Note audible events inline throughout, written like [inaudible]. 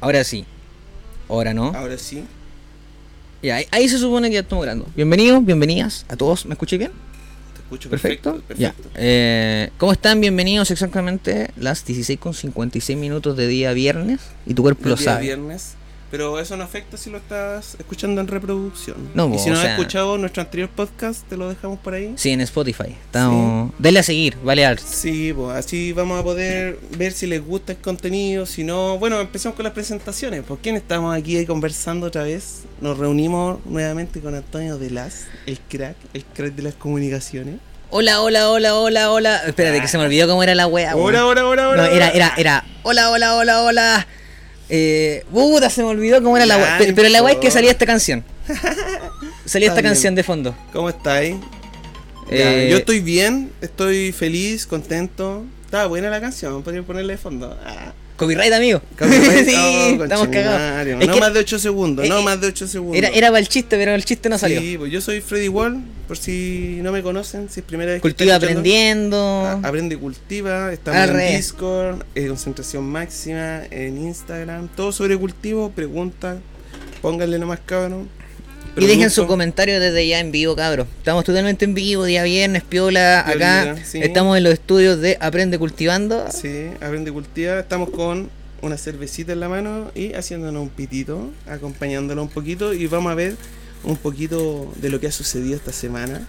Ahora sí. Ahora no. Ahora sí. Ya, ahí, ahí se supone que ya estamos grabando. Bienvenidos, bienvenidas a todos. ¿Me escuché bien? Te escucho Perfecto. perfecto. Ya. Eh, ¿Cómo están? Bienvenidos exactamente las 16 con 56 minutos de día viernes. Y tu cuerpo El lo día sabe. viernes. Pero eso no afecta si lo estás escuchando en reproducción. No, y si no sea- has escuchado nuestro anterior podcast, te lo dejamos por ahí. Sí, en Spotify. Estamos. A seguir, vale al- Sí, pues así vamos a poder ver si les gusta el contenido, si no, bueno, empezamos con las presentaciones. ¿Por quién estamos aquí conversando otra vez? Nos reunimos nuevamente con Antonio de Las, el crack, el crack de las comunicaciones. Hola, hola, hola, hola, hola. Espérate, que se me olvidó cómo era la wea. ahora, ahora, No, ahora. era, era, era. Hola, hola, hola, hola. Eh, puta, se me olvidó cómo era la wea. Pero, la wea es que salía esta canción. [laughs] Salía esta canción de fondo. ¿Cómo estáis? Eh, yo estoy bien, estoy feliz, contento. Estaba buena la canción, podría ponerle de fondo. Ah, Copyright, amigo. copyright. [laughs] sí, Oh, estamos cagados. Es No que más de 8 segundos, eh, no eh, más de 8 segundos. Era, era para el chiste, pero el chiste no salió. Sí, pues yo soy Freddy Wall, por si no me conocen, si es primera vez Cultiva aprendiendo. A- Aprende y cultiva, estamos en. Discord, eh, concentración máxima, en Instagram, todo sobre cultivo, preguntas, pónganle nomás cabrón. Y dejen su Producto. comentario desde ya en vivo, cabros. Estamos totalmente en vivo, día viernes, piola. Piolita, Acá sí. estamos en los estudios de Aprende Cultivando. Sí, aprende cultiva, estamos con una cervecita en la mano y haciéndonos un pitito, acompañándolo un poquito y vamos a ver un poquito de lo que ha sucedido esta semana.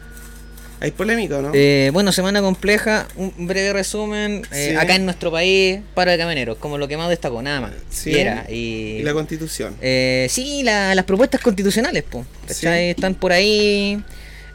Hay polémica, ¿o ¿no? Eh, bueno, semana compleja, un breve resumen. eh, Sí. Acá en nuestro país, para de camioneros, como lo que más destacó, nada más. Sí. Y era, y, y la constitución. eh, sí, la- las propuestas constitucionales, ¿cachai? Están por ahí.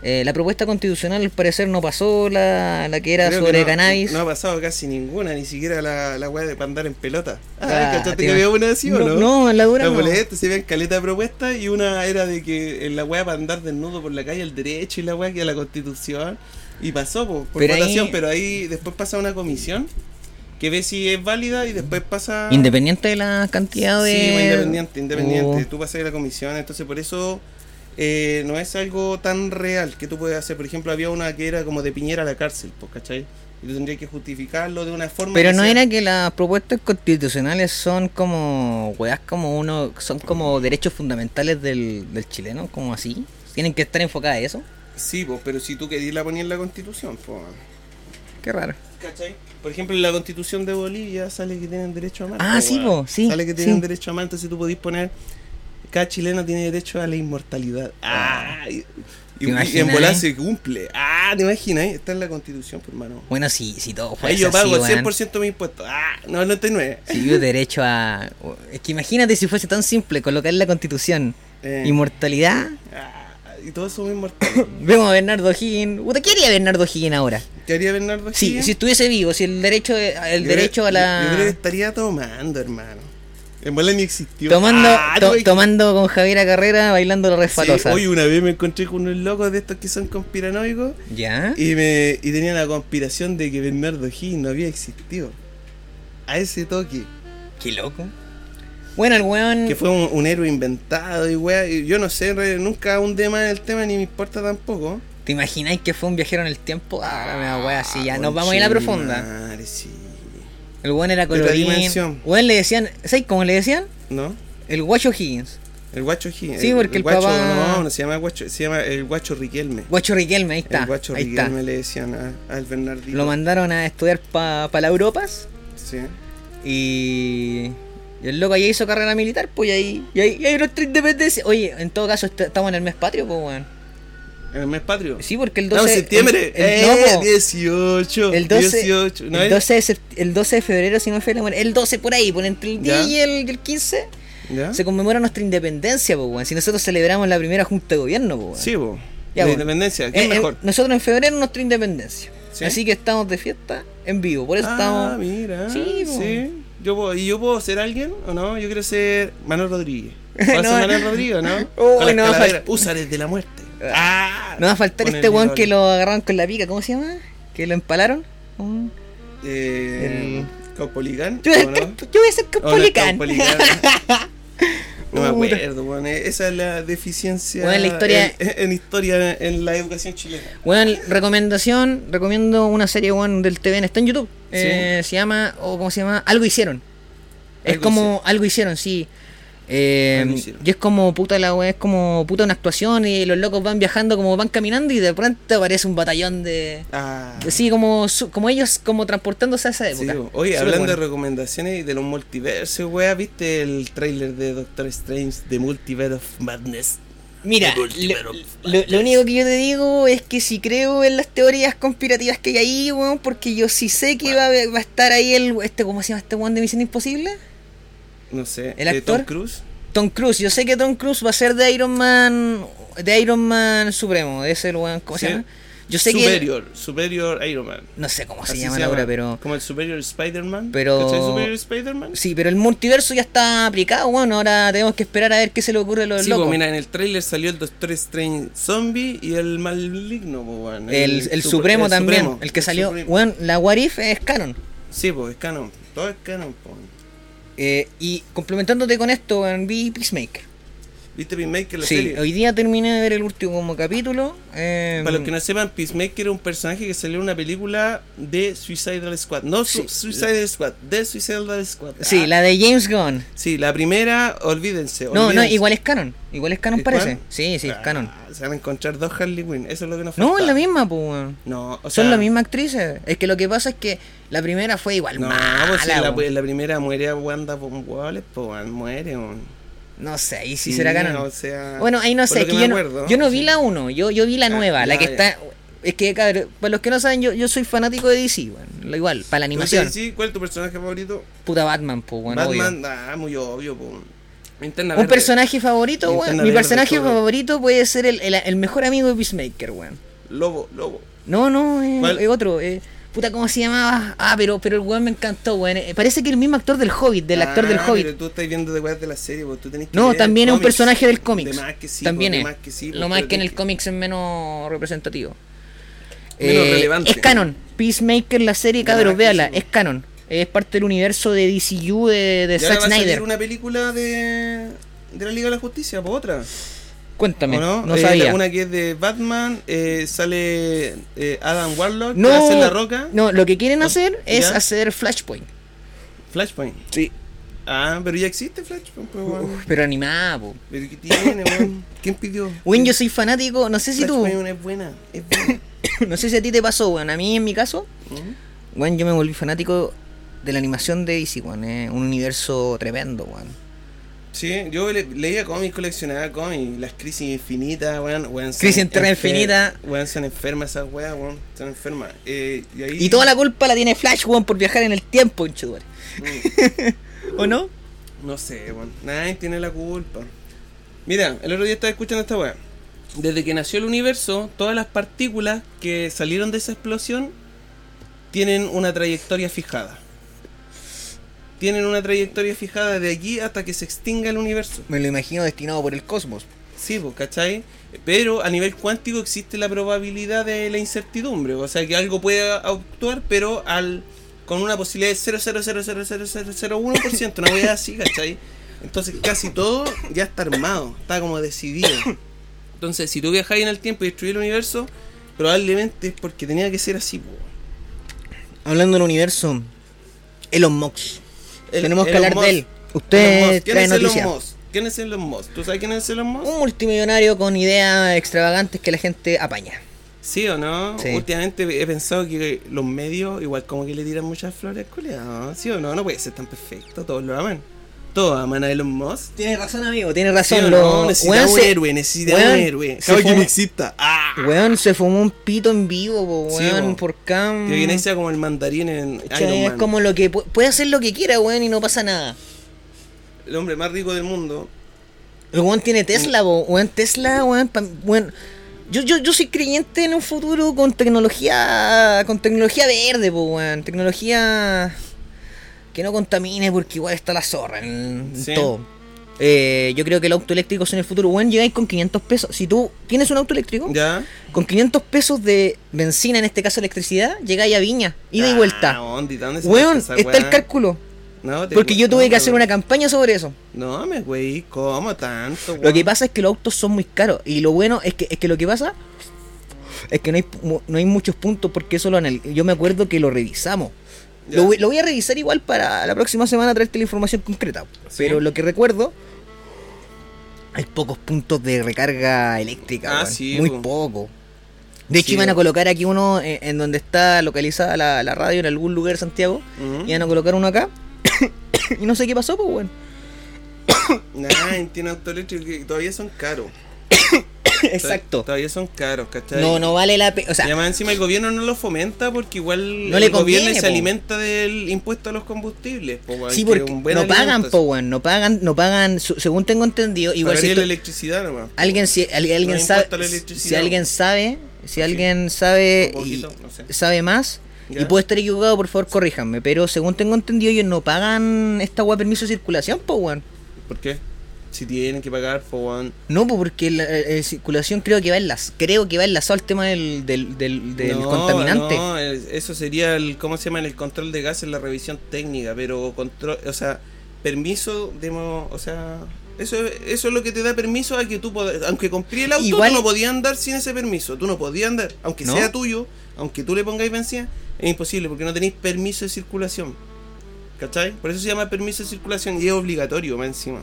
Eh, la propuesta constitucional al parecer no pasó, la, la que era Creo que sobre no- cannabis. No ha pasado casi ninguna, ni siquiera la, la weá de para andar en pelota. Ah, Ah, ¿cachaste te que había una así o no? No, en la dura no. se veían caleta de propuestas y una era de que en la weá para andar desnudo por la calle el derecho y la weá que era la constitución. Y pasó po, por Pero ahí- votación, pero ahí después pasa una comisión que ve si es válida y después pasa. Independiente de la cantidad de. Sí, pues, independiente, independiente. Uh, Tú pasas a la comisión, entonces por eso eh, no es algo tan real que tú puedes hacer. Por ejemplo, había una que era como de Piñera a la cárcel, pues, ¿cachai? Y tú tendrías que justificarlo de una forma. pero no sea- era que las propuestas constitucionales son como. Weas como uno. Son como derechos fundamentales del, del chileno, como así. Tienen que estar enfocadas a eso. Sí, pues, pero si tú querías la ponías en la constitución, pues. Qué raro. ¿Cachai? Por ejemplo, en la constitución de Bolivia sale que tienen derecho a amar. Ah, po, sí, po, sí, Sale que tienen sí. derecho a amar, entonces tú podís poner. Cada chileno tiene derecho a la inmortalidad. Ah, y, y- ¿Te y en volar se cumple. Ah, ¿te imaginas? Está en la constitución, pues, hermano. Bueno, si, si todo Ahí fuese yo pago así, weón. 100% de mis impuestos. Ah, 99. Si yo derecho a. Es que imagínate si fuese tan simple colocar en la constitución Eh, inmortalidad. ah, y todos somos inmortales. [coughs] Vemos a Bernardo Higgins. ¿Qué haría Bernardo Higgins ahora? ¿Qué haría Bernardo Higgins? si estuviese vivo, si el derecho, el Yo creo- derecho a la. Yo creo que estaría tomando, hermano. En bola ni existió. Tomando, Ah, to- tú- tomando con Javiera Carrera, bailando la Sí, resfalosa. hoy una vez me encontré con unos locos de estos que son conspiranoicos ¿Ya? y me y tenían la conspiración de que Bernardo Higgins no había existido. A ese toque. Qué loco. Bueno, el weón. Que fue un, un héroe inventado y weá. y Yo no sé, en realidad, nunca hundé más en el tema ni me importa tampoco. ¿Te imagináis que fue un viajero en el tiempo? Ah, me da wea así, ya. Nos vamos a ir a la profunda. madre, sí. El weón era colorín. Weón le decían. ¿Sabes cómo le decían? ¿No? El guacho Higgins. El guacho Higgins. Sí, porque el guacho, papá- No, no se llama guacho, se llama el guacho Riquelme. Guacho Riquelme, ahí está. el guacho ahí está. Riquelme le decían al Bernardino. Lo mandaron a estudiar para la Europas. Sí. Y. y el loco ahí hizo carrera militar, pues y ahí. Y ahí, y ahí nuestra independencia. Oye, en todo caso, est- estamos en el mes patrio, pues weón. En el mes patrio. Sí, porque el No, 12 en septiembre. el- el- eh, no, po. 18. El 12, 18. ¿no el, es? 12 de el 12 de febrero, si no me falla, bueno, el 12 por ahí, por entre el 10 Ya. y el, el 15, ¿Ya? se conmemora nuestra independencia, pues, weón. Si nosotros celebramos la primera junta de gobierno, pues, weón. Sí, po. Ya, La po. independencia. ¿Qué Eh, es eh, mejor? nosotros en febrero nuestra independencia. ¿Sí? Así que estamos de fiesta en vivo. Por eso ah, estamos. mira. Sí, po. Sí. Yo puedo, ¿Y yo puedo ser alguien o no? Yo quiero ser Manuel Rodríguez. [laughs] ¿Puedo No. ser Manuel Rodríguez, no? [laughs] Oh, no va a calaveras. faltar. Usares de la muerte. Ah, No va a faltar este el weón que lo agarraron con la pica, ¿cómo se llama? Que lo empalaron. Eh, Caupolicán. Yo, ¿o no? yo voy a ser Caupolicán. No me acuerdo, weón. Esa es la deficiencia Bueno, en la historia- en, en historia en la educación chilena. Bueno, recomendación, recomiendo una serie weón, del TVN, está en YouTube. Eh, se llama, o ¿cómo se llama? Algo hicieron. Es como, algo hicieron, sí. Eh, y es como puta la weá, es como puta una actuación y los locos van viajando como van caminando y de pronto aparece un batallón de... Ah. Sí, como, su- como ellos como transportándose a esa época. Oye, hablando bueno. de recomendaciones y de los multiversos, weá, ¿viste el tráiler de Doctor Strange, The Multiverse of Madness? Mira, lo, único que yo te digo es que si creo en las teorías conspirativas que hay ahí, weón, porque yo sí sé que va, a- va a estar ahí el, este, ¿cómo se llama este weón de Misión Imposible? No sé, ¿El de Tom actor? Cruise. Tom Cruise, yo sé que Tom Cruise va a ser de Iron Man, de Iron Man Supremo, es el weón, ¿cómo se Sí. llama? Yo sé que... Superior, Superior Iron Man. No sé cómo se llama ahora, pero... Como el Superior Spider-Man. Pero- ¿Cachai Superior Spider-Man? Sí, pero el multiverso ya está aplicado, bueno, ahora tenemos que esperar a ver qué se le ocurre a los Sí, locos. pues mira, en el tráiler salió el Doctor Strange Zombie y el Maligno, pues, el, el super- Supremo el también, Supremo, el que salió... Bueno, la What If es canon. Sí, pues es canon. Todo es canon, pues. Eh, y complementándote con esto, vi Peacemaker. ¿Viste Peacemaker la Sí, serie? hoy día terminé de ver el último capítulo. eh, Para los que no sepan, Peacemaker es un personaje que salió en una película de Suicidal Squad. No Sí. Suicidal Squad, de Suicidal Squad. Sí, Ah, la de James Gunn. sí, la primera, olvídense. No, no, igual es canon. Igual es canon ¿Es parece. canon? Sí, sí, es Ah, canon. Se van a encontrar dos Harley Quinn, eso es lo que nos No, falta. es la misma, pues. No, o sea, Son las mismas actrices. Es que lo que pasa es que la primera fue igual No, mala, pues si la, la primera muere a Wanda Wallace, pues muere, weón. No sé, ahí sí, Sí, será canon. o sea, bueno, ahí no sé, lo es que, que me yo, no, yo vi la 1, yo, yo vi la Ah, nueva, la que ya. está... Es que, cabrón, para los que no saben, yo, yo soy fanático de DC, weón. Lo igual, para la animación. ¿Cuál es tu personaje favorito? Puta Batman, pues, bueno, obvio. Batman, ah, muy obvio, pues. Un Verde. personaje favorito, weón. Mi personaje favorito puede ser el, el, el mejor amigo de Peacemaker, weón. Lobo, lobo. No, no, es otro. eh, puta, ¿cómo se llamaba? Ah, pero, pero el weón me encantó, weón. Eh, Parece que el mismo actor del Hobbit, del actor del Ah, Hobbit. Pero tú estás viendo de weas de la serie, tú tenés que No, también es un personaje del que sí, también es. más que sí, Lo más que en el tenés cómics es menos representativo. Menos Eh, relevante. Es canon. Peacemaker, la serie, cabros, que véala. sí. Es canon. Es parte del universo de DCU de, de Zack va a salir Snyder. una película de, de la Liga de la Justicia, pues otra. Cuéntame, ¿O no? no, Eh, sabía. Una que es de Batman, eh, sale eh, Adam Warlock, No, la roca. no, lo que quieren ¿O- hacer es ya? hacer Flashpoint. Flashpoint. Sí. Ah, pero ya existe Flashpoint, pues, weón. Pero animada, po. Pero ¿qué tiene, weón? [coughs] ¿Quién pidió? Weón, yo soy fanático, no sé si tú, Flashpoint es buena, es buena. [coughs] no sé si a ti te pasó, weón. A mí, en mi caso, weón, yo me volví fanático de la animación de DC, weón. Un universo tremendo, weón. Sí, yo le- leía cómics, coleccionaba cómics, las crisis infinitas, weón, weón. Crisis enfer- Infinita. Weón, son enfermas esas weas, weón, son enfermas. Eh, y, ahí, Y toda la culpa la tiene Flash, weón, por viajar en el tiempo, enchudore. Mm, [laughs] ¿O no? no sé, weón, nadie tiene la culpa. Mira, el otro día estaba escuchando esta wea. Desde que nació el universo, todas las partículas que salieron de esa explosión tienen una trayectoria fijada. Tienen una trayectoria fijada de aquí hasta que se extinga el universo. Me lo imagino destinado por el cosmos. Sí, pues, ¿cachai? Pero a nivel cuántico existe la probabilidad de la incertidumbre. O sea, que algo puede actuar, pero al con una posibilidad de 0,0000001%, una wea así, ¿cachai? Entonces casi todo ya está armado, está como decidido. Entonces, si tú viajas en el tiempo y destruyes el universo, probablemente es porque tenía que ser así, pues. Hablando del universo, Elon Musk. El- Tenemos que Elon hablar Musk. de él. Elon Usted. ¿Quién trae es Elon noticias. Musk? ¿Quién es Elon Musk? ¿Tú sabes quién es Elon Musk? Un multimillonario con ideas extravagantes que la gente apaña. ¿Sí o no? Sí. Últimamente he pensado que los medios igual como que le tiran muchas flores culiado. ¿Sí o no? No puede ser tan perfecto. Todos lo aman. A Elon Musk. Tiene razón, amigo, tiene ¿Sí razón. lo- no? Necesitamos weón un se- héroe, necesitamos weón, un héroe. se fue- exista. ¡Ah! Weón, se fumó un pito en vivo, po, Sí, weón, po. por cam. Que viene sea como el mandarín en. Iron Es Man. como lo que pu- puede hacer lo que quiera, weón, y no pasa nada. El hombre más rico del mundo. El weón tiene Tesla, po, weón, Tesla, weón, pa- weón. Yo, yo, yo soy creyente en un futuro con tecnología, con tecnología verde, po, weón, tecnología que no contamine porque igual está la zorra en, todo. Eh, yo creo que los autos eléctricos en el futuro, weón, llegáis con 500 pesos. Si tú tienes un auto eléctrico, ¿Ya? con 500 pesos de benzina, en este caso electricidad, llegáis a Viña, ida y Ah, vuelta. ¿dónde, dónde se Weón, saca esa está el cálculo. No, te- Porque yo tuve no, que hacer una campaña sobre eso. No, me güey, ¿cómo tanto? Lo que pasa es que los autos son muy caros. Y lo bueno es que, es que lo que pasa es que no hay, no hay muchos puntos porque eso lo anal- Yo me acuerdo que lo revisamos. Lo, voy- lo voy a revisar igual para la próxima semana traerte la información concreta. Sí. Pero lo que recuerdo, hay pocos puntos de recarga eléctrica. Ah, sí, Muy po. poco. De hecho, Sí, iban a colocar aquí uno en, en donde está localizada la, la radio, en algún lugar de Santiago. Ujú. Iban a colocar uno acá. [coughs] y no sé qué pasó, pues, weón. [coughs] Nah, tiene auto eléctrico que todavía son caros. [coughs] [laughs] Exacto. Todavía son caros, ¿cachai? No, no vale la pena. O sea, y además encima el gobierno no lo fomenta porque igual No le el gobierno conviene, se po. alimenta del impuesto a los combustibles. po, sí, porque no pagan, po. No pagan, no pagan, según tengo entendido. Igual si la electricidad nomás. alguien, si, al- alguien hay sabe, si alguien sabe, si alguien sabe Un y poquito, no sé. sabe más y Ya. puede estar equivocado, por favor, corríjanme. Pero según tengo entendido, ellos no pagan esta weá permiso de circulación, po, weón. ¿Por qué? Si tienen que pagar, weón. No, po, porque la, eh, circulación creo que va en las, creo que va enlazado al tema del, del, del, del No, contaminante. No, es- eso sería el, ¿cómo se llama? El control de gas en la revisión técnica, pero control, o sea, permiso, demo, o sea, eso, eso es lo que te da permiso a que tú, podas- aunque compré el auto, Igual- tú no podías andar sin ese permiso, tú no podías andar, aunque ¿No? sea tuyo, aunque tú le pongáis benzina, es imposible porque no tenéis permiso de circulación. ¿Cachai? Por eso se llama permiso de circulación y es obligatorio más encima.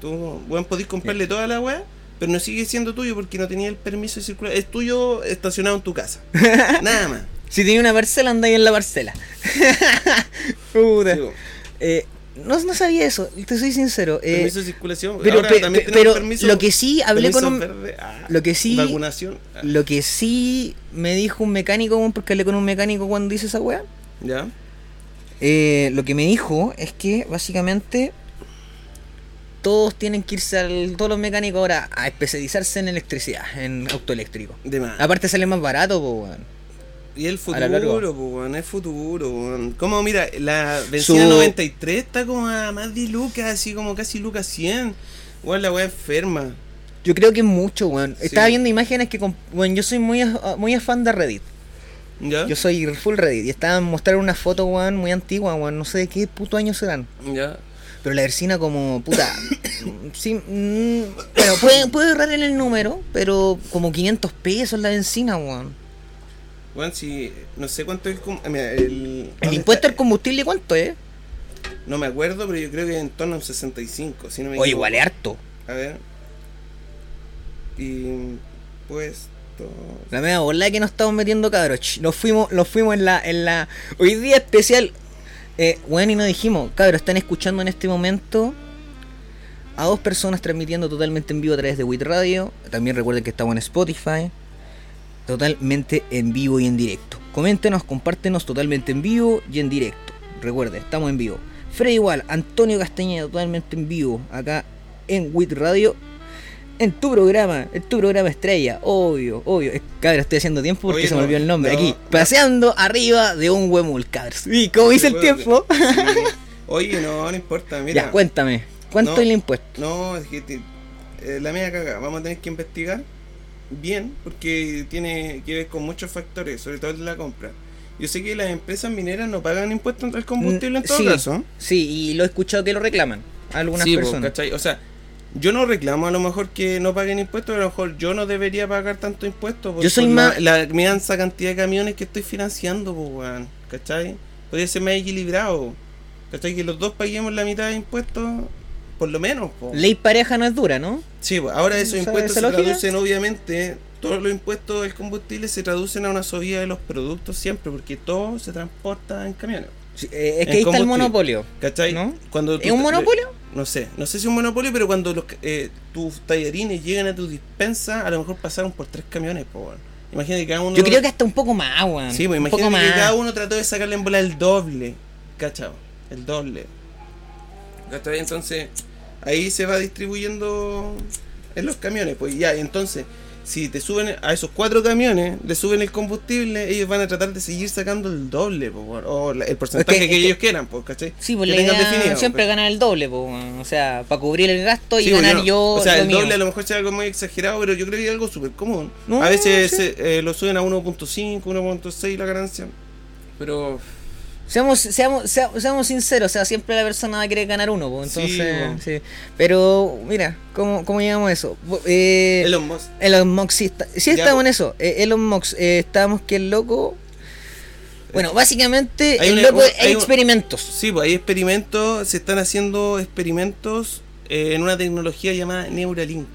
Tú, weón, podéis comprarle toda la weá, pero no sigue siendo tuyo porque no tenía el permiso de circulación. Es tuyo estacionado en tu casa. [laughs] Nada más. Si tenía una parcela, andáis en la parcela. [laughs] Puta. Sí. Eh, no, no sabía eso, te soy sincero. eh, permiso de circulación. pero Ahora pe- también pe- pero permiso- lo que sí hablé con un verde, ah, lo que sí- Vacunación. ah, lo que sí me dijo un mecánico, porque hablé con un mecánico cuando dice esa weá. ¿Ya? eh, lo que me dijo es que básicamente todos tienen que irse al, todos los mecánicos ahora a especializarse en electricidad, en autoeléctrico. De más. Aparte sale más barato, po, weón. Y el futuro, po, weón, es futuro, weón. Como mira, la benzina Su- 93 está como a más de lucas, así como casi lucas 100. Weón, la weá enferma. Yo creo que es mucho, weón. Sí. Estaba viendo imágenes que, weón, yo soy muy, muy afán de Reddit. ¿Ya? Yo soy full Reddit. Y estaban mostrando una foto, weón, muy antigua, weón. No sé de qué puto año serán. ¿Ya? Pero la Versina como, puta... sí, mm, bueno, puede, puede errar en el número, pero como 500 pesos la benzina, weón. Weón, si. No sé cuánto es el. el, El impuesto al combustible, ¿cuánto es? No me acuerdo, pero yo creo que en torno a un 65, si no me O igual es harto. A ver. Impuesto. La media bola que nos estamos metiendo, cabros. Nos fuimos, nos fuimos en la, en la. Hoy día especial. Eh, bueno, y nos dijimos, cabros, están escuchando en este momento a dos personas transmitiendo totalmente en vivo a través de WIT Radio. También recuerden que estamos en Spotify. Totalmente en vivo y en directo. Coméntenos, compártenos totalmente en vivo y en directo. Recuerden, estamos en vivo. Freddy igual, Antonio Castañeda totalmente en vivo acá en WIT Radio. En tu programa, en tu programa estrella, obvio, obvio. Cabros, estoy haciendo tiempo porque Oye, se me olvidó el nombre. no, Aquí, no. paseando arriba de un huemul, cabros. Y como dice el tiempo, sí. [laughs] Oye, no, no importa, mira. ya, cuéntame. ¿Cuánto es el impuesto? No, es que te- eh, la media caga. Vamos a tener que investigar bien porque tiene que ver con muchos factores, sobre todo el de la compra. Yo sé que las empresas mineras no pagan impuestos al combustible en Mm, todo sí, caso. Sí, y lo he escuchado que lo reclaman algunas Sí, po, personas. O sea, yo no reclamo a lo mejor que no paguen impuestos, pero a lo mejor yo no debería pagar tanto impuestos Yo soy más- la, la inmensa cantidad de camiones que estoy financiando, pues, weón. ¿Cachai? Podría ser más equilibrado. ¿Cachai? Que los dos paguemos la mitad de impuestos, por lo menos, po. Ley pareja no es dura, ¿no? Sí, pues, ahora esos ¿Sabes impuestos esa se lógica? traducen, obviamente, todos los impuestos del combustible se traducen a una subida de los productos siempre, porque todo se transporta en camiones. Sí, eh, es que ahí está el combustible. monopolio. ¿Cachai? ¿No? Cuando ¿Es un monopolio? No sé, no sé si es un monopolio, pero cuando los, eh, tus tallarines llegan a tu dispensa, a lo mejor pasaron por tres camiones, po. Imagínate que cada uno. Yo creo que hasta un poco más, weón. Sí, pues imagínate más. que cada uno trató de sacarle en bola el doble. ¿Cachao? El doble. ¿Cachai? Entonces, ahí se va distribuyendo en los camiones. Pues ya, entonces, si te suben a esos cuatro camiones, le suben el combustible, ellos van a tratar de seguir sacando el doble, po, o la- el porcentaje Es que- que, es que- ellos quieran, pues, ¿cachai? Sí, pues Que la tengan idea definido, siempre ganar el doble, po, o sea, para cubrir el gasto y Sí, pues, ganar yo. O sea, lo el mío. doble a lo mejor sea algo muy exagerado, pero yo creo que es algo súper común. No, a veces sí. se, eh, lo suben a 1.5, 1.6 la ganancia. Pero Seamos, seamos, sea- seamos sinceros, o sea, siempre la persona va a querer ganar uno, Sí, entonces. po. sí. Pero, mira, ¿cómo, cómo llegamos a eso? Eh, Elon Musk. Elon Musk, sí, está- sí estamos en eso. Eh, Elon Musk, eh, estábamos que el loco. Bueno, básicamente Hay el loco- un- hay, hay un- experimentos. Sí, pues hay experimentos, se están haciendo experimentos eh, en una tecnología llamada Neuralink.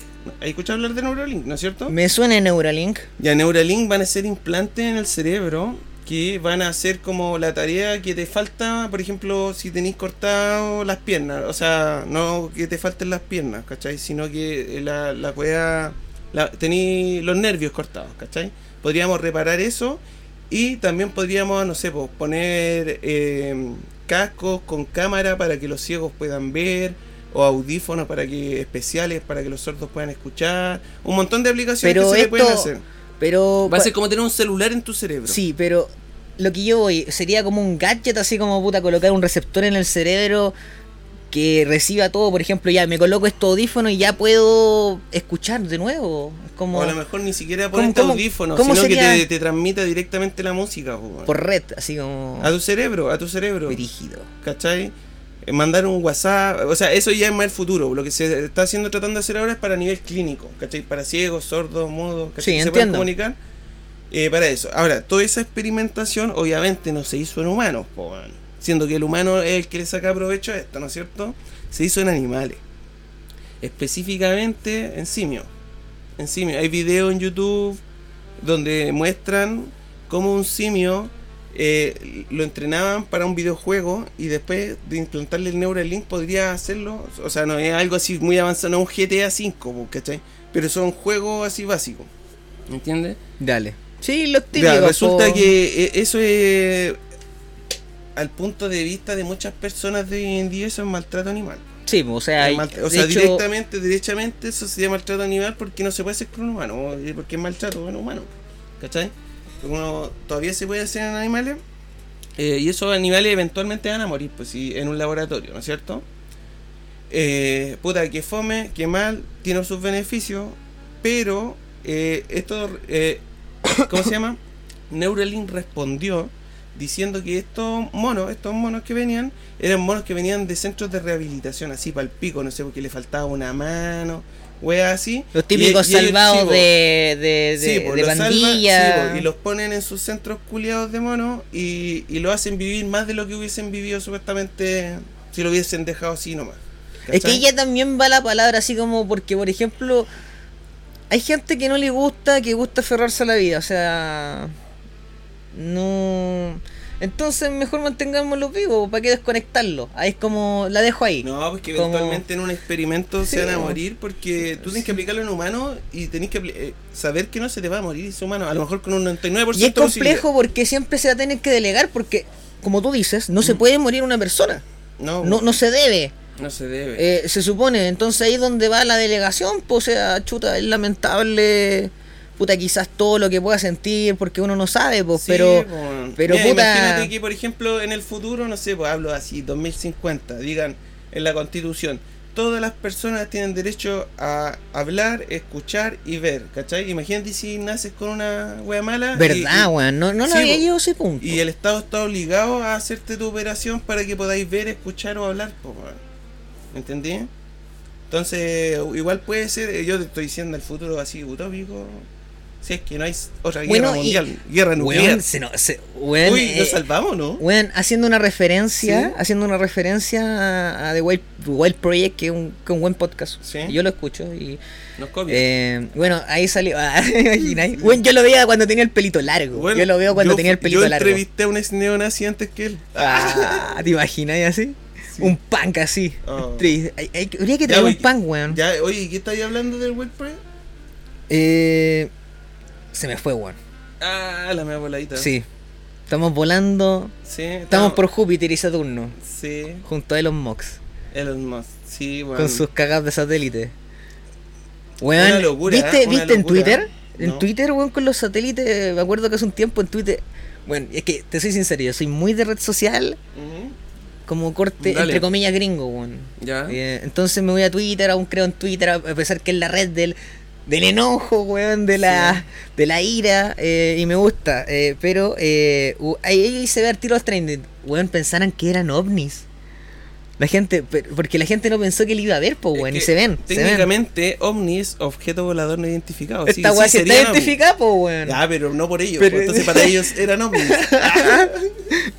¿Hay escuchado hablar de Neuralink, no es cierto? Me suena Neuralink. Ya Neuralink van a ser implantes en el cerebro que van a hacer como la tarea que te falta, por ejemplo, si tenéis cortado las piernas, o sea, no que te falten las piernas, ¿cachai? Sino que la, la cueva, la, tenéis los nervios cortados, ¿cachai? Podríamos reparar eso y también podríamos, no sé, pues, poner eh, cascos con cámara para que los ciegos puedan ver o audífonos para que especiales para que los sordos puedan escuchar, un montón de aplicaciones Pero que se le esto- pueden hacer. Pero. Va a ser como tener un celular en tu cerebro. Sí, pero lo que yo voy sería como un gadget, así como puta, colocar un receptor en el cerebro que reciba todo. Por ejemplo, ya me coloco estos audífonos y ya puedo escuchar de nuevo. Es como O a lo mejor ni siquiera ¿Cómo- ponerte audífonos, cómo sino que sería? te, te transmita directamente la música. po, weón. por red, así como. A tu cerebro, a tu cerebro. Brígido. ¿Cachai? Mandar un WhatsApp, o sea, eso ya es más el futuro. Lo que se está haciendo, tratando de hacer ahora es para nivel clínico, ¿cachai? Para ciegos, sordos, mudos, ¿cachai? Sí, se pueden comunicar. eh, para eso. Ahora, toda esa experimentación obviamente no se hizo en humanos, po, siendo que el humano es el que le saca provecho a esto, ¿no es cierto? Se hizo en animales. Específicamente en simios. En simios. Hay videos en YouTube donde muestran cómo un simio eh, lo entrenaban para un videojuego y después de implantarle el Neuralink podría hacerlo. O sea, no es algo así muy avanzado, no es un GTA V, po, ¿cachai? Pero son juegos así básicos. ¿Entiendes? Dale. Sí, los Ya, típicos. resulta po. que eh, eso es. Al punto de vista de muchas personas de hoy en día, eso es maltrato animal. Sí, o sea, o hecho, directamente, derechamente, eso sería maltrato animal porque no se puede hacer con un humano, o- porque es maltrato con un humano. ¿Cachai? Uno todavía se puede hacer en animales eh, y esos animales eventualmente van a morir, pues sí, en un laboratorio, ¿no es cierto? Eh, puta, que fome, que mal, tiene sus beneficios, pero eh, esto, eh, ¿cómo se llama? [coughs] Neuralink respondió diciendo que estos monos, estos monos que venían, eran monos que venían de centros de rehabilitación, así para el pico, no sé, porque le faltaba una mano, wea así. los típicos Y- y ellos, salvados sí, po, de, de, de, Sí, pues, de los salvan, pandilla. sí, pues, y los ponen en sus centros culiados de monos y, y lo hacen vivir más de lo que hubiesen vivido supuestamente si lo hubiesen dejado así nomás. Es que ya también va la palabra así como porque, por ejemplo, hay gente que no le gusta, que gusta aferrarse a la vida, o sea, no... Entonces mejor mantengámoslos vivos, ¿para qué desconectarlos? Ahí es como, la dejo ahí. No, porque Como- eventualmente en un experimento Sí, se van a morir porque tú tienes que aplicarlo en humano y tenés que eh, saber que no se te va a morir ese humano. A lo mejor con un 99% y es complejo porque siempre se va a tener que delegar porque, como tú dices, no se puede morir una persona. No, No, no se debe. no se debe. Eh, se supone, entonces ahí es donde va la delegación, pues o sea, chuta, es lamentable, puta, quizás todo lo que pueda sentir, porque uno no sabe, pues, Sí, pero, po. pero Mira, puta, Imagínate que, por ejemplo, en el futuro, no sé, pues hablo así, 2050, digan en la constitución, todas las personas tienen derecho a hablar, escuchar y ver, ¿cachai? Imagínate si naces con una wea mala. verdad, weón, no, no lo Sí, había po. llegado ese punto. Y el Estado está obligado a hacerte tu operación para que podáis ver, escuchar o hablar, po, weón. ¿entendí? Entonces, igual puede ser, eh, yo te estoy diciendo el futuro así utópico, si es que no hay otra guerra Bueno, y- mundial, guerra nuclear. Weón, se no- se- weón, Uy, eh, nos salvamos, ¿no? weón, haciendo una referencia, Sí. haciendo una referencia a, a The Wild, Wild Project, que es un, que un buen podcast. Sí. Yo lo escucho y Nos eh, bueno, ahí salió, [laughs] ah, [laughs] imagináis? Weón, yo lo veía cuando tenía el pelito largo. Bueno, yo lo veo cuando yo- tenía el pelito Yo largo. entrevisté a un neonazi antes que él. [laughs] Ah, ¿te imaginas así? Sí. Un punk así. Oh. Tri- hay- hay- habría que Ya, traer un oye, punk, weón. Ya, oye, ¿qué estáis hablando del WordPress? Eh, se me fue, weón. Ah, la mea voladita. Sí. Estamos volando. Sí, Estamos por Júpiter y Saturno. Sí, Junto a Elon Musk. Elon Musk. Sí, bueno. Con sus cagadas de satélite. Una Weón, locura, ¿viste, una ¿viste en. Twitter? En. Twitter, weón, con los satélites. Me acuerdo que hace un tiempo en Twitter. Bueno, es que te soy sincero, yo soy muy de red social, como corte, Dale. entre comillas, gringo, weón. Ya. Eh, entonces me voy a Twitter, aún creo en Twitter, a pesar que es la red del, del enojo, weón, de la, de la ira, eh, y me gusta. eh, pero eh, ahí, ahí se ve el tiro trending. Weón, pensaran que eran ovnis. La gente, porque la gente no pensó que le iba a ver, pues, Es weón, y que se ven. se ven. Técnicamente, ovni es objeto volador no identificado. Esta weá sí sí está identificada, pues, weón. Ya, pero no por ellos. Pero- pues, entonces para ellos eran ovnis. [laughs]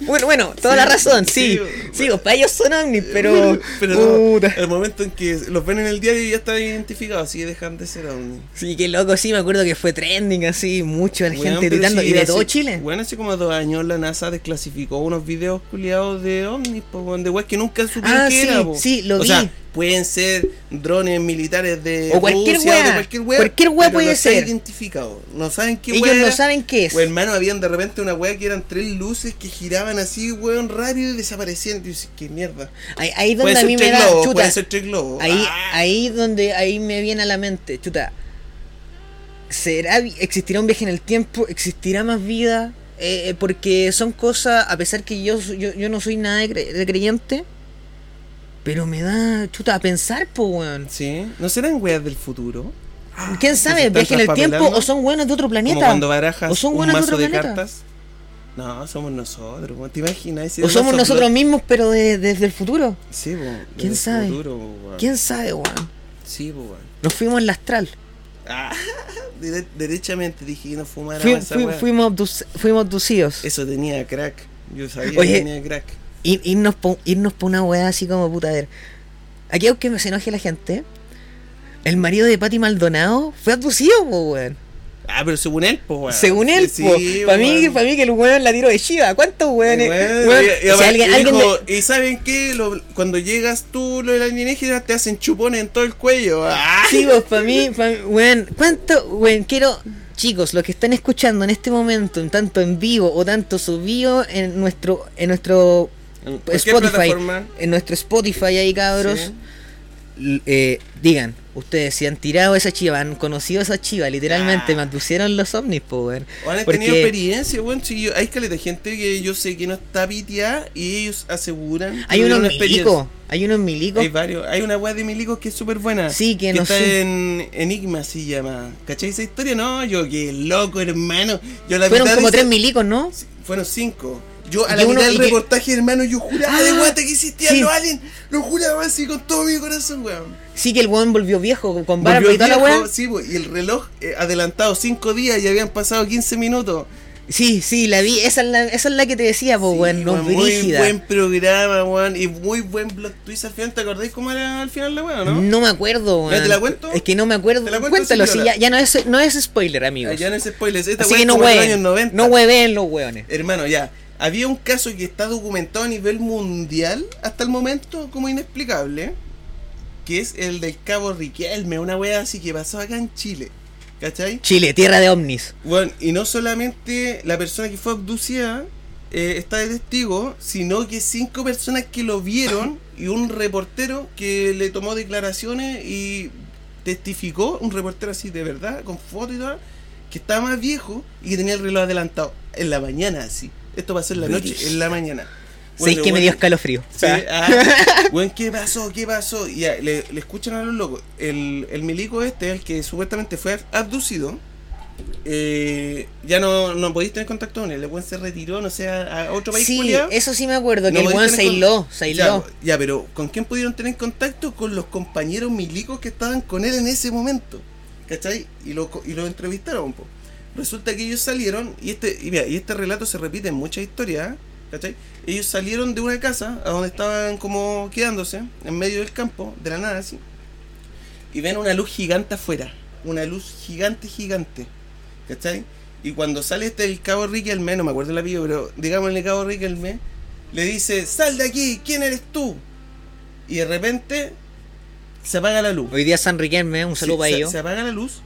Bueno, bueno, toda Sí, la razón, sí. sí, Sí, pues, para ellos son ovnis, pero. [laughs] pero no, el momento en que los ven en el diario ya están identificados, así que dejan de ser ovnis. Sí, qué loco, sí, me acuerdo que fue trending así, mucho la gente gritando, y de hace- todo Chile. Bueno, hace como dos años la NASA desclasificó unos videos culiados de ovnis, weón, de weas que nunca supieron Ah, sí, era, sí, lo o vi. sea, pueden ser drones militares de O cualquier Rusia o de wea, cualquier wea, cualquier wea puede no ser. identificado. No saben qué Ellos wea no saben qué es. O hermano, habían de repente una wea que eran tres luces que giraban así, weón, rápido y desaparecían. Y decía, qué mierda. Ahí, ahí Puede donde a mí me da globos, chuta. puede ser tres globos. Ahí, Ah. ahí donde ahí me viene a la mente, chuta. ¿Será existirá un viaje en el tiempo? ¿Existirá más vida? Eh, eh, porque son cosas, a pesar que yo, yo, yo no soy nada de creyente, pero me da chuta a pensar, po, weón. Sí, ¿no serán weas del futuro? ¿Quién sabe? ¿Viaje en el tiempo o son buenos de otro planeta? Como cuando barajas o son un buenos de mazo otro de planeta. cartas. No, somos nosotros, weón, ¿te imaginas? Si O somos mazo nosotros mismos, pero de- desde el futuro. Sí, po, ¿Quién sabe? futuro, weón. ¿Quién sabe, weón? Sí, po, weón. Nos fuimos en la astral. Ah, [laughs] derechamente dije que no fumara Fui- esa fui- fuimos, abducidos. Eso tenía crack. Yo sabía Oye, que tenía crack. Ir- irnos por irnos pa una weá así como puta, a ver. Aquí aunque me se enoje la gente, el marido de Patti Maldonado fue abducido, weón. Ah, pero según él, pues, weón. Según él, Sí, sí, para mí, para mí que el weón la tiró de Shiva. ¿Cuántos weones? Y- de- saben qué, Lo- cuando llegas tú, los alienígenas te hacen chupones en todo el cuello. Ah. Sí, pues para mí, pa' mí, weón, ¿cuánto, weón? Quiero, chicos, los que están escuchando en este momento, en tanto en vivo o tanto subido en nuestro, en nuestro En cualquier Spotify, plataforma. en nuestro Spotify ahí, cabros, Sí. eh, digan, ustedes si han tirado esa chiva, han conocido esa chiva, literalmente, Ah. me abducieron los ovnis, po, weón. O han Porque- tenido experiencia, weón. Sí, yo- hay caleta de gente que yo sé que no está piteada y ellos aseguran. que Hay unos milicos, hay unos milicos. Hay varios. Hay una weá de milicos que es súper buena. Sí, que no está sé. en Enigma, se llama. ¿Cachai esa historia? No, yo qué loco, hermano. Yo la Fueron como de tres esa- milicos, ¿no? Fueron cinco. Yo a la mitad del que- reportaje, hermano, yo juraba Ah, de guata que existían sí. los aliens. Lo juraba así con todo mi corazón, weón. Sí que el weón volvió viejo, con barba y toda la weá. Sí, y el reloj eh, adelantado cinco días y habían pasado 15 minutos. Sí, sí, la vi, esa es la, esa es la que te decía, po, Sí, weón, no weón, muy brígida. buen programa, weón. Y muy buen plot twist al final. ¿Te acordáis cómo era al final la weón, no? No me acuerdo, weón. ¿Ya te la cuento? Es que no me acuerdo. ¿Te la cuento, Cuéntalo, si ya, ya no es no es spoiler, amigos. Ah, ya no es spoilers. Esta Así que no hueven. 90. No hueven los hueones. Hermano, ya. Había un caso que está documentado a nivel mundial hasta el momento como inexplicable. Que es el del Cabo Riquelme, una wea así que pasó acá en Chile. ¿Cachai? Chile, tierra de ovnis. Bueno, y no solamente la persona que fue abducida eh, está de testigo, sino que cinco personas que lo vieron y un reportero que le tomó declaraciones y testificó, un reportero así de verdad, con foto y todo, que estaba más viejo y que tenía el reloj adelantado en la mañana así. Esto pasó en la noche, en la mañana. ¿Sabéis que me dio escalofrío? Sí, ah, weón, ¿qué pasó? ¿Qué pasó? Y ya, le, le escuchan a los locos. El, el milico este, el que supuestamente fue abducido, eh, ya no, no podéis tener contacto con él. El weón se retiró, no sé, a, a otro país Sí, culiao. eso sí me acuerdo, que No el tener se hiló, se. Ya, ya, pero ¿con quién pudieron tener contacto? Con los compañeros milicos que estaban con él en ese momento. ¿Cachai? Y lo, y lo entrevistaron. po. Resulta que ellos salieron, y este, y, mira, y este relato se repite en muchas historias. ¿cachai? Ellos salieron de una casa a donde estaban como quedándose, en medio del campo, de la nada así, y ven una luz gigante afuera, una luz gigante, gigante, ¿cachai? Y cuando sale este el cabo Riquelme, no me acuerdo el apellido, pero digámosle cabo Riquelme, le dice, sal de aquí, ¿quién eres tú? Y de repente se apaga la luz. Hoy día San Riquelme, un saludo Sí, para se, ellos. se apaga la luz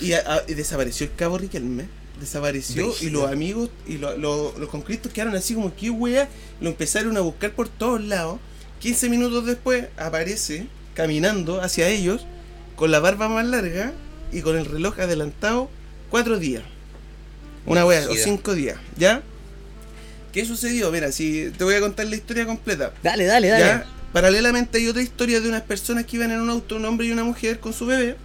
y, a- y desapareció el cabo Riquelme. Desapareció y los amigos y lo- lo- los conscriptos quedaron así como que wea. Lo empezaron a buscar por todos lados. 15 minutos después aparece caminando hacia ellos con la barba más larga y con el reloj adelantado cuatro días. Una wea, o cinco días, ¿ya? ¿Qué sucedió? Mira, si te voy a contar la historia completa. Dale, dale, dale. ¿Ya? Paralelamente hay otra historia de unas personas que iban en un auto, un hombre y una mujer con su bebé.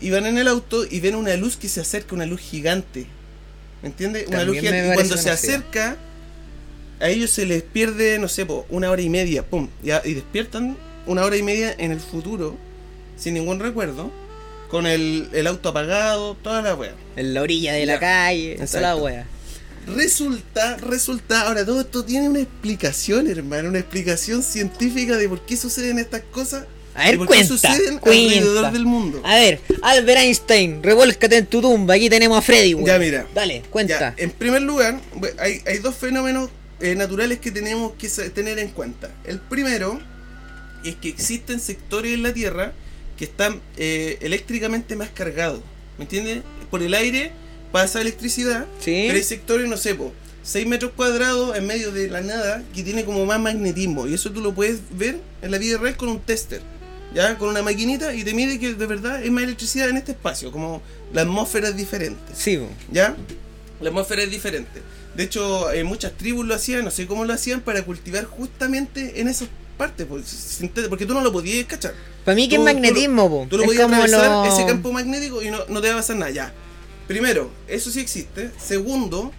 Iban en el auto y ven una luz que se acerca, una luz gigante. ¿Me entiendes? Una luz gigante. Y cuando se acerca, a ellos se les pierde, no sé, po, una hora y media, pum, ya, y despiertan una hora y media en el futuro, sin ningún recuerdo, con el, el auto apagado, toda la wea. En la orilla de la calle, toda la Exacto. wea. Resulta, resulta, ahora todo esto tiene una explicación, hermano, una explicación científica de por qué suceden estas cosas. A ver, cuenta, cuenta. alrededor del mundo. A ver, Albert Einstein, revuélcate en tu tumba. Aquí tenemos a Freddy. Ya, mira. Dale, cuenta. Ya, en primer lugar, hay, hay dos fenómenos eh, naturales que tenemos que tener en cuenta. El primero es que existen sectores en la Tierra que están eh, eléctricamente más cargados. ¿Me entiendes? Por el aire pasa electricidad, Sí. pero hay sectores, no sé, 6 metros cuadrados en medio de la nada que tiene como más magnetismo. Y eso tú lo puedes ver en la vida real con un tester. ¿Ya? Con una maquinita y te mide que de verdad hay más electricidad en este espacio, como la atmósfera es diferente. Sí. ¿Ya? La atmósfera es diferente. De hecho, eh, muchas tribus lo hacían, no sé cómo lo hacían, para cultivar justamente en esas partes, pues, porque tú no lo podías cachar. Para mí que es Tú- tú lo- magnetismo. Tú lo es podías atravesar lo... ese campo magnético y no, no te va a pasar nada. Ya. Primero, eso sí existe. Segundo,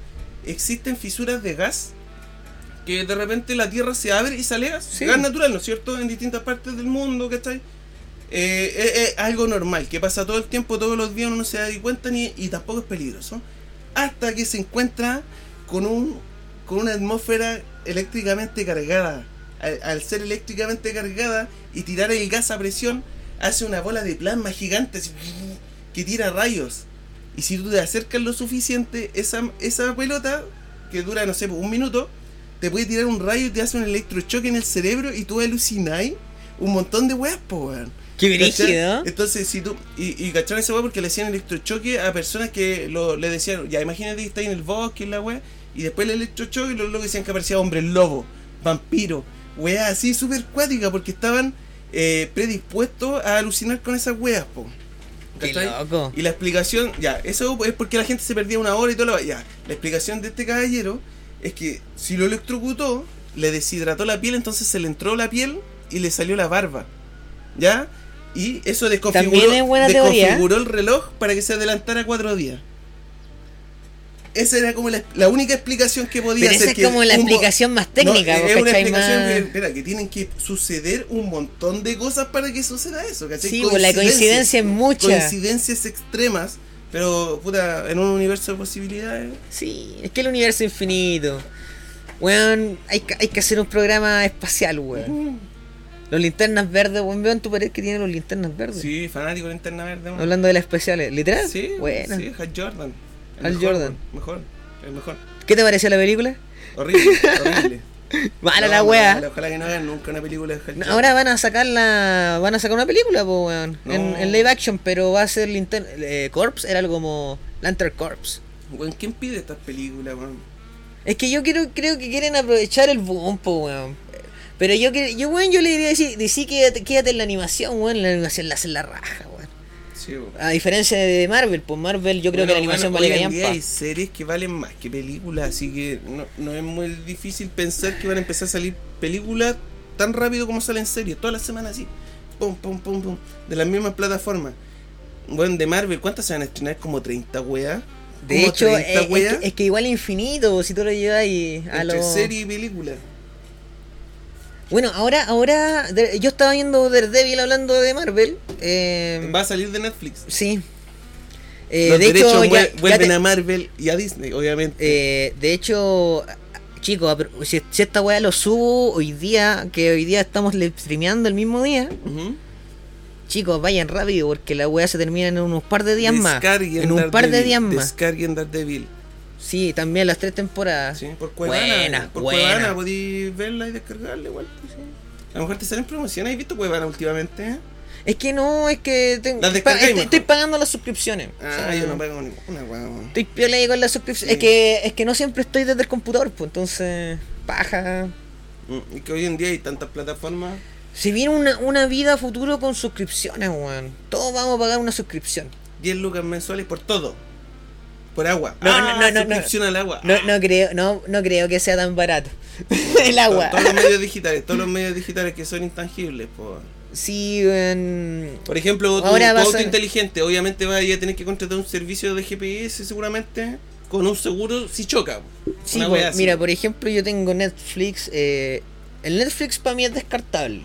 existen fisuras de gas que de repente la Tierra se abre y sale gas. Sí. Gas natural, ¿no es cierto? En distintas partes del mundo, ¿cachai? Eh, es, es algo normal, que pasa todo el tiempo, todos los días uno no se da cuenta ni, y tampoco es peligroso. Hasta que se encuentra con un con una atmósfera eléctricamente cargada. Al, al ser eléctricamente cargada y tirar el gas a presión, hace una bola de plasma gigante así, que tira rayos. Y si tú te acercas lo suficiente, esa, esa pelota, que dura, no sé, un minuto, te puede tirar un rayo y te hace un electrochoque en el cerebro y tú alucináis un montón de weas, po, weón. Qué brígido. Entonces, si tú. Y, y cacharon esa weá porque le hacían electrochoque a personas que lo, le decían, ya imagínate que está ahí en el bosque en la weá, y después el electrochoque y los locos decían que aparecía hombre lobo, vampiro, weá así súper cuática porque estaban eh, predispuestos a alucinar con esas weas, po. Qué ¿Cachai? loco. Y la explicación, ya, eso es porque la gente se perdía una hora y todo lo Ya, la explicación de este caballero es que si lo electrocutó, le deshidrató la piel, entonces se le entró la piel y le salió la barba. ¿Ya? Y eso desconfiguró, desconfiguró el reloj para que se adelantara cuatro días. Esa era como la, la única explicación que podía Pero esa hacer. es que como la explicación más técnica, No, es una explicación Más- que, espera, que tienen que suceder un montón de cosas para que suceda eso, ¿cachai? Sí, pues la coincidencia es mucha. Coincidencias extremas, pero puta, en un universo de posibilidades. Sí, es que el universo es infinito. Weón, hay, que- hay que hacer un programa espacial, weón. Los linternas verdes, weón, veo en tu pared que tiene los linternas verdes. Sí, fanático de Linterna Verde. man. Hablando de las especiales, ¿literal? Sí, Bueno. sí, Hal Jordan. Hal mejor, Jordan. Mejor, el mejor. ¿Qué te pareció la película? Horrible, horrible. [laughs] Mala No, la wea. mala, Ojalá que no hagan nunca una película de. Ahora van a sacar la, van a sacar una película, po, weón, en, No. en live action, pero va a ser Linter eh, Corps, era algo como Lantern Corps. Weón, ¿quién pide estas películas, weón? Es que yo quiero, creo que quieren aprovechar el boom, po, weón. Pero yo, yo, weón, yo le diría decir, decir quédate, quédate en la animación, weón, la animación la hacen la raja. Sí. A diferencia de Marvel, pues Marvel yo creo que la animación bueno, vale hoy en día callampa. hay series que valen más que películas, así que no, no es muy difícil pensar que van a empezar a salir películas tan rápido como salen series, todas las semanas así. Pum, pum, pum, pum. De las mismas plataformas. Bueno, de Marvel, ¿cuántas se van a estrenar? Como 30 weas. De hecho, 30 eh, es, que, es que igual infinito, si tú lo llevas ahí a entre lo... serie y película. Bueno, ahora, ahora, yo estaba viendo Daredevil hablando de Marvel. Eh, Va a salir de Netflix. sí. Eh, Los de derechos hecho, ya- vuel- ya vuelven te- a Marvel y a Disney, obviamente. eh, de hecho, chicos, si, si esta weá lo subo hoy día, que hoy día estamos streameando el mismo día, chicos, vayan rápido porque la weá se termina en unos par de días más. En un par de días más. Descarguen Daredevil. Sí, también las tres temporadas. Sí, por Cuevana. Buena, por buena. Cuevana podéis verla y descargarla igual. pues, sí. A lo mejor te salen promociones. ¿Has visto Cuevana últimamente? eh? Es que no, es que tengo- Las pa- estoy, estoy pagando las suscripciones. Ah, O sea, yo no pago ninguna, weón. Estoy piola con la suscripción. Sí. Es que es que no siempre estoy desde el computador, pues entonces paja. Mm, Y que hoy en día hay tantas plataformas. Si viene una, una vida futuro con suscripciones, weón. Todos vamos a pagar una suscripción. 10 lucas mensuales por todo. Por agua. No, ah, no, no, no, suscripción al agua. No, no creo, no, no creo que sea tan barato. [laughs] el agua. Todos los medios digitales, todos los medios digitales que son intangibles. po. Sí, weón. Por ejemplo, tu, Ahora tu vas auto a- inteligente, obviamente vaya a tener que contratar un servicio de GPS seguramente con un seguro si choca. Sí, Una po, wea así. mira, por ejemplo, yo tengo Netflix. eh, el Netflix para mí es descartable.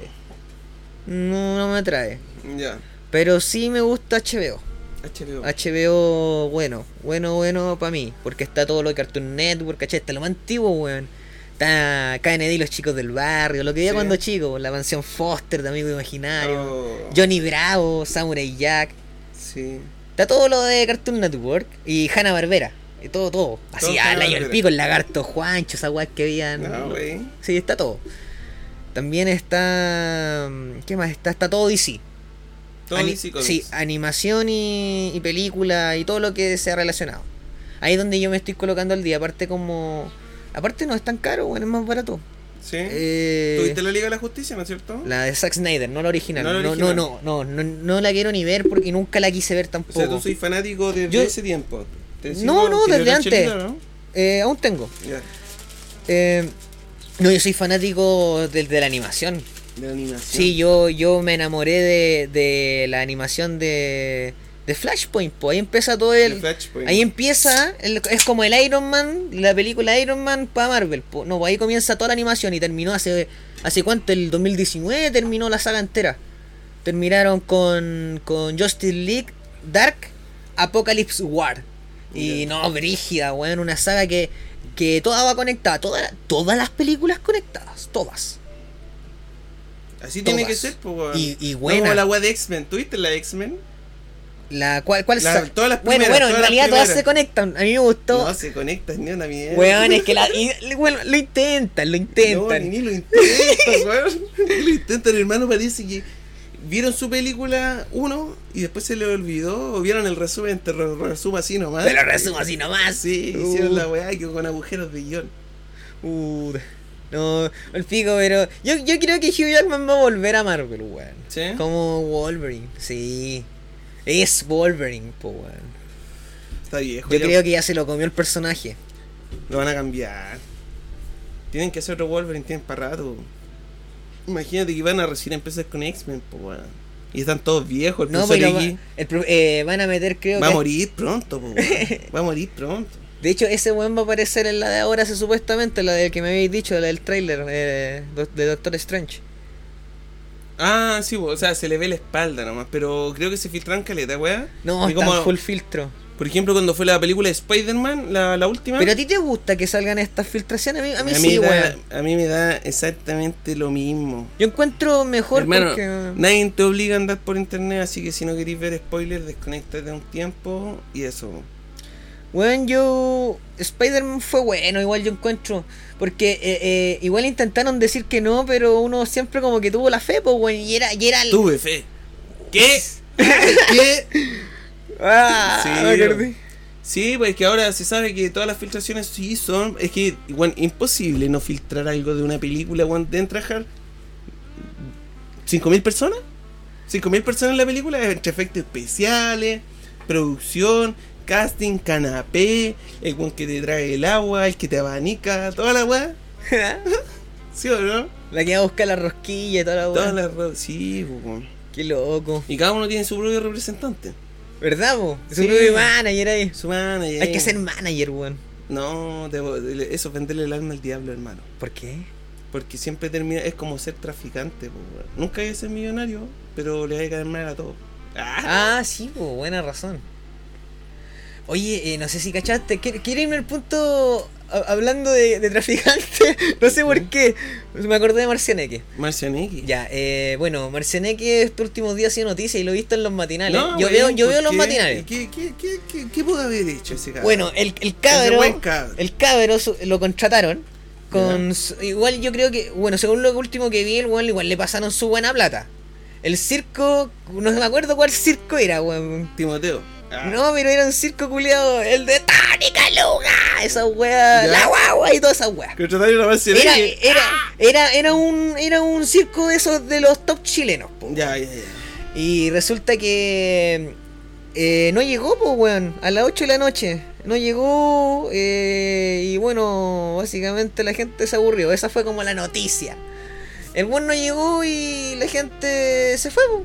No, no me atrae. Ya. Pero sí me gusta HBO. HBO. HBO, bueno, bueno, bueno para mí. Porque está todo lo de Cartoon Network, ¿cachai? Está lo más antiguo, weón. Está KND, los chicos del barrio, lo que veía Sí. cuando chico, la mansión Foster de Amigo Imaginario, Oh, Johnny Bravo, Samurai Jack. Sí. Está todo lo de Cartoon Network y Hanna Barbera. Y todo, todo. Así Todo al año Hanna-Barbera. el pico, el lagarto Juancho, esa weá que habían. Ah, güey. Sí, está todo. También está. ¿Qué más está? Está todo DC. Todo Ani- DC Comics. sí, animación y, y película y todo lo que sea relacionado. Ahí es donde yo me estoy colocando al día. Aparte, como. Aparte, no es tan caro, bueno, es más barato. Sí. Eh, ¿Tuviste la Liga de la Justicia, no es cierto? la de Zack Snyder, no la original. No No, la no, original. no, no, no, no la quiero ni ver porque nunca la quise ver O tampoco. sea, tú soy fanático desde Yo- ese tiempo. ¿Te No, no, ¿Quieres desde antes. chelita, no? Eh, aún tengo. Eh, no, yo soy fanático de, de la animación. De animación. Sí, yo, yo me enamoré de, de la animación de, de Flashpoint. Ahí empieza todo el. Ahí empieza, el- es como el Iron Man, la película Iron Man para Marvel. po. No, pues ahí comienza toda la animación y terminó hace. ¿Hace cuánto? El 2019 terminó la saga entera. Terminaron con, con Justice League, Dark, Apocalypse War. Y no, brígida, weón, una saga que, que toda va conectada. Toda, todas las películas conectadas, todas. Así tiene que ser, pues. Y- y No buena. como la weá de X-Men. ¿Tuviste la X-Men? La, ¿Cuál, cuál La- todas las primeras, bueno, en todas realidad todas se conectan. A mí me gustó. No se conectan ni una mierda. Weón, es que la, [laughs] y- bueno, lo intentan, lo No, intentan. ni, ni lo intentan, weón. Lo intentan, hermano. Parece que vieron su película uno y después se le olvidó. O vieron el resumen, te re- resumo así nomás. Te lo resumo así nomás. Sí, Uh. hicieron la weá que con agujeros de guion. Uh, no, el pico, pero yo, yo creo que Hugh Jackman va a volver a Marvel, weón. ¿Sí? Como Wolverine, sí. Es Wolverine, po, weón. Está viejo. Yo ya creo que ya se lo comió el personaje. Lo van a cambiar. Tienen que hacer otro Wolverine, tienen para rato. Imagínate que van a recibir empresas con X-Men, pues weón. Y están todos viejos. El No, pero va, el eh, van a meter, creo va a que. morir pronto, weón. [laughs] Va a morir pronto. De hecho, ese weón va a aparecer en la de ahora, se supuestamente, la del que me habéis dicho, la del trailer eh, de Doctor Strange. Ah, sí, o sea, se le ve la espalda nomás, pero creo que se filtran caleta, weá. No, está como- full filtro. Por ejemplo, cuando fue la película de Spider-Man, la, la última. Pero a ti te gusta que salgan estas filtraciones, a mí, a mí a sí, mí, da- weón. a mí me da exactamente lo mismo. Yo encuentro mejor Hermano, porque. nadie te obliga a andar por internet, así que si no queréis ver spoilers, desconectate un tiempo y eso. Weón, yo. Spider-Man fue bueno, igual yo encuentro. Porque eh, eh, igual intentaron decir que no, pero uno siempre como que tuvo la fe, pues, weón. Y era, y era el. Tuve fe. ¿Qué? [laughs] ¿Qué? Ah, Sí, me. Sí, pues que ahora se sabe que todas las filtraciones sí son. Es que, igual, imposible no filtrar algo de una película, weón. Deben trabajar. ¿5.000 personas? ¿5.000 personas en la película? Entre efectos especiales, producción, casting, canapé, el weón que te trae el agua, el que te abanica, toda la weá. [laughs] ¿Sí o no? la que va a buscar la rosquilla y toda la Todas weón. las ro- Sí, weón. Qué loco. Y cada uno tiene su propio representante. ¿Verdad, po? Su Sí. propio manager ahí. Su manager. Hay que ser manager, weón. No, debo- eso es venderle el alma al diablo, hermano. ¿Por qué? Porque siempre termina, es como ser traficante, po, weón. Nunca hay que ser millonario, pero le hay que caer mal a todo. Ah, Ah, sí, po, buena razón. Oye, eh, no sé si cachaste. ¿Quiere quiere irme al punto hablando de, de traficante? [laughs] no sé por qué. Me acordé de Marcianeque. Marcian X. Ya, eh, bueno, Marcianeque estos últimos días ha sido noticia y lo he visto en los matinales. No, yo veo, yo ¿por veo los matinales. ¿Qué, qué, qué, qué, qué pudo haber hecho ese cabrón? Bueno, el, el cabro. El cabro su- lo contrataron. Con su- igual yo creo que, bueno, según lo último que vi, el weón igual le pasaron su buena plata. El circo, no me acuerdo cuál circo era, weón. Timoteo. Ah, No, pero era un circo culiado, el de Tónica Luga, esa wea, Ya. la guagua y toda esa wea. Contrataron a Marcian Era, era, era, era un, era un circo de esos de los top chilenos, po. Ya, ya, ya. Y resulta que eh, no llegó, pues, weón, a las 8 de la noche. No llegó eh, y bueno, básicamente la gente se aburrió. Esa fue como la noticia. El weón no llegó y la gente se fue, po.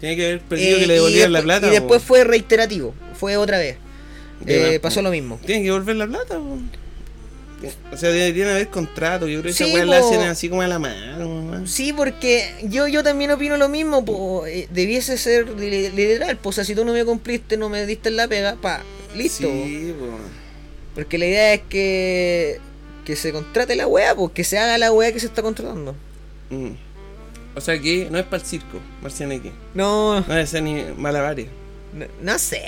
Tiene que haber perdido Eh, que le devolvieran la plata. Y po. después fue reiterativo, fue otra vez. Eh, pasó po. lo mismo. Tienen que devolver la plata, po. O sea, deberían haber contratos. Yo creo que Sí, esa weá la po. hacen así como a la mano. Sí, porque yo, yo también opino lo mismo, po, eh, debiese ser li- literal, pues, o sea, si tú no me cumpliste, no me diste la pega, pa, listo. Sí, po. Porque la idea es que, que se contrate la weá, pues, que se haga la weá que se está contratando. Mm. O sea que no es para el circo, Marcianeque. No, No es ni malabares, no, no sé,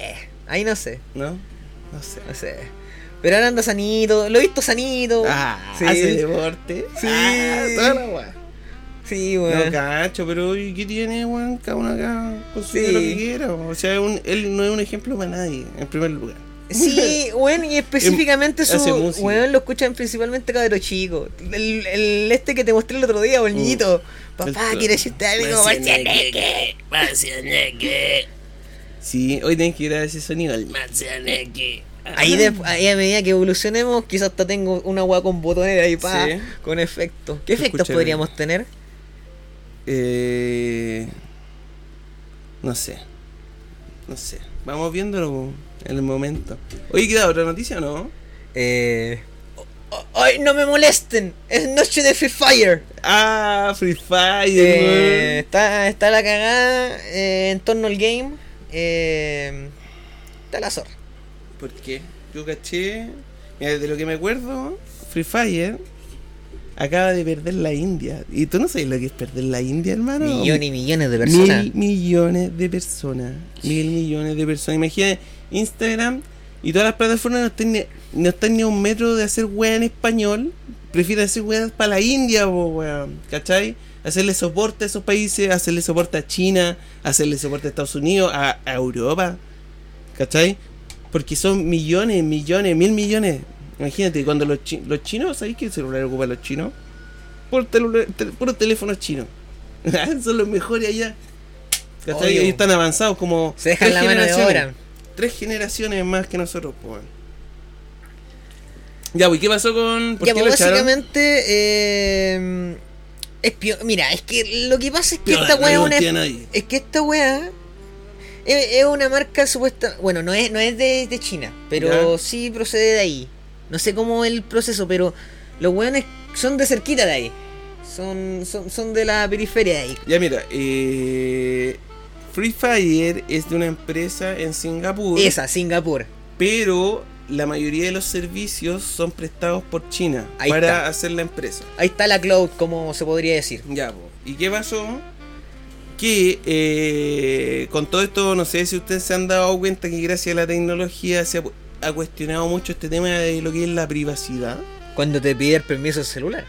ahí no sé, ¿no? No sé. no sé. Pero ahora anda sanito, lo he visto sanito. Ah, sí, hace deporte. Sí. Ah, toda la weá. sí, No weón. cacho, pero ¿y qué tiene, weón? Cada uno acá construye Sí. lo que quiera. O sea, un- él no es un ejemplo para nadie, en primer lugar. Sí, [laughs] weón, y específicamente su. Hace música. Weón, lo escuchan principalmente cabros chicos. El, el este que te mostré el otro día, o el Mm. niñito. Papá, quiere decirte algo, Marcianeque. Sí, hoy tenés que ir a ese sonido. El Ahí, de- ahí a medida que evolucionemos, quizás hasta tengo una weá con botones ahí pa, Sí. con efectos. ¿Qué efectos podríamos tener? Eh, no sé. No sé. Vamos viéndolo en el momento. Oye, ¿queda otra noticia o no? Eh. ¡Ay, no me molesten! ¡Es noche de Free Fire! Ah, Free Fire, Eh, está, está la cagada eh, en torno al game. Eh, está la zorra. ¿Por qué? Yo caché. Mira, de lo que me acuerdo, Free Fire acaba de perder la India. ¿Y tú no sabes lo que es perder la India, hermano? Millones y millones de personas. Mil millones de personas. Mil millones de personas. Imagina Instagram y todas las plataformas no están ni, no están ni a un metro de hacer weá en español. Prefieren hacer weas para la India, po, weón. ¿Cachai? Hacerle soporte a esos países, hacerle soporte a China, hacerle soporte a Estados Unidos, a, a Europa. ¿Cachai? Porque son millones, millones, mil millones. Imagínate, cuando los, chi- los chinos, ¿sabéis qué celular ocupan los chinos? Por puros teléfonos chinos. [laughs] son los mejores allá. ¿Cachai? Obvio. Ellos están avanzados como. Se dejan tres la mano de generaciones. obra. Tres generaciones más que nosotros, pues. Ya, pues, ¿qué pasó con.? ¿Por Ya, pues básicamente. Eh, Mira, es que lo que pasa es que esta no weá es una. Es que esta weá. Es, es una marca supuesta. Bueno, no es, no es de, de China, pero Ya. sí procede de ahí. No sé cómo es el proceso, pero los weones son de cerquita de ahí. Son, son, son de la periferia de ahí. Ya, mira, eh, Free Fire es de una empresa en Singapur. Esa, Singapur. Pero la mayoría de los servicios son prestados por China Ahí para está. hacer la empresa. Ahí está la cloud, como se podría decir. Ya, po. ¿y qué pasó? Que eh, con todo esto, no sé si ustedes se han dado cuenta que gracias a la tecnología se ha, ha cuestionado mucho este tema de lo que es la privacidad. Cuando te pide el permiso el celular.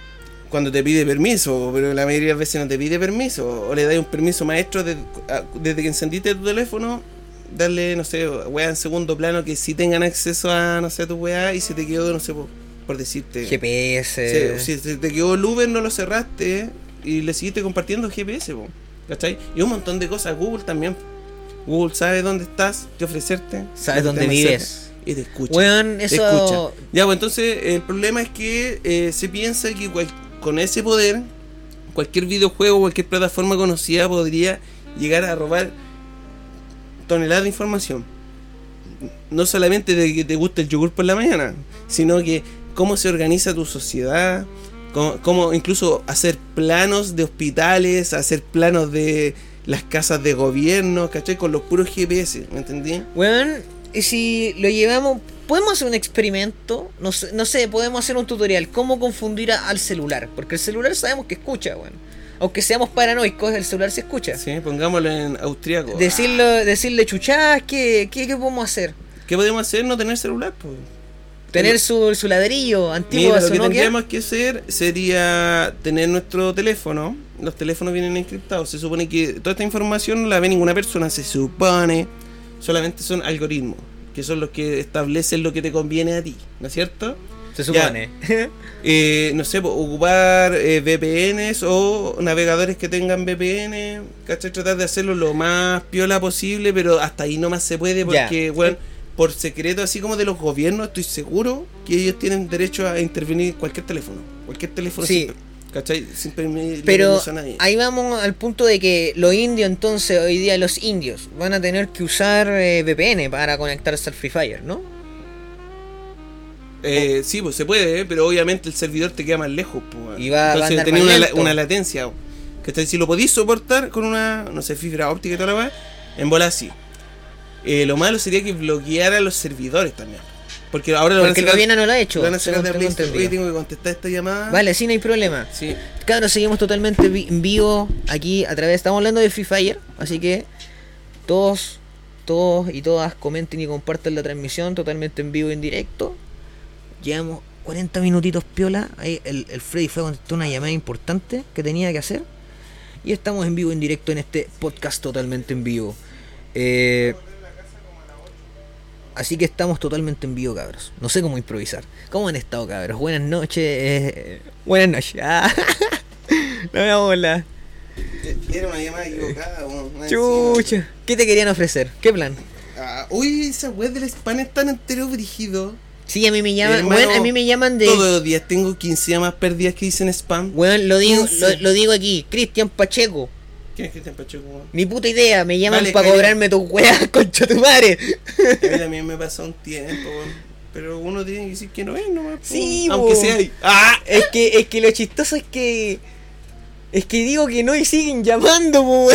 Cuando te pide permiso, pero la mayoría de las veces no te pide permiso, o le das un permiso maestro de- a- desde que encendiste tu teléfono, darle, no sé, weá en segundo plano que sí tengan acceso a, no sé, a tu weá y se te quedó, no sé, por, por decirte. GPS. Sí, si se te quedó el Uber, no lo cerraste y le seguiste compartiendo GPS, po, ¿cachai? Y un montón de cosas. Google también. Google sabe dónde estás, qué ofrecerte. Sabes dónde vives. Te escucha. Weón, te eso. escucha. Ya, pues entonces el problema es que eh, se piensa que cual- con ese poder, cualquier videojuego, cualquier plataforma conocida podría llegar a robar toneladas de información. No solamente de que te guste el yogur por la mañana, sino que cómo se organiza tu sociedad, cómo, cómo incluso hacer planos de hospitales, hacer planos de las casas de gobierno, ¿cachai? Con los puros GPS, ¿me entendí? Weón, y si lo llevamos, podemos hacer un experimento, no sé, no sé, podemos hacer un tutorial, cómo confundir a- al celular, porque el celular sabemos que escucha, weón. Aunque seamos paranoicos, el celular se escucha. Sí, pongámoslo en austriaco. Decirlo, decirle chuchás, ¿qué, qué, qué podemos hacer? ¿Qué podemos hacer? No tener celular, pues. Tener su, su ladrillo antiguo Mira, lo que Nokia. tendríamos que hacer sería tener nuestro teléfono. Los teléfonos vienen encriptados. Se supone que toda esta información no la ve ninguna persona. Se supone. Solamente son algoritmos. Que son los que establecen lo que te conviene a ti. ¿No es cierto? Se supone. [laughs] Eh, no sé, po, ocupar eh, VPNs o navegadores que tengan VPN. ¿Cachai? Tratar de hacerlo lo más piola posible. Pero hasta ahí nomás se puede. Ya. Porque, bueno, por secreto, así como de los gobiernos, estoy seguro que ellos tienen derecho a intervenir en cualquier teléfono. Cualquier teléfono. Sí. ¿Cachai? Sin Pero a nadie. ahí vamos al punto de que los indios entonces, hoy día los indios, van a tener que usar eh, VPN para conectarse al Free Fire, ¿no? Eh, sí, pues se puede, eh, pero obviamente el servidor te queda más lejos. Pues. Y va- va a Entonces tenés una, latencia. Que si lo podéis soportar con una, no sé, fibra óptica y toda la weá, en bola sí. Eh, lo malo sería que bloqueara los servidores también. Porque ahora lo Porque el gobierno no lo ha hecho. van a sacar de Play tengo que contestar esta llamada. Vale, sí, no hay problema. Sí. Cabros, seguimos totalmente vi- en vivo aquí a través. Estamos hablando de Free Fire, así que todos, todos y todas comenten y compartan la transmisión totalmente en vivo y en directo. Llevamos 40 minutitos piola. Ahí el, el Freddy fue a contestar una llamada importante que tenía que hacer. Y estamos en vivo, en directo en este podcast totalmente en vivo. Eh, así que estamos totalmente en vivo, cabros. No sé cómo improvisar. ¿Cómo han estado, cabros? Buenas noches. [laughs] buenas noches. Ah, [laughs] no me bola. Eh, Era una llamada equivocada. más Chucha. ¿Qué te querían ofrecer? ¿Qué plan? Ah, uy, esa web del spam es tan entero brígido. Sí, a mí me llaman. Hermano, Weón, a mí me llaman de. Todos los días tengo 15 llamadas perdidas que dicen spam. Weón, lo digo, lo, 15. lo digo aquí. Cristian Pacheco. ¿Quién es Cristian Pacheco? weón? Ni puta idea. Me llaman Vale, para cariño. cobrarme tus weas, [laughs] concha tu madre. [laughs] A mí también me pasó un tiempo, pero uno tiene que decir que no es nomás. po. Sí, aunque po. sea ahí. ¡Ah! Es que, es que lo chistoso es que. Es que digo que no y siguen llamando, po.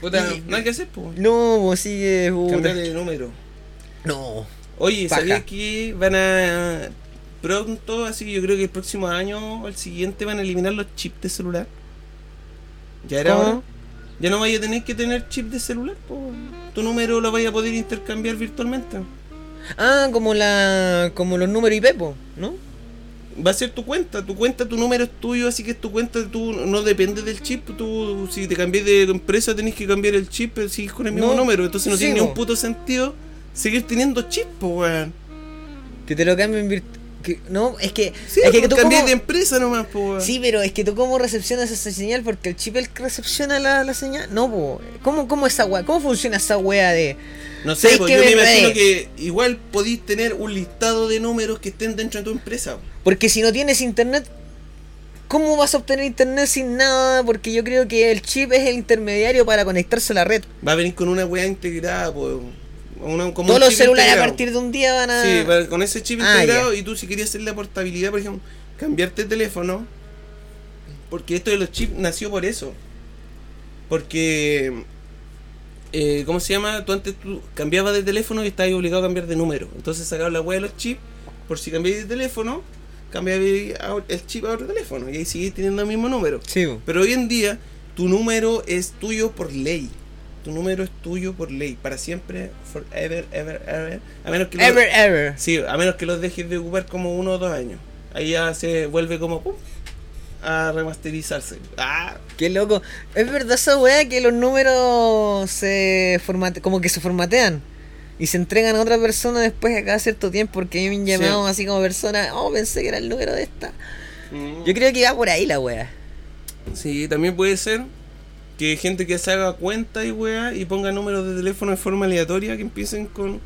Puta, Y- no hay que hacer, pues. No, po, sigue, de número. No. Oye, Paja. ¿sabías que van a. Pronto, así yo creo que el próximo año o el siguiente van a eliminar los chips de celular? ¿Ya era. Ya no vaya a tener que tener chip de celular, po. Tu número lo vaya a poder intercambiar virtualmente. Ah, como la. como los números IP, po, ¿no? Va a ser tu cuenta, tu cuenta, tu número es tuyo, así que es tu cuenta, tú no depende del chip, tú si te cambias de empresa tenés que cambiar el chip, pero sigues con el mismo No, número, entonces no sí, tiene ni un puto sentido seguir teniendo chip, weón. Que te lo cambien virt- que No, es que. Sí, es que pues, tú cómo- de empresa nomás, pues weón. Sí, pero es que tú cómo recepcionas esa señal porque el chip es el que recepciona la, la señal. No, po. ¿Cómo, cómo esa wea? ¿Cómo funciona esa wea de. No sé, ¿Sabes pues qué yo me imagino que igual podéis tener un listado de números que estén dentro de tu empresa. Porque si no tienes internet, ¿cómo vas a obtener internet sin nada? Porque yo creo que el chip es el intermediario para conectarse a la red. Va a venir con una weá integrada, pues. Una, como Todos los celulares a partir de un día van a. Sí, con ese chip Ah, integrado y tú si querías hacer la portabilidad, por ejemplo, cambiarte de teléfono, porque esto de los chips nació por eso. Porque, eh, ¿cómo se llama? Tú antes tú cambiabas de teléfono y estabas obligado a cambiar de número. Entonces sacabas la hueá de los chips, por si cambiabas de teléfono, cambiabas a- el chip a otro teléfono y ahí sigues teniendo el mismo número. Sí. Pero hoy en día, tu número es tuyo por ley. Tu número es tuyo por ley, para siempre, forever, ever, ever. A menos que lo- Ever, ever. Sí, a menos que los dejes de ocupar como uno o dos años. Ahí ya se vuelve como pum, a remasterizarse. Ah, Qué loco. Es verdad esa weá que los números se formate como que se formatean. Y se entregan a otra persona después de cada cierto tiempo porque a mí me han Sí. llamado así como persona, oh, pensé que era el número de esta. mm. Yo creo que va por ahí la weá. Sí, también puede ser que gente que se haga cuenta y wea y ponga números de teléfono de forma aleatoria que empiecen con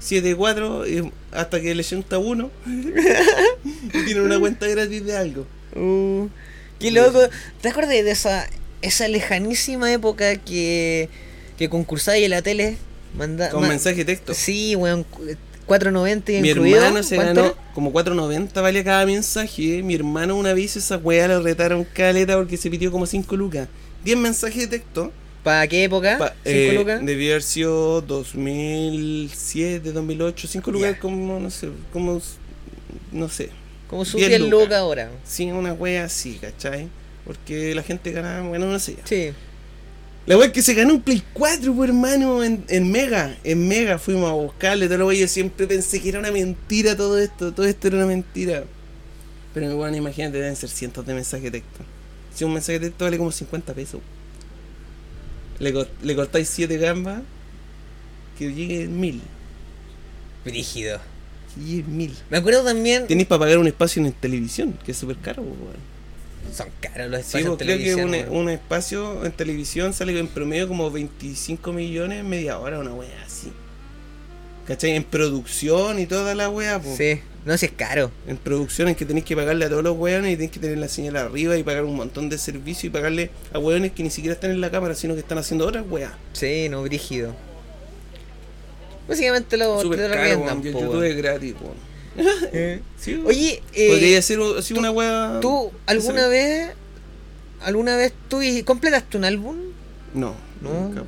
74 y hasta que le sienta uno [laughs] y tienen una cuenta gratis de algo. Uh, qué loco. ¿Te acuerdas de esa esa lejanísima época que, que en la tele? Manda, Con ma- mensaje texto. Sí, weón. cu- 4.90 Mi incluido. hermano se ¿Cuánto ganó era? como 4.90 vale cada mensaje. Mi hermano una vez esa weá lo retaron caleta porque se pidió como 5 lucas. 10 mensajes de texto. ¿Para qué época? Pa- ¿Cinco eh, lucas? Debió haber sido 2007, 2008, 5 lucas Ya. como, no sé, como, no sé. Como su 10 10 lucas. lucas ahora. Sí, una wea así, ¿cachai? Porque la gente ganaba, bueno, no sé. Sí. La wea que se ganó un Play 4, pues, hermano, en, en Mega. En Mega fuimos a buscarle, todo lo wea. Yo siempre pensé que era una mentira todo esto. Todo esto era una mentira. Pero bueno, imagínate, deben ser cientos de mensajes de texto. Si un mensaje de texto vale como 50 pesos. Le, le cortáis 7 gambas, que llegue mil. Brígido. Que llegue mil. Me acuerdo también. Tenéis para pagar un espacio en televisión, que es súper caro, weón. Son caros los Sí, espacios en creo que televisión. un, weón. un espacio en televisión sale en promedio como 25 millones en media hora, una wea así. ¿Cachai? En producción y toda la wea, pues. Sí, no, si es caro. En producción en que tenéis que pagarle a todos los weones y tenéis que tener la señal arriba y pagar un montón de servicios y pagarle a weones que ni siquiera están en la cámara, sino que están haciendo otras weas. Sí, no, brígido. Básicamente lo Súper te lo caro, po, YouTube es gratis, [laughs] [laughs] weón. Eh. Sí. Oye, eh, Podría así tú- una wea. ¿tú alguna vez, alguna vez tú completaste un álbum? No, No. nunca.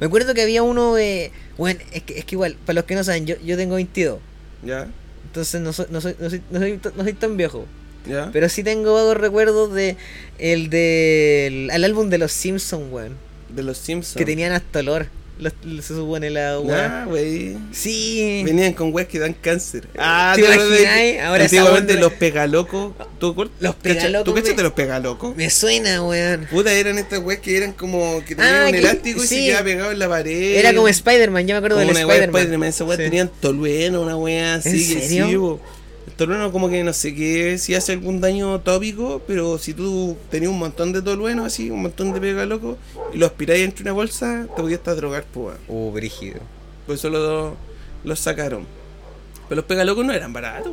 Me acuerdo que había uno de... Bueno, es que, es que igual, para los que no saben, yo, yo tengo 22. ¿Ya? Entonces no soy, no soy, no soy, no soy, no soy tan viejo. ¿Ya? Pero sí tengo vagos recuerdos de el del el álbum de los Simpsons, weón. De los Simpsons. Que tenían hasta olor. Los, los- se supone la weón. Ah, wey. Sí. Venían con weas que dan cáncer. Ah, ¿Te acuerdas de imaginas? que Ahora Antiguamente los pegalocos. ¿Tú, Los pegalocos ¿Tú cachaste me- los pegalocos? Me suena, weón. Puta, eran estas weas que eran como que tenían Ah, un que- elástico y sí. se quedaba pegado en la pared. Era como Spider-Man, yo me acuerdo Como del Spider-Man. Spider-Man. Esa wea Sí. tenían tolueno, una wea así. que serio? sí, po. El tolueno como que no sé qué, si hace algún daño tópico, pero si tú tenías un montón de tolueno así, un montón de pegaloco, y lo aspiráis entre una bolsa, te podías drogar, pues. Uh, brígido. Por eso lo- los sacaron. Pero los pegalocos no eran baratos.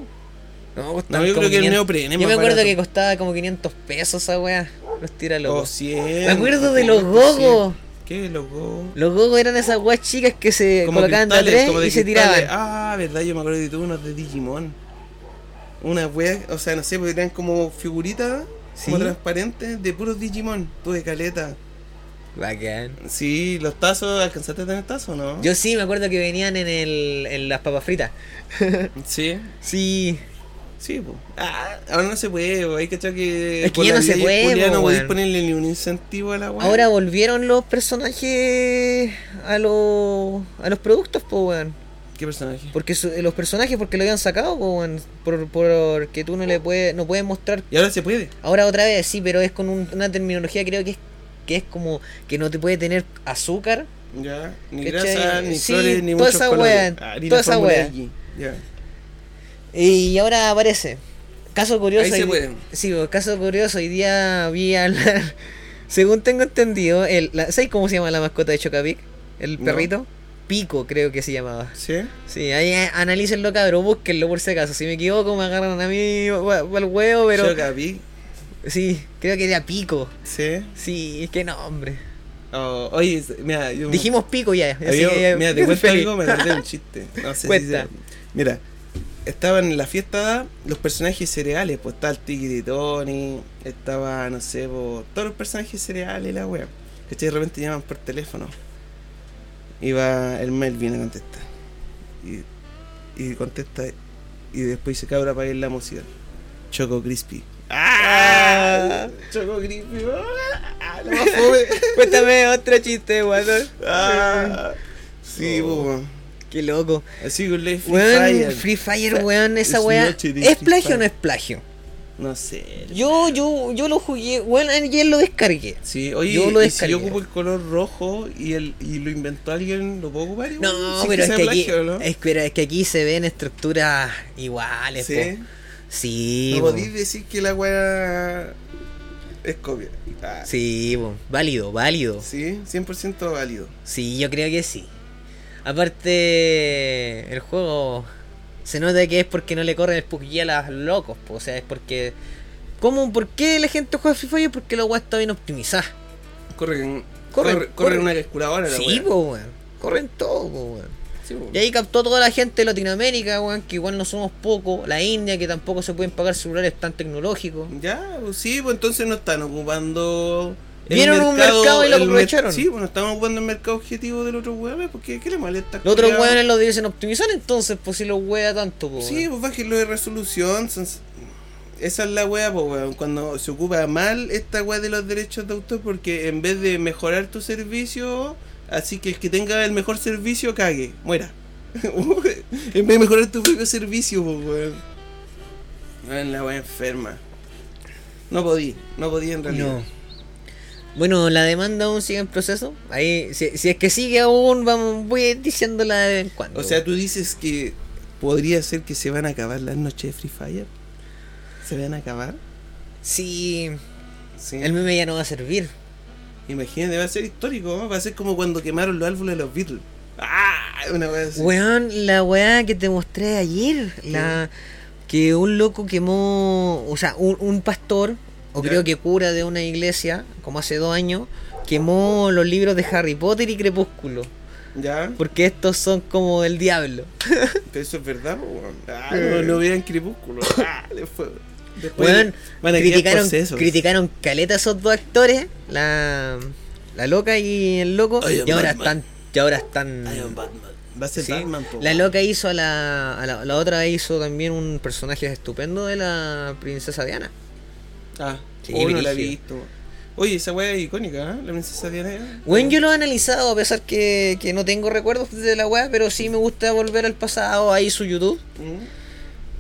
No, costaban No, yo creo que el 500. neoprene Yo me acuerdo barato. que costaba como 500 pesos esa weá. Los tira locos. 100. Me acuerdo de los 100. gogos. ¿Qué, los gogos? Los gogos eran esas weas chicas que se Como colocaban de a cristales, tres como de y se tiraban. Ah, verdad, yo me acuerdo de unos de Digimon. Una wea, o sea, no sé, porque eran como figuritas, como ¿Sí? transparentes, de puros Digimon. Tuve caleta. Bacán. Sí, los tazos, ¿alcanzaste a tener tazos no? Yo sí me acuerdo que venían en, el, en las papas fritas. [laughs] Sí, Sí. sí, pues. Ah, ahora no se puede, po. hay que echar que. Es que ya no se puede, po, no podéis weón. ponerle ni un incentivo a la wea. Ahora volvieron los personajes a los a los productos, po, weón. ¿Qué personaje? Porque su- los personajes porque lo habían sacado, po, weón. Por, porque tú no le puedes no puedes mostrar Y ahora se puede. Ahora otra vez sí, pero es con un- una terminología creo que es que es como que no te puede tener azúcar. Ya, ni grasa, ni Sí, flores, ni toda muchos esa colores. wea, Ah, ni toda esa wea. Ya. Y ahora aparece. Caso curioso. Ahí se puede. Sí, pues, caso curioso, hoy día vi hablar. [laughs] Según tengo entendido, el, la, ¿sabes cómo se llama la mascota de Chocapic? El No. Pico, creo que se llamaba. ¿Sí? Sí, ahí eh, analícenlo, cabrón, búsquenlo por si acaso. Si me equivoco, me agarran a mí al huevo, pero. Sí, creo que era Pico. ¿Sí? Sí, qué nombre. Oh, oye, mira, yo... Dijimos Pico ya. así había- que- mira, te cuento feliz. [laughs] algo, me acordé de un chiste. No sé si se- Mira, estaban en la fiesta los personajes cereales, pues estaba el Tigre Tony, estaba, no sé, todos los personajes cereales, la wea. Que de repente llaman por teléfono. Iba el Melvin a contestar. Y, y contesta y después dice cabra para ir la música. Choco Crispy. ¡Ah! [laughs] Choco Crispy. ¡Ah! [laughs] Fome. Cuéntame otro chiste, guatón. Ah, sí, Oh. po. Qué loco. Así con Free Fire. Free Fire, weón, esa Es weá. ¿Es plagio o no es plagio? No sé. Yo, yo, yo lo jugué, weón, ayer lo descargué. Sí, oye, Yo lo y si yo descargué. ocupo el color rojo y el y lo inventó alguien, ¿lo puedo ocupar igual? No, pero es que, aquí, plagio, ¿no? es, pero es que aquí se ven estructuras iguales, Sí. po. Sí, no po. podéis decir que la weá es copia. Ah, Sí, po. válido, válido. sí, 100% válido. Sí, yo creo que sí. Aparte, el juego se nota que es porque no le corren el puquilla a los locos, po. o sea, es porque... ¿Cómo? ¿Por qué la gente juega Free Fire? Porque la weá está bien optimizada. Corren, Corren, corre, corre corren. una calculadora la Sí, po, weón. Corren todo, po, weón. Sí. Y ahí captó toda la gente de Latinoamérica, weón, que igual no somos pocos. La India, que tampoco se pueden pagar celulares tan tecnológicos. Ya, pues sí, pues entonces no están ocupando. Vieron un mercado y lo aprovecharon. Sí, pues no estamos ocupando el mercado objetivo del otro weón, porque ¿qué le molesta? Los otros weones lo dicen optimizar, entonces, pues si los wea tanto, po, Sí, pues bájenlo de resolución. son- Esa es la wea, pues weón. Cuando se ocupa mal esta wea de los derechos de autor, porque en vez de mejorar tu servicio, así que el que tenga el mejor servicio cague, muera. [laughs] en vez de mejorar tu propio servicio, pues weón. Weón, la wea enferma. No podí, no podí en realidad. No. Bueno, la demanda aún sigue en proceso. Ahí, si, si es que sigue aún, vamos, voy diciéndola de vez en cuando. O sea, tú dices que podría ser que se van a acabar las noches de Free Fire. ¿Se van a acabar? sí, Sí. el meme ya no va a servir. Imagínate, va a ser histórico, ¿no? va a ser como cuando quemaron los álbumes de los Beatles. ¡Ah! Una wea así. Weón, la weá que te mostré ayer, la que un loco quemó, o sea, un, un pastor, o Ya. creo que cura de una iglesia, como hace dos años, quemó los libros de Harry Potter y Crepúsculo. Ya, Porque estos son como el diablo. pero eso es verdad, weón. Ah, no, no vean crepúsculo. [laughs] Ah, después. Después Weón, van a quedar criticaron, criticaron caleta a esos dos actores, la, la loca y el loco, I y ahora están, y ahora están I am Batman. Va a ser Sí. Batman, po. La loca hizo a la, a la, la otra hizo también un personaje estupendo de la princesa Diana. Ah, Sí, oh, no la he visto. Oye, esa weá es icónica, ¿eh? La princesa Diana. Bueno, yo lo he analizado a pesar que, que no tengo recuerdos de la weá, pero sí me gusta volver al pasado, ahí su YouTube. Mm.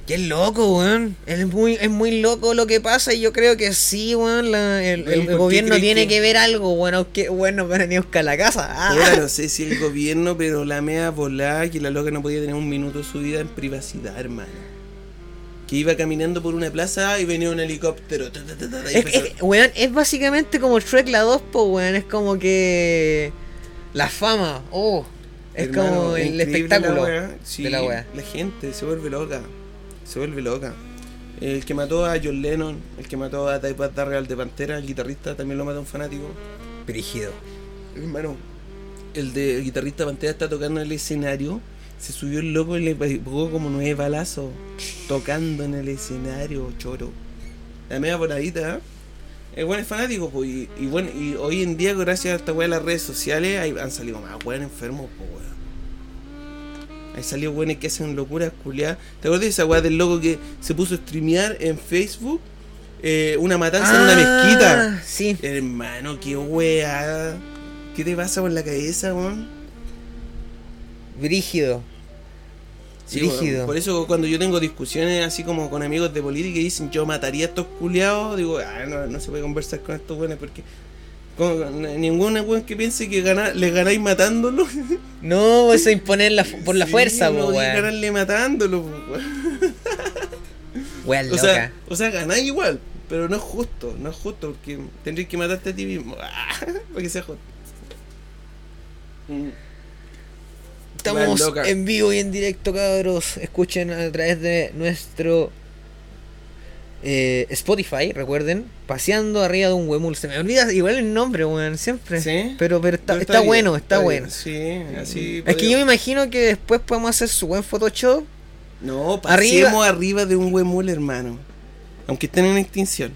Qué loco, weón. Es muy, es muy loco lo que pasa y yo creo que sí, weón. la- el, Oye, el ¿por qué gobierno tiene que- que ver algo, bueno, que bueno, para ni buscar la casa. Ah. Ahora no sé si el gobierno, pero la mea volada que la loca no podía tener un minuto de su vida en privacidad, hermano. Que iba caminando por una plaza y venía un helicóptero. ta, Es, empezó- es- weón, es básicamente como Shrek la 2, po, weón. Es como que. La fama, oh. Es Hermano, como el espectáculo la wea. Sí, de la wea. La gente se vuelve loca. Se vuelve loca. El que mató a John Lennon, el que mató a Type Darreal de Pantera, el guitarrista, también lo mató un fanático. Brígido. Hermano, el de el guitarrista Pantera está tocando en el escenario. Se subió el loco y le pegó como nueve balazos. Tocando en el escenario, choro. La media voladita, ¿eh? El buen es fanático, pues. Y, y bueno, y hoy en día, gracias a esta weá de las redes sociales, hay- han salido más weón enfermos, pues weón. Hay salido weones que hacen locuras culiadas. ¿Te acuerdas de esa weá del loco que se puso a streamear en Facebook? eh, una matanza en una mezquita. Ah, Sí. Hermano, qué wea. ¿Qué te pasa por la cabeza, weón? Brígido. Sí. Por eso cuando yo tengo discusiones así como con amigos de política y dicen yo mataría a estos culiados, digo, ah, no, no se puede conversar con estos weones porque con, ningún weón que piense que gana, les ganáis matándolo. [laughs] No, eso imponer la, fu- por la Sí, fuerza, no weón. ganarle matándolo, weón. [laughs] Weón O loca. sea, o sea, ganáis igual, pero no es justo, no es justo porque tendréis que matarte a ti mismo. [laughs] para que sea justo. Mm. Estamos en vivo y en directo, cabros. Escuchen a través de nuestro eh, Spotify, recuerden. Paseando arriba de un huemul. Se me olvida igual el nombre, weón, siempre. ¿Sí? Pero, pero está, está bien, bueno, está, bueno. Sí, así. Es que yo me imagino que después podemos hacer su buen Photoshop. No, Arriba- pasemos arriba, de un huemul, hermano. Aunque estén en extinción.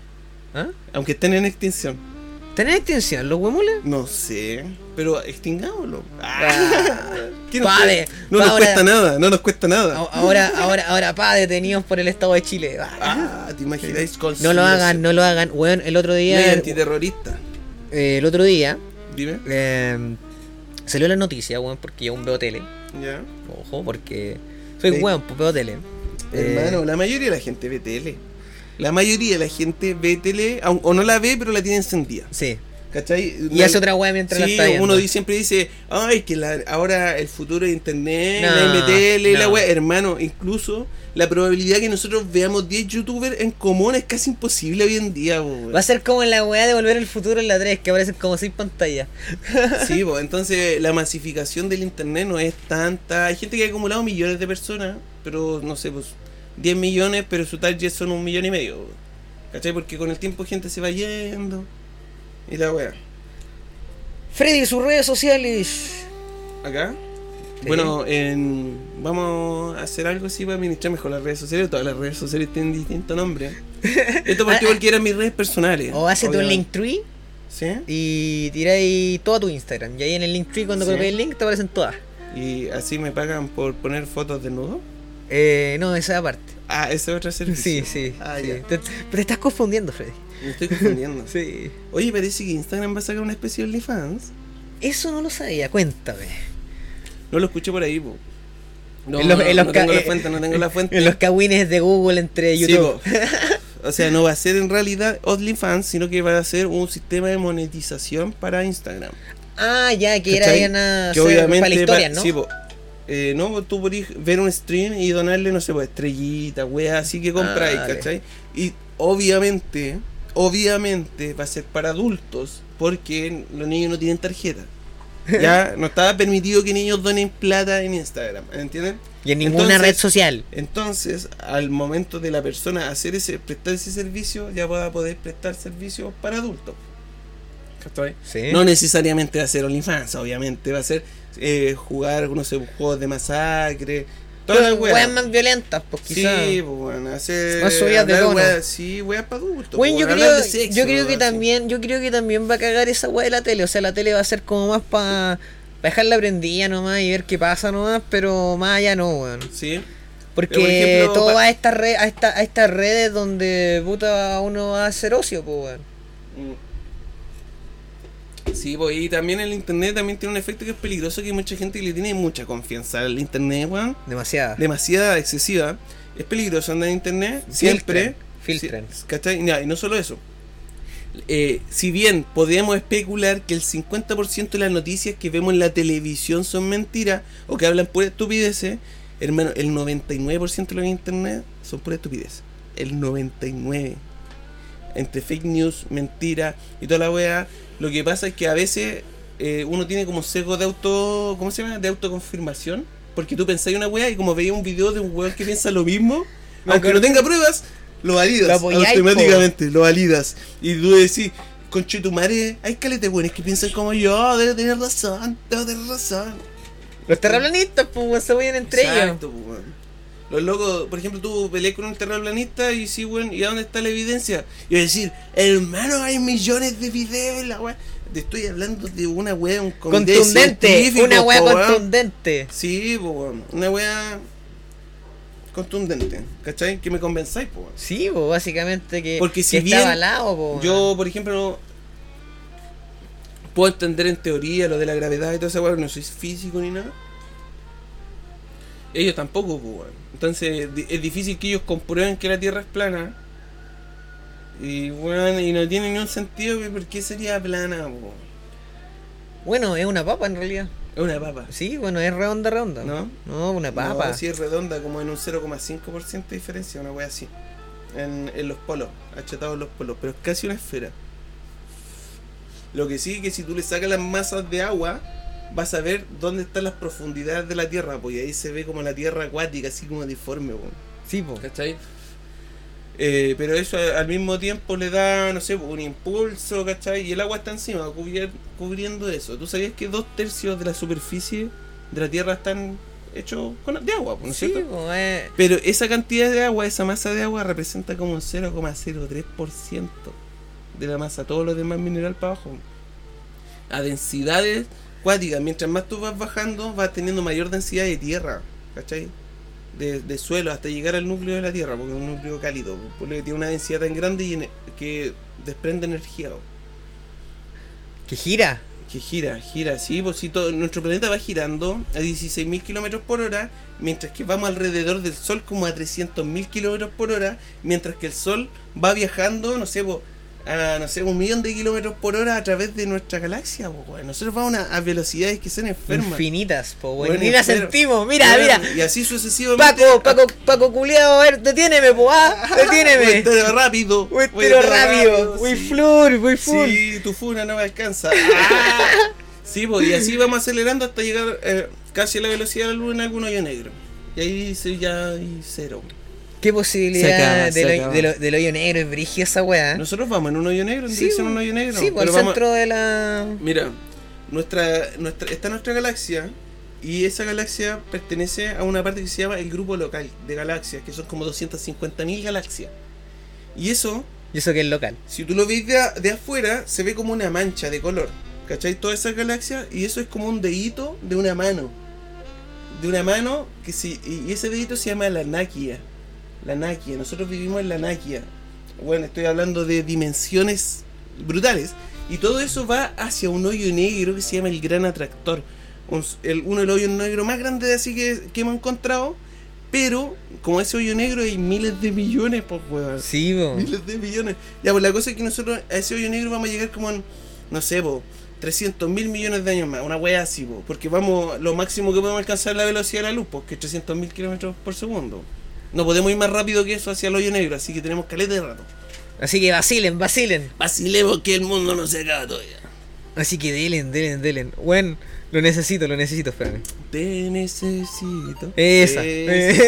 ¿Ah? Aunque estén en extinción. ¿Tenés extensión los huemules? No sé. Pero extingámoslo. Ah, [laughs] ¿Qué nos padre, cuesta? No nos cuesta nada, no nos cuesta nada. Ahora, ahora, ahora, pa, detenidos por el Estado de Chile. Ah. Ah, ¿te imagináis con No lo hagan, no lo hagan. Weón, el otro día. es antiterrorista. eh, el otro día. Dime. eh, salió la noticia, weón, porque yo aún veo tele. Ya. Ojo, porque soy weón, pues veo tele. Eh, Hermano, la mayoría de la gente ve tele. La mayoría de la gente ve tele, o no la ve, pero la tiene encendida. Sí. ¿Cachai? Y hace otra weá mientras la está viendo. uno siempre dice, ay, que la- ahora el futuro de internet, No, la MTL, la wea, hermano, incluso la probabilidad que nosotros veamos 10 youtubers en común es casi imposible hoy en día, weón. Va a ser como en la weá de volver al futuro en la 3, que aparecen como seis pantallas. Sí, [laughs] pues entonces la masificación del internet no es tanta. Hay gente que ha acumulado millones de personas, pero no sé, pues 10 millones, pero su target son un millón y medio. ¿Cachai? Porque con el tiempo gente se va yendo. Y la wea. Freddy, sus redes sociales. Acá. Sí. Bueno, en- vamos a hacer algo así para administrar mejor las redes sociales. Todas las redes sociales tienen distinto nombre. [laughs] Esto porque, porque eran mis redes personales. O hace tu obviamente. Linktree ¿Sí? y tiráis todo tu Instagram. Y ahí en el Linktree, cuando Sí. el link, te aparecen todas. Y así me pagan por poner fotos desnudo. Eh, no, esa aparte. Ah, ese es otro servicio. Sí, sí. Ah, sí. Te, estás confundiendo, Freddy. Me estoy confundiendo. [laughs] Sí. Oye, parece que Instagram va a sacar una especie de OnlyFans. Eso no lo sabía, cuéntame. No lo escuché por ahí, po. No, En los- no, en los no ca- tengo la fuente, no tengo la [laughs] fuente. En los cagüines de Google entre YouTube. o sea, no va a ser en realidad OnlyFans, sino que va a ser un sistema de monetización para Instagram. ah, ya, que era ¿Cachai? iban a que obviamente para la historia, va- ¿no? sí, po. Eh, no, tú podés ver un stream y donarle, no sé, pues estrellitas, weas, así que compráis, Ah. ¿cachai? Y obviamente, obviamente va a ser para adultos, porque los niños no tienen tarjeta. [laughs] Ya no estaba permitido que niños donen plata en Instagram, ¿entienden? y en ninguna entonces- red social. Entonces, al momento de la persona hacer ese, prestar ese servicio, ya va a poder prestar servicios para adultos. ¿Cachai? Sí. No necesariamente va a ser OnlyFans, obviamente, va a ser eh, jugar, no sé, juegos de masacre. Todas las Weas más violentas, pues quizás. Sí, pues bueno, hacer. Más subidas de tono. weas- sí, weas para adultos. Bueno, pues, yo creo, de sexo, yo creo que también, yo creo que también va a cagar esa weá de la tele. O sea, la tele va a ser como más para dejarla prendida nomás y ver qué pasa nomás, pero más allá no, weón. Sí. Porque por ejemplo, todo pa- va a estas red, a, esta, a estas redes donde puta uno va a hacer ocio, pues weón. Sí, pues, y también el internet también tiene un efecto que es peligroso, que hay mucha gente que le tiene mucha confianza al internet, weón. Demasiada. Demasiada, excesiva. Es peligroso andar en internet, siempre. Filtren. Sí, ¿cachai? Y no solo eso. Eh, si bien podemos especular que el 50% de las noticias que vemos en la televisión son mentiras o que hablan pura estupideces, hermano, el 99% de lo que internet son pura estupidez. El 99%. Entre fake news, mentira y toda la weá. Lo que pasa es que a veces eh, uno tiene como sesgo de auto. ¿Cómo se llama? De autoconfirmación. Porque tú pensáis una weá y como veías un video de un weón que piensa lo mismo, Me aunque acuerdo- no tenga pruebas, lo validas. Lo automáticamente, lo validas. Y tú decís, conche tu madre, hay caletes buenos que piensan como yo, debo tener razón, debo tener razón. Los terraplanistas, pues se vayan entre ellos. Exacto, pues, weón. Los locos, por ejemplo, tú peleas con un terraplanista y sí, weón, ¿y a dónde está la evidencia? Y decir, hermano, hay millones de videos en la weá. Te estoy hablando de una weá, un Contundente, una weá po, contundente. Sí, weón, una weá contundente, ¿cachai? Que me convenzáis, weón. Sí, pues básicamente que, Porque si que bien está avalado, po, Yo, por ejemplo, puedo entender en teoría lo de la gravedad y todo eso, weón, no soy físico ni nada. Ellos tampoco, pues. Entonces, es difícil que ellos comprueben que la Tierra es plana. Y, weón, y no tiene ni un sentido, que ¿por qué sería plana, po? Bueno, es una papa en realidad. Es una papa. Sí, bueno, es redonda, redonda. ¿No? No, una papa. No, sí es redonda, como en un 0,5% de diferencia, una wea así. En, en los polos, achatados los polos, pero es casi una esfera. Lo que sí que si tú le sacas las masas de agua, vas a ver dónde están las profundidades de la Tierra, porque ahí se ve como la Tierra acuática, así como deforme. Sí, po. ¿cachai? Eh, pero eso al mismo tiempo le da, no sé, un impulso, ¿cachai? Y el agua está encima, cubier- cubriendo eso. ¿Tú sabías que dos tercios de la superficie de la Tierra están hechos con, de agua, ¿no es Sí, cierto? po, eh. Pero esa cantidad de agua, esa masa de agua representa como un 0,03% de la masa, todo lo demás mineral para abajo. A densidades mientras más tú vas bajando, vas teniendo mayor densidad de tierra, ¿cachai? De, de suelo hasta llegar al núcleo de la tierra, porque es un núcleo cálido, porque tiene una densidad tan grande y ene- que desprende energía. Que gira. Que gira, gira, sí, pues si todo, nuestro planeta va girando a 16.000 kilómetros por hora, mientras que vamos alrededor del Sol como a 300.000 kilómetros por hora, mientras que el Sol va viajando, no sé, pues, a no sé, un millón de kilómetros por hora a través de nuestra galaxia, pues, weón. Nosotros vamos a, a velocidades que son enfermas. Infinitas, po. Bueno, Ni la enfermo. sentimos. Mira, mira. Y así sucesivamente. Paco, Paco, Paco culiado, a ver, deténeme, po, ah, [laughs] Voy deténeme. entero rápido. Voy voy entero rápido, voy sí. flur, voy full. Sí, tu funa no me alcanza. Ah. [laughs] Sí, pues, y así vamos acelerando hasta llegar eh, casi a la velocidad de la luz en algún hoyo negro. Y ahí dice ya hay cero. ¿Qué posibilidad acaba, del, hoy- acaba. del ho- del hoyo negro es brígida esa weá? Nosotros vamos en un hoyo negro, en Sí, dirección a un hoyo negro. Sí, por el vamos- centro de la. Mira, nuestra, nuestra, está nuestra galaxia y esa galaxia pertenece a una parte que se llama el grupo local de galaxias, que son como 250.000 galaxias. Y eso, Y eso que es local. si tú lo ves de, a- de afuera, se ve como una mancha de color. ¿Cachai? Todas esas galaxias y eso es como un dedito de una mano. De una mano que si, y ese dedito se llama la Nakia. La Nakia. Nosotros vivimos en la Nakia. Bueno, estoy hablando de dimensiones brutales. Y todo eso va hacia un hoyo negro que se llama el Gran Atractor. Un- el- uno de los hoyos negros más grandes así que, que hemos encontrado. Pero, como ese hoyo negro hay miles de millones, pues, weón. Sí, po. Miles de millones. Ya, pues la cosa es que nosotros a ese hoyo negro vamos a llegar como en, no sé, po, 300 mil millones de años más. Una wea así, po, porque vamos, lo máximo que podemos alcanzar es la velocidad de la luz, pues, que es 300 mil kilómetros por segundo. No podemos ir más rápido que eso hacia el hoyo negro, así que tenemos caleta de rato. Así que vacilen, vacilen. Vacilemos que el mundo no se acaba todavía. Así que delen, delen, delen. Bueno, lo necesito, lo necesito, espérame. Te necesito. Esa. [laughs] Es-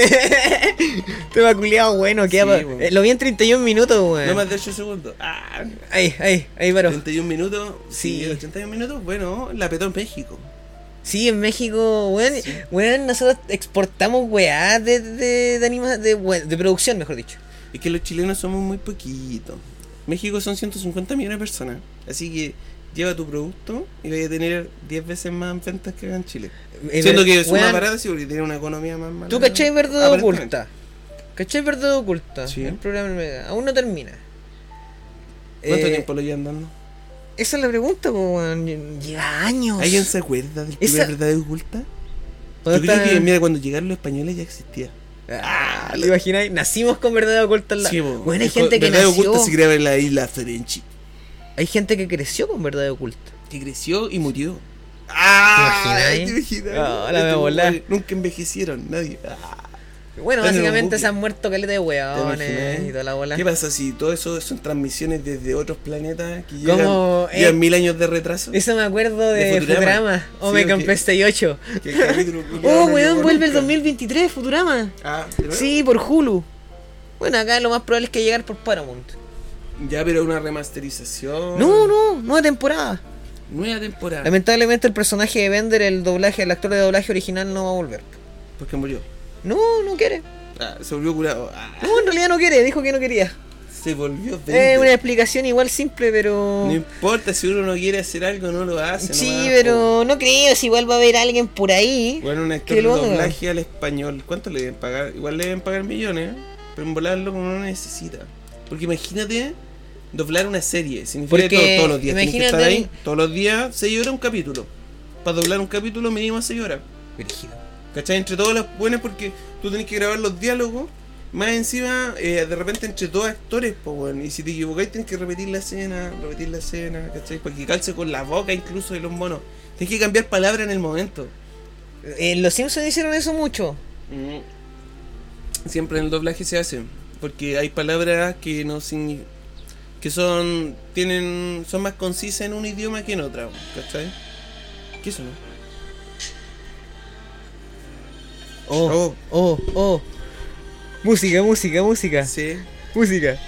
Tema culiado bueno, queda Sí, eh, Lo vi en 31 minutos, weón. No más de 8 segundos. Ah, Ahí, ahí, ahí, paro. 31 minutos. Sí. Sí, 81 minutos. Bueno, la petó en México. Sí, en México, weón, weón, nosotros exportamos weá de, de, de, anima, de, de producción, mejor dicho. Es que los chilenos somos muy poquitos. México son 150 millones de personas. Así que lleva tu producto y vas a tener 10 veces más ventas que en Chile. Eh, Siendo que es más barato, sí, porque tiene una economía más mala. ¿Tú cachai verdad oculta? ¿Cachai verdad oculta? Sí. El programa aún no termina. ¿Cuánto Eh, tiempo lo llevan dando? Esa es la pregunta. Lleva años. ¿Alguien se acuerda del Esa- primer verdad oculta? Yo ¿Cuándo creo que, mira, cuando llegaron los españoles ya existía. Ah, ¿Lo imagináis? Nacimos con verdad oculta en la. Sí. Bueno, hay gente que verdad nació. oculta se creaba en la isla Ferenchi. Hay gente que creció con verdad oculta. Que creció y murió. ¡Ah! imagináis? ¿Te imaginas? Ah, la güeyes Nunca envejecieron, nadie. Ah. Bueno, Están básicamente se han muerto caleta de ¿Te weones y toda la bola. ¿Qué pasa si todo eso son transmisiones desde otros planetas que llegan, Como, eh, mil años de retraso? Eso me acuerdo de, De Futurama. Futurama. O Sí, compré 8. Que el capítulo [laughs] culiao Oh, weón, vuelve el nunca. 2023, Futurama. Ah. Sí, por Hulu. Bueno, acá lo más probable es que llegar por Paramount. Ya, pero una remasterización. No, no, nueva temporada. Nueva temporada. Lamentablemente el personaje de Bender, el doblaje, el actor de doblaje original no va a volver. Porque murió. No, no quiere. Ah, se volvió curado. Ah, No, en realidad no quiere, dijo que no quería. se volvió Es una explicación igual simple, pero... No importa, si uno no quiere hacer algo, no lo hace. Sí, nomás, pero no creo, si igual va a haber alguien por ahí. Bueno, un actor de doblaje al español, ¿cuánto le deben pagar? Igual le deben pagar millones, ¿eh? pero en volarlo como no necesita. Porque imagínate doblar una serie, significa Porque que todo- todos los días tienes que estar imagínate- ahí, todos los días, 6 horas un capítulo. Para doblar un capítulo mínimo 6 horas. Brígido. ¿Cachai? Entre todas las buenas porque tú tenés que grabar los diálogos. Más encima, eh, de repente entre dos actores, pues bueno, y si te equivocáis tienes que repetir la escena, repetir la escena, ¿cachai? Porque calce con la boca incluso de los monos. Tienes que cambiar palabras en el momento. Eh, los Simpsons hicieron eso mucho. Mm. Siempre en el doblaje se hace, porque hay palabras que no que son tienen son más concisas en un idioma que en otra, ¿cachai? ¿Qué eso no? Oh, oh, oh. Música, música, música. Sí. Música.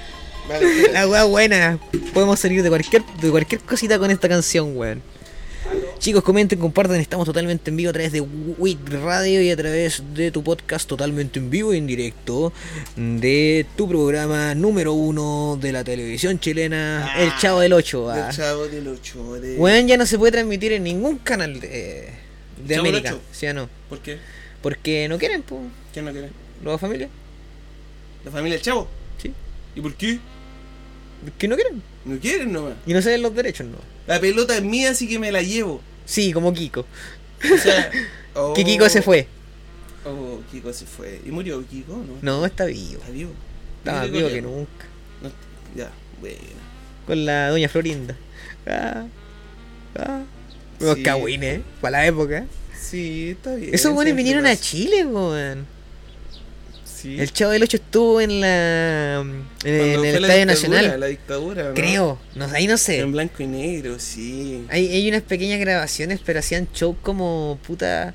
Vale. La weá buena. Podemos salir de cualquier, de cualquier cosita con esta canción, weón. Chicos, comenten, compartan. Estamos totalmente en vivo a través de WIT Radio y a través de tu podcast totalmente en vivo y en directo de tu programa número uno de la televisión chilena, Ah, El Chavo del 8. El chavo del 8. De... Weón, ya no se puede transmitir en ningún canal de, de América. ¿Sí o no? ¿Por qué? Porque no quieren, pues, ¿Quién no quiere? los familias. La familia del chavo. Sí. ¿Y por qué? Que no quieren. No quieren nomás. Y no se den los derechos, no. La pelota es mía, así que me la llevo. Sí, como Kiko. O sea. oh, [laughs] Que Kiko se fue. Oh, Kiko se fue. ¿Y murió Kiko? No. No, está vivo. Está vivo. Está más vivo que nunca. No, ya, bueno. Con la doña Florinda. Ah, ah. Sí. cagüines, para la época. Sí, está bien. Esos buenos ¿sabes vinieron a? Chile, weón. Sí. El Chavo del 8 estuvo en la. En, el Estadio Nacional. La dictadura, ¿no? Creo. No, ahí no sé. En blanco y negro, sí. Hay, hay unas pequeñas grabaciones, pero hacían show como puta.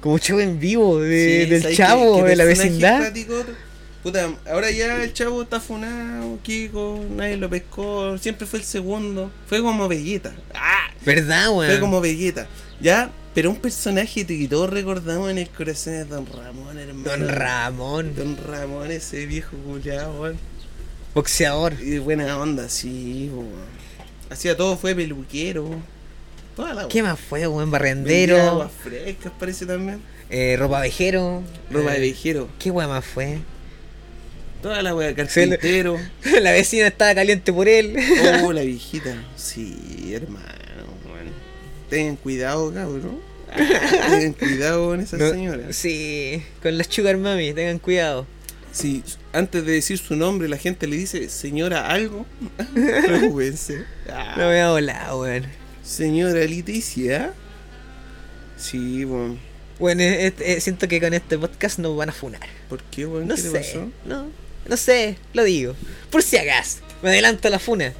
Como show en vivo de- Sí, del ¿sabes chavo, de la vecindad. Puta, ahora ya el chavo está funado, Kiko, nadie lo pescó, siempre fue el segundo. Fue como Vegeta. ¡Ah! ¿Verdad, weón? Fue como Vegeta. Ya, pero un personaje que todos recordamos en el corazón es Don Ramón, hermano. Don Ramón, Don Ramón, ese viejo culiado, weón. boxeador. Y de buena onda, sí, weón. Hacía todo, fue peluquero. Toda la ¿Qué más fue, weón? Barrendero, aguas frescas, parece también. eh, ropa vejero. Ropa de eh, viejero. ¿Qué weón más fue? Toda la le- carpintero. [laughs] la vecina estaba caliente por él. Oh, la [laughs] viejita. Sí, hermano. Tengan cuidado, cabrón. [laughs] Tengan cuidado con esa No, señora. Sí, con las sugar mami, tengan cuidado. Si antes de decir su nombre la gente le dice señora algo, [laughs] preocúpense. Ah, No me ha volado, weón. Señora Leticia. Sí, bueno. Bueno, eh, eh, siento que con este podcast nos van a funar. ¿Por qué, weón? No ¿Qué le sé, pasó? no, no sé, lo digo. Por si acaso, me adelanto a la funa.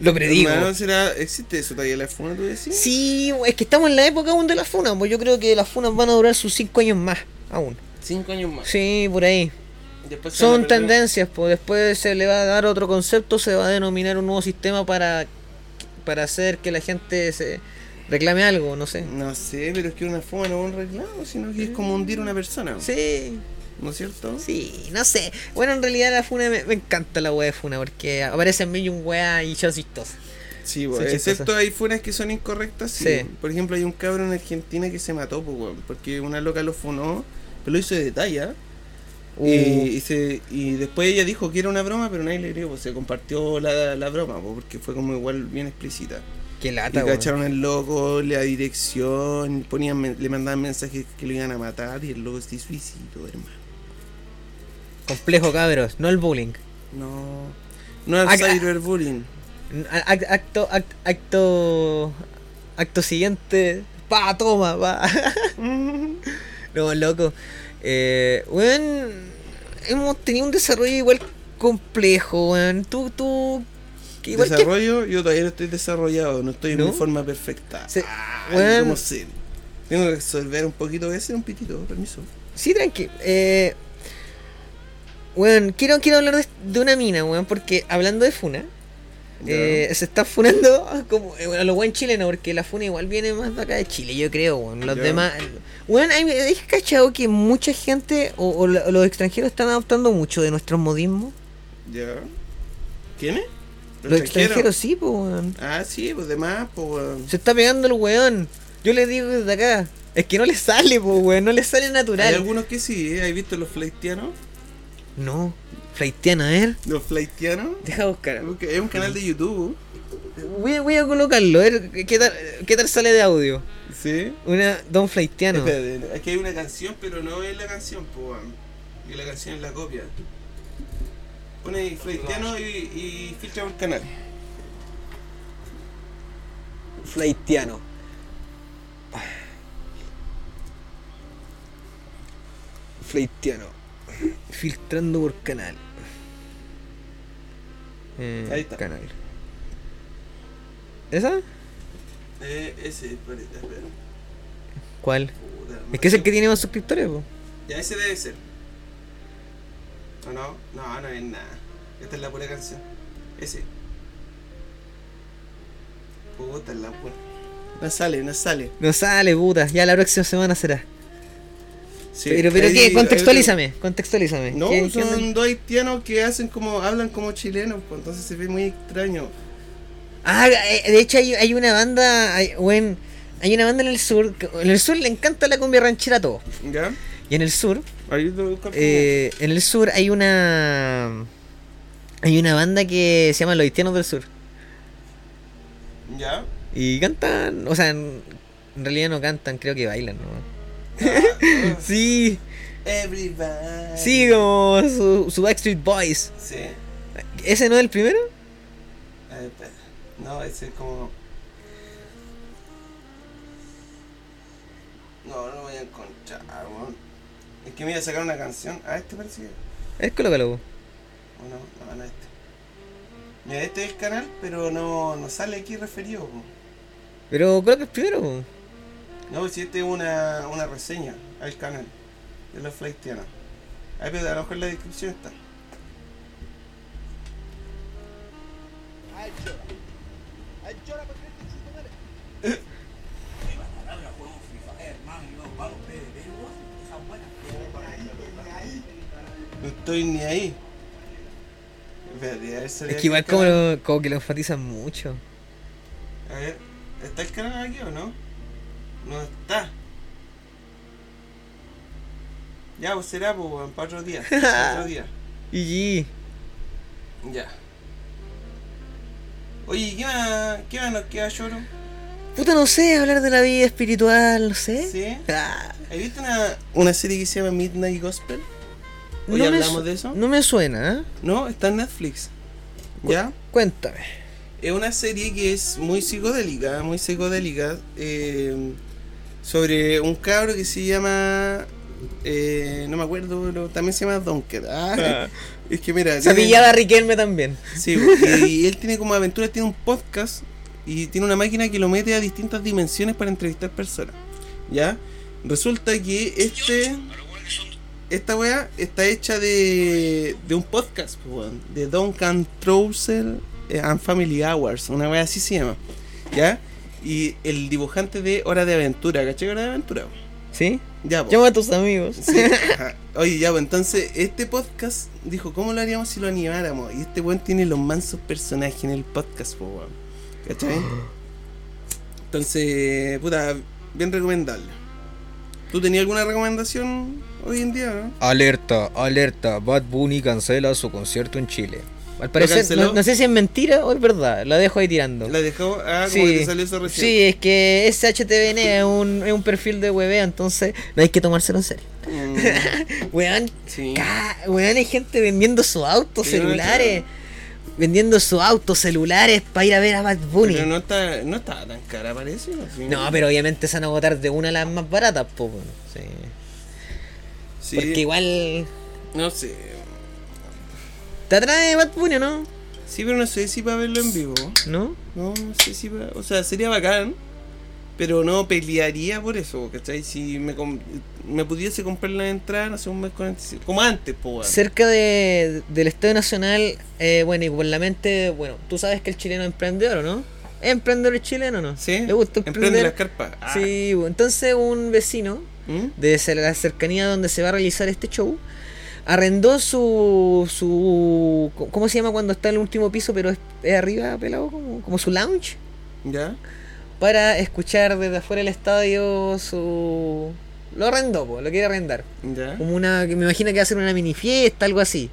Lo predigo. Hermano, ¿será, ¿Existe eso todavía la funa, tú decís? Sí, es que estamos en la época aún de las funas, pues yo creo que las funas van a durar sus 5 años más, aún. Cinco años más. Sí, por ahí. Después Son tendencias, pues después se le va a dar otro concepto, se va a denominar un nuevo sistema para, para hacer que la gente se Reclame algo, no sé. No sé, pero es que una fuma no es un reclamo, sino que es como hundir a una persona. Sí, ¿No es cierto? sí, no sé. Bueno, en realidad la funa me, me encanta la wea de funa porque aparecen mil y un wea y yo chistoso. Sí, Sí, excepto hay funas que son incorrectas. Sí. Sí. Por ejemplo, hay un cabro en Argentina que se mató, pues, porque una loca lo funó, pero lo hizo de detalle. ¿ah? Uh, Y, y, se- y después ella dijo que era una broma, pero nadie le creyó, pues se compartió la, la broma, pues, porque fue como igual bien explícita. qué Y lata, weón. cacharon al loco, la dirección, ponían, le mandaban mensajes que lo iban a matar y el loco se suicidó, hermano. Complejo, cabros, no el bullying. No, no es Acá- cyberbullying. Ac- Acto, act- acto, acto siguiente, pa, toma, pa. [laughs] no, loco. Eh, weón, hemos tenido un desarrollo igual complejo, weón. Tú, tú, que igual que Desarrollo, yo todavía no estoy desarrollado, no estoy en mi forma perfecta. Se-. Tengo que resolver un poquito, voy a hacer un pitito, permiso. Sí, tranqui. Eh, weón, quiero, quiero hablar de, de una mina, weón, porque hablando de funa, eh, se está funando [laughs] como eh, a lo buen chileno, porque la funa igual viene más de acá de Chile, yo creo, weón. Los demás. Weón, hay- ¿has cachado que mucha gente o, los extranjeros están adoptando mucho de nuestros modismos? Ya. ¿Quiénes? Los extranjeros sí, pues, weón. Ah, sí, pues demás, pues weón. Se está pegando el weón. Yo le digo desde acá. Es que no le sale, pues, weón. No le sale Hay natural. algunos que sí, ¿eh? ¿Has visto los flaitianos? No. Flaitiana, a ver. Los flaitianos. Deja buscar. Es un canal de YouTube. Voy a, voy a colocarlo, a ver qué tal, qué tal sale de audio. Sí. Una Don Flaitiano. Espérate, aquí hay una canción, pero no es la canción, weón. Y la canción es la copia. Pone ahí flaitiano y, y filtra por canal. Flaitiano. Flaitiano. Filtrando por canal. Eh, Ahí está. Canal. ¿Esa? Eh, ese. ¿Cuál? Puta, no Es que es el que tiene más suscriptores, po. Ya ese debe ser. ¿O no? No, no es nada. Esta es la pura canción. Ese. Puta la pura. No sale, no sale. No sale, puta. Ya la próxima semana será. Sí, pero, pero ahí- ¿qué? Contextualízame. Contextualízame. No, ¿Qué- qué son dos haitianos que hacen como, hablan como chilenos, pues entonces se ve muy extraño. Ah, eh, de hecho hay, hay una banda, hay, hay una banda en el sur, en el sur le encanta la cumbia ranchera a todos. ¿Ya? Y en el sur, eh, en el sur hay una hay una banda que se llama Los Haitianos del Sur. ¿Ya? Y cantan, o sea, en, en realidad no cantan, creo que bailan, ¿no? [laughs] Sí, Everybody. sí, como su, su Backstreet Boys. Sí. ¿Ese no es el primero? Eh. No, ese es como. No, no lo voy a encontrar, weón. Es que me iba a sacar una canción. Ah, este parece que. Es colócalo. ¿O no? No, no este. Mira, este es el canal, pero no, no sale aquí referido. po. Pero creo que es primero. po. No, es una, una reseña al canal de los flightianos. Ahí, pero a lo mejor en la descripción está. No estoy ni ahí. Es que igual como, lo- como que lo enfatizan mucho. A ver, ¿está el canal aquí o no? No está. Ya, pues será, pues, weón, para otro día. para otro [laughs] día. Y Ya. Oye, ¿qué más, qué más nos queda, Lloro? Puta, no sé, hablar de la vida espiritual, no sé. ¿Sí? Ah, ¿Has visto una, una serie que se llama Midnight Gospel? Hoy no hablamos de eso. No me suena, ¿eh? No, está en Netflix. ¿Ya? Cuéntame. Es una serie que es muy psicodélica, muy psicodélica, eh, sobre un cabro que se llama, eh, no me acuerdo, pero también se llama Donker. Ah, [laughs] es que mira, Se tiene- pillaba Riquelme también. sí, [laughs] y, y él tiene como aventuras, tiene un podcast y tiene una máquina que lo mete a distintas dimensiones para entrevistar personas. ¿Ya? Resulta que este esta weá está hecha de, de un podcast, pues, weón, de Duncan Trouser and Family Hours, una weá así se llama, ¿ya? Y el dibujante de Hora de Aventura, ¿cachai? Hora de Aventura. ¿Sí? Ya, pues. Llama a tus amigos. Sí. [laughs] Oye, ya, pues entonces este podcast dijo, ¿cómo lo haríamos si lo animáramos? Y este weón tiene los mansos personajes en el podcast, po, weón. ¿Cachai? Entonces, puta, bien recomendable. ¿Tú tenías alguna recomendación hoy en día, no? Alerta, alerta. Bad Bunny cancela su concierto en Chile. Al parecer, no, no sé si es mentira o es verdad. La dejo ahí tirando. La dejó, ah, como que te salió eso recién. sí, es que ese HTVN es un, es un perfil de huevea, entonces no hay que tomárselo en serio. Mm, [laughs] Weón, sí. weón, hay gente vendiendo sus autos Sí, celulares. Vendiendo sus autos celulares para ir a ver a Bad Bunny. Pero no, está, no estaba tan cara, parece. ¿no? Sí. No, pero obviamente se van a agotar de una de las más baratas, weón. Sí. Sí, Porque igual. No sé. ¿Te atrae Bad Bunny o no? Sí, pero no sé si para verlo en vivo. ¿No? No, no sé si pa- O sea, sería bacán. Pero no pelearía por eso, ¿cachai? Si me, me pudiese comprar la entrada, sé, un mes con. Como antes, po, weón. Cerca de, del Estadio Nacional, eh, bueno, y por la mente, bueno, tú sabes que el chileno es emprendedor, ¿o no? ¿Es emprendedor chileno o no? ¿Sí? ¿Le gusta Emprende emprender? las carpas. Ah. Sí, entonces un vecino ¿Mm? de la cercanía donde se va a realizar este show arrendó su su ¿cómo se llama cuando está en el último piso pero es, es arriba pelado como, como su lounge ¿Ya? para escuchar desde afuera del estadio su lo arrendó po, lo quiere arrendar ¿Ya? como una me imagino que va a ser una mini fiesta algo así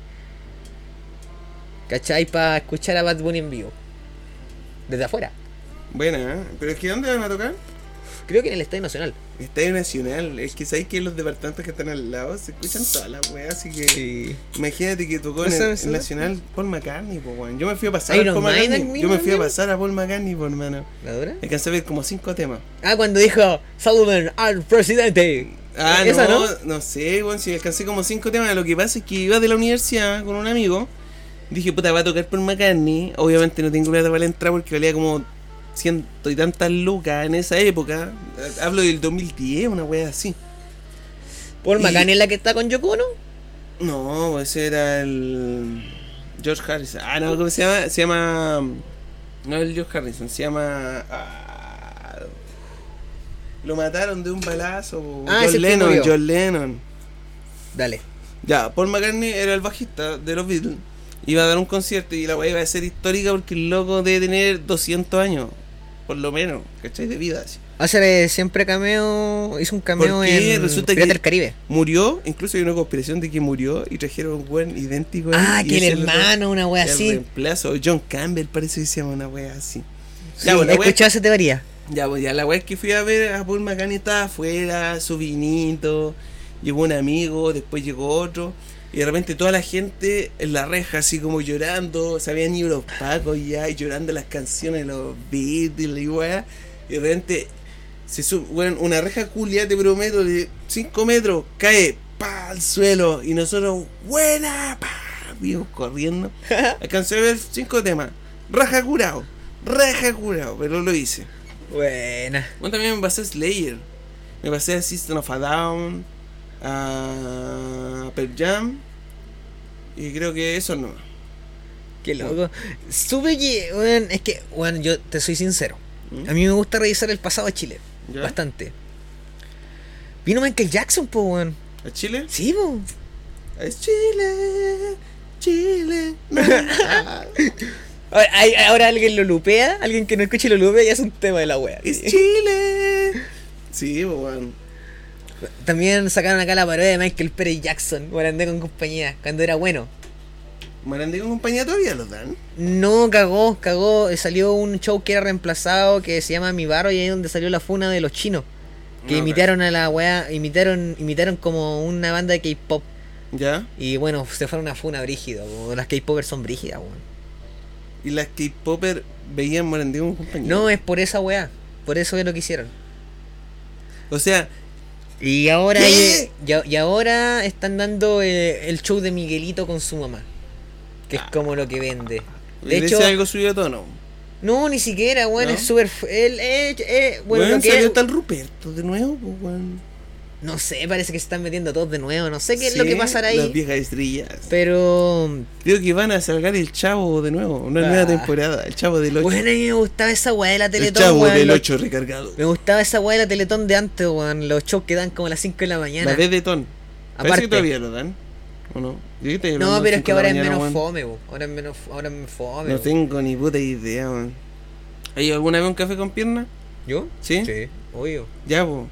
¿cachai? para escuchar a Bad Bunny en vivo desde afuera Buena, ¿eh? Pero es que ¿dónde van a tocar? Creo que en el Estadio Nacional Estadio Nacional. Es que sabéis que los departamentos que están al lado se escuchan todas las weas, así que. Imagínate que tocó en el. Nacional Paul McCartney, po, weón. Yo me fui a pasar Iron a Paul Maiden McCartney. Yo me fui a pasar a Paul McCartney, por hermano. ¿la dura? Alcancé a ver como cinco temas. Ah, cuando dijo saluden al presidente. Ah, Esa, no, no, sé, weón, si alcancé como cinco temas. Lo que pasa es que iba de la universidad con un amigo. Dije, puta, va a tocar por McCartney. Obviamente no tengo plata para la entrada porque valía como ciento y tantas lucas en esa época. Hablo del 2010, una wea así. Paul McCartney es la que está con Yoko Ono. No, ese era el. George Harrison. Ah, no, ¿cómo se llama? Se llama. No el George Harrison, se llama. ah, lo mataron de un balazo. Ah, John Lennon. John Lennon. Dale. Ya, Paul McCartney era el bajista de los Beatles. Iba a dar un concierto y la weá iba a ser histórica porque el loco debe tener 200 años. Por lo menos, ¿cachai? De vida. así. Hace siempre cameo. Hizo un cameo en resulta Pirata que- del Caribe. Murió, incluso hay una conspiración de que murió y trajeron un buen idéntico. Ah, que el hermano, una wea el así. reemplazo. John Campbell parece que se llama una wea así. Sí, Ya, wea- escuchado esa teoría. Ya, pues ya la wea es que fui a ver a Paul McCartney estaba afuera, su vinito, llegó un amigo, después llegó otro, y de repente toda la gente en la reja así como llorando, se habían ido los pacos ya, y llorando las canciones de los Beatles y wea, y de repente se sube, una reja culia, te prometo, de 5 metros, cae, pa, al suelo, y nosotros, buena, pa, vimos corriendo, [laughs] alcancé a ver cinco temas, raja curado, raja curado, pero lo hice. Buena. Bueno, también me pasé a Slayer. Me pasé a System of a Down, a Pearl Jam. Y creo que eso no. Qué loco. Supe que, weón, es que, bueno, yo te soy sincero. ¿Mm? A mí me gusta revisar el pasado de Chile. ¿Ya? Bastante. Vino Michael Jackson, po, weón. ¿A Chile? Sí, po. Es Chile, Chile. [laughs] Ahora, hay- ahora alguien lo lupea, alguien que no escuche lo lupea y hace un tema de la wea. es Chile. Sí, pues, bueno. También sacaron acá la parodia de Michael Pérez Jackson, Morandé con compañía, cuando era bueno. Marandí con compañía todavía los dan. No, cagó, cagó. eh, Salió un show que era reemplazado que se llama Mi Barro y ahí es donde salió la funa de los chinos. Que No, imitaron a la weá, imitaron, imitaron como una banda de K-pop. ¿Ya? Y bueno, se fueron una funa brígida, las K-popers son brígidas, weón. Y las K-Popper veían Marandí con compañía. No, es por esa weá, por eso es lo que hicieron. O sea, Y ahora, y, y ahora están dando eh, el show de Miguelito con su mamá. Que es como lo que vende. De ¿le hecho, dice algo subido a tono. no, ni siquiera, weón, ¿No? es súper. eh, eh, bueno, Bueno, lo que salió tal Ruperto de nuevo, pues, weón. No sé, parece que se están metiendo todos de nuevo. No sé qué es lo que pasará Las ahí. viejas estrellas. Pero. Creo que van a sacar el chavo de nuevo, una Ah. nueva temporada. El chavo del 8. Bueno, a mí me gustaba esa weá de la el Teletón, chavo weón, del los- 8 recargado. Me gustaba esa weá de la Teletón de antes, weón. Los shows que dan como a las 5 de la mañana. La B de Ton. Parece Aparte. que todavía lo dan. ¿O no? Yo que te No, pero es que ahora es menos fome. Ahora es menos, ahora es fome. No tengo ni puta idea, weón. ¿Has ido alguna vez un café con pierna? ¿Yo? ¿Sí? Sí, obvio. Ya, po.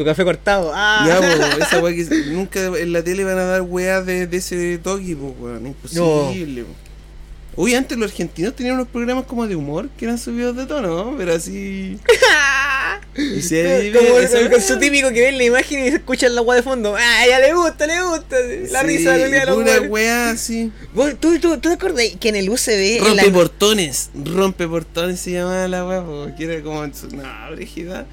Su café cortado. ¡Ah! Ya, po. [laughs] Esa weá que nunca en la tele van a dar weá de, de ese toque, weón. Imposible, po. Uy, antes los argentinos tenían unos programas como de humor que eran subidos de tono, ¿no? Pero así. [laughs] Y se Como con, con su típico que ven la imagen y se escuchan la weá de fondo. ¡Ah, ya le gusta, le gusta! La Sí, risa de los weones. weá así. Vos, ¿Tú, tú, ¿Tú te acordás que en el UCB. en la- Rompe portones, rompe portones se llamaba la weá, po, que era como. en su- No, brígida.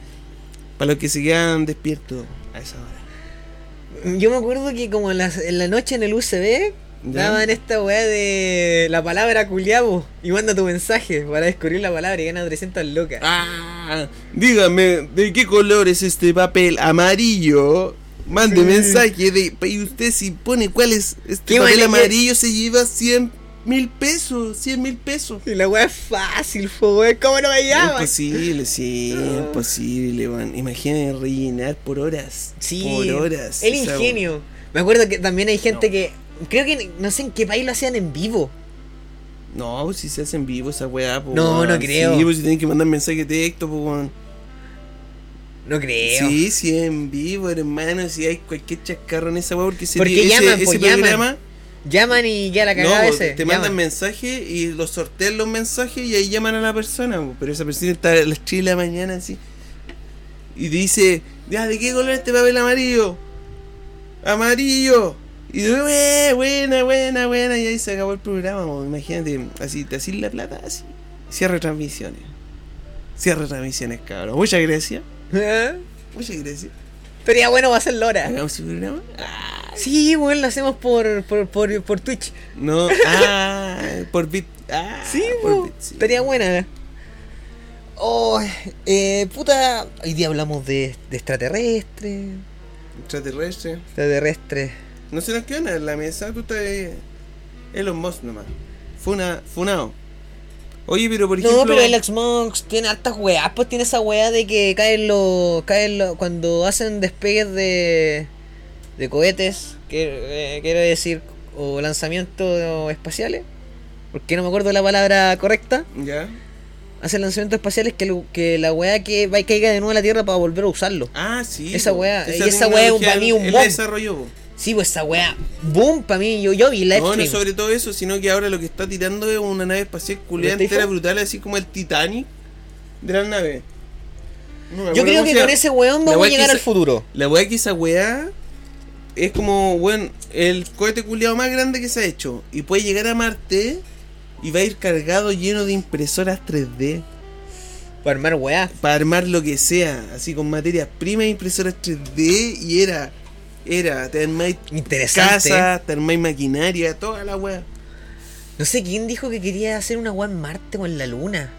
Para los que se quedan despiertos a esa hora. Yo me acuerdo que como en la, en la noche en el UCB ¿Ya? daban esta weá de la palabra culiabo y manda tu mensaje para descubrir la palabra y gana 300 locas. Ah, dígame, ¿de qué color es este papel? Amarillo. Mande Sí. mensaje de. Y usted, si pone cuál es este ¿Qué papel amarillo, se lleva 100 mil pesos. 100 mil pesos. Y la weá es fácil, weón. ¿Cómo no me llaman? Imposible, sí, imposible, man. Imaginen rellenar por horas. Sí, Por horas. el ingenio. Me acuerdo que también hay gente No. que. Creo que no sé en qué país lo hacían en vivo. No, pues si se hacen vivo esa weá, pues. No, no creo. Sí, pues si tienen que mandar mensaje de texto, pues, weón. No creo. Sí, sí, en vivo, hermano. Si hay cualquier chascarro en esa weá, porque ese, Porque ese, llaman, ese pues, llaman. programa. Llaman y ya la No, cagada pues, ese. te mandan llaman. mensaje y los sortean los mensajes y ahí llaman a la persona. Pero esa persona está a las 3 de la mañana así. Y dice, ya, ¿de qué color es este papel amarillo? Amarillo. Y yo, "Eh, buena, buena, buena. Y ahí se acabó el programa. Imagínate, así, te así la plata, así. Cierre transmisiones. Cierre transmisiones, cabrón. Muchas gracias. [laughs] ¿Eh? Muchas gracias. Sería bueno va a ser Lora. Hagamos un programa. Ah, Sí, weón, lo hacemos por, por, por, por Twitch. no, ah, por bit. Ah, Sí, por po, bit, sí. estaría buena. Oh, eh, puta, hoy día hablamos de, de extraterrestres. Extraterrestre. Extraterrestres. No se nos queda nada en la mesa, tú estás ahí. Elon Musk nomás. Funa, funao. Oye, pero por ejemplo. No, pero el Xbox tiene hartas weas, pues tiene esa wea de que caen los. caen los. cuando hacen despegues de. De cohetes, que, eh, quiero decir, o lanzamientos espaciales, porque no me acuerdo la palabra correcta. Ya. Hacen lanzamientos espaciales que, lo- que la wea que va y caiga de nuevo a la Tierra para volver a usarlo. Ah, sí. Esa weá, y esa weá es para mí un bomb. la desarrolló. Sí, pues esa wea, boom, para mí, yo, yo vi live No, no sobre todo eso, sino que ahora lo que está tirando es una nave espacial culiada ¿Lo entera brutal, así como el Titanic de la nave. No Yo creo que con ese weón La vamos a weá llegar al esa- futuro. La weá que esa weá es como, weón, el cohete culiado más grande que se ha hecho. Y puede llegar a Marte y va a ir cargado lleno de impresoras 3D. Para armar weá. Para armar lo que sea, así con materias primas e impresoras 3D. Y era, era, te armáis Interesante. casa, te armáis maquinaria, toda la weá. No sé quién dijo que quería hacer una weá en Marte o en la Luna.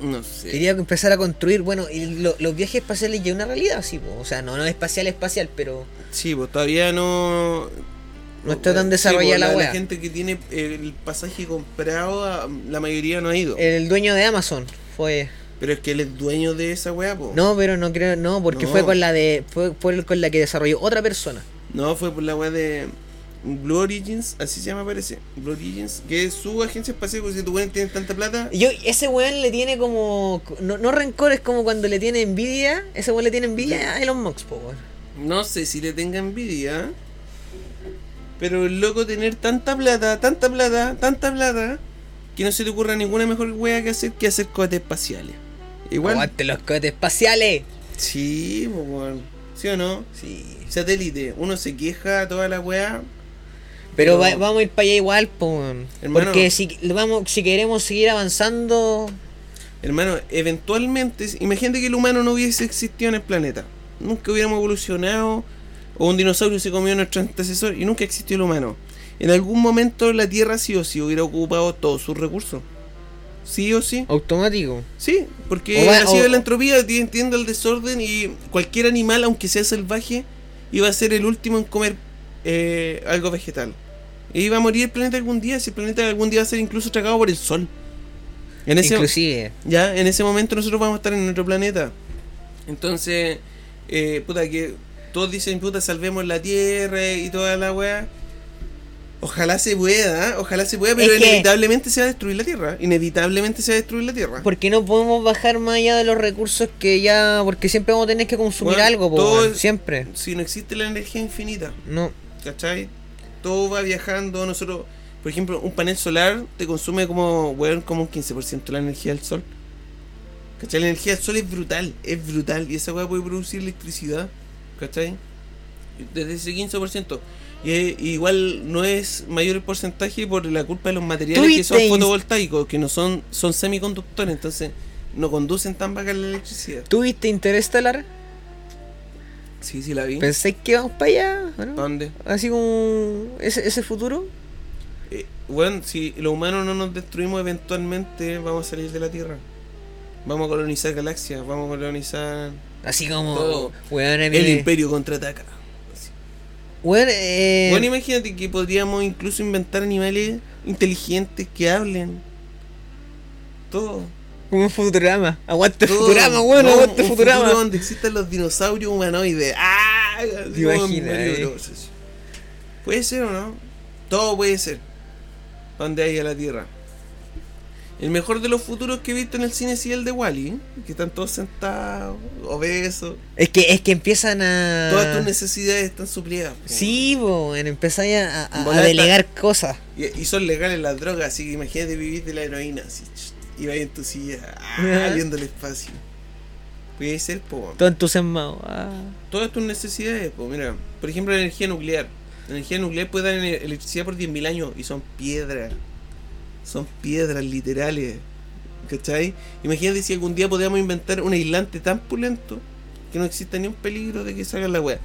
No sé. Quería empezar a construir, bueno, y lo- los viajes espaciales ya es una realidad, sí, po. o sea, no, no espacial, espacial, pero Sí, pues todavía no. No está tan desarrollada la la, weá. gente que tiene el pasaje comprado, la mayoría no ha ido. el dueño de Amazon fue... Pero es que él es dueño de esa weá, po. No, pero no creo, no, porque No. fue con la de, fue, fue con la que desarrolló otra persona. No, fue por la weá de Blue Origins, así se llama parece. Blue Origins, que es su agencia espacial, porque si tu weón tiene tanta plata. Yo, ese weón le tiene como, no, no rencor, es como cuando le tiene envidia, ese weón le tiene envidia a Elon Musk, po, weón. No sé si le tenga envidia. Pero el loco tener tanta plata, tanta plata, tanta plata, que no se te ocurra ninguna mejor wea que hacer que hacer cohetes espaciales. Igual. Aguante los cohetes espaciales. Sí, pues, weón. ¿Sí o no? Sí. Satélite, uno se queja toda la weá. Pero Pero- va- vamos a ir para allá igual, po, weón. Hermano. Porque si, vamos, si queremos seguir avanzando, Hermano, eventualmente, imagínate que el humano no hubiese existido en el planeta. Nunca hubiéramos evolucionado, o un dinosaurio se comió a nuestro antecesor y nunca existió el humano. En algún momento la Tierra sí o sí hubiera ocupado todos sus recursos. sí o sí. Automático. Sí, porque O va- así o- es la entropía, ti- entiende el desorden y cualquier animal, aunque sea salvaje, iba a ser el último en comer eh, algo vegetal. Y iba a morir el planeta algún día, si el planeta algún día va a ser incluso tragado por el sol. En ese, Inclusive. ya, en ese momento nosotros vamos a estar en nuestro planeta. Entonces, eh, puta, que todos dicen, puta, salvemos la Tierra y toda la weá. Ojalá se pueda, ojalá se pueda, pero Es que- inevitablemente se va a destruir la Tierra. Inevitablemente se va a destruir la Tierra. Porque no podemos bajar más allá de los recursos que ya. Porque siempre vamos a tener que consumir Bueno, algo, po, todo Siempre. Si no existe la energía infinita, No. ¿Cachai? Todo va viajando, nosotros, por ejemplo, un panel solar te consume como, weón, como un 15% de la energía del sol. ¿Cachai? La energía del sol es brutal, es brutal. Y esa weá puede producir electricidad, ¿cachai? Desde ese 15%. Y igual no es mayor el porcentaje por la culpa de los materiales que son fotovoltaicos, que no son, son semiconductores, entonces no conducen tan baja la electricidad. ¿Tuviste Interestelar? Sí, sí la vi. ¿Pensáis que vamos para allá? ¿Dónde? Así como ese, ese futuro. Eh, bueno, si los humanos no nos destruimos eventualmente, vamos a salir de la Tierra. Vamos a colonizar galaxias, vamos a colonizar. Así como. Todo. El. Imperio contraataca. Así. Weón, eh, Bueno, imagínate que podríamos incluso inventar animales inteligentes que hablen. Todo. Como un Futurama. Aguante todo. Futurama, weón, No, aguante Futurama. futuro donde existan los dinosaurios humanoides. ¡Ah! Te imaginas, eh. Puede ser o no. Todo puede ser. Donde haya la Tierra. El mejor de los futuros que he visto en el cine sí el de Wally, que están todos sentados, obesos. Es que, es que empiezan a. Todas tus necesidades están suplidas. Sí, weón, empezáis a, a- a delegar cosas. Y, y son legales las drogas, así que imagínate vivir de la heroína, así, y vais en tu silla, ah, viendo el espacio. Puede ser, po. Todo entusiasmado. Ah. Todas tus necesidades, po. Mira, por ejemplo, la energía nuclear. La energía nuclear puede dar electricidad por 10.000 años y son piedras. Son piedras literales. ¿Cachai? Imagínate si algún día podíamos inventar un aislante tan pulento que no exista ni un peligro de que salga la wea.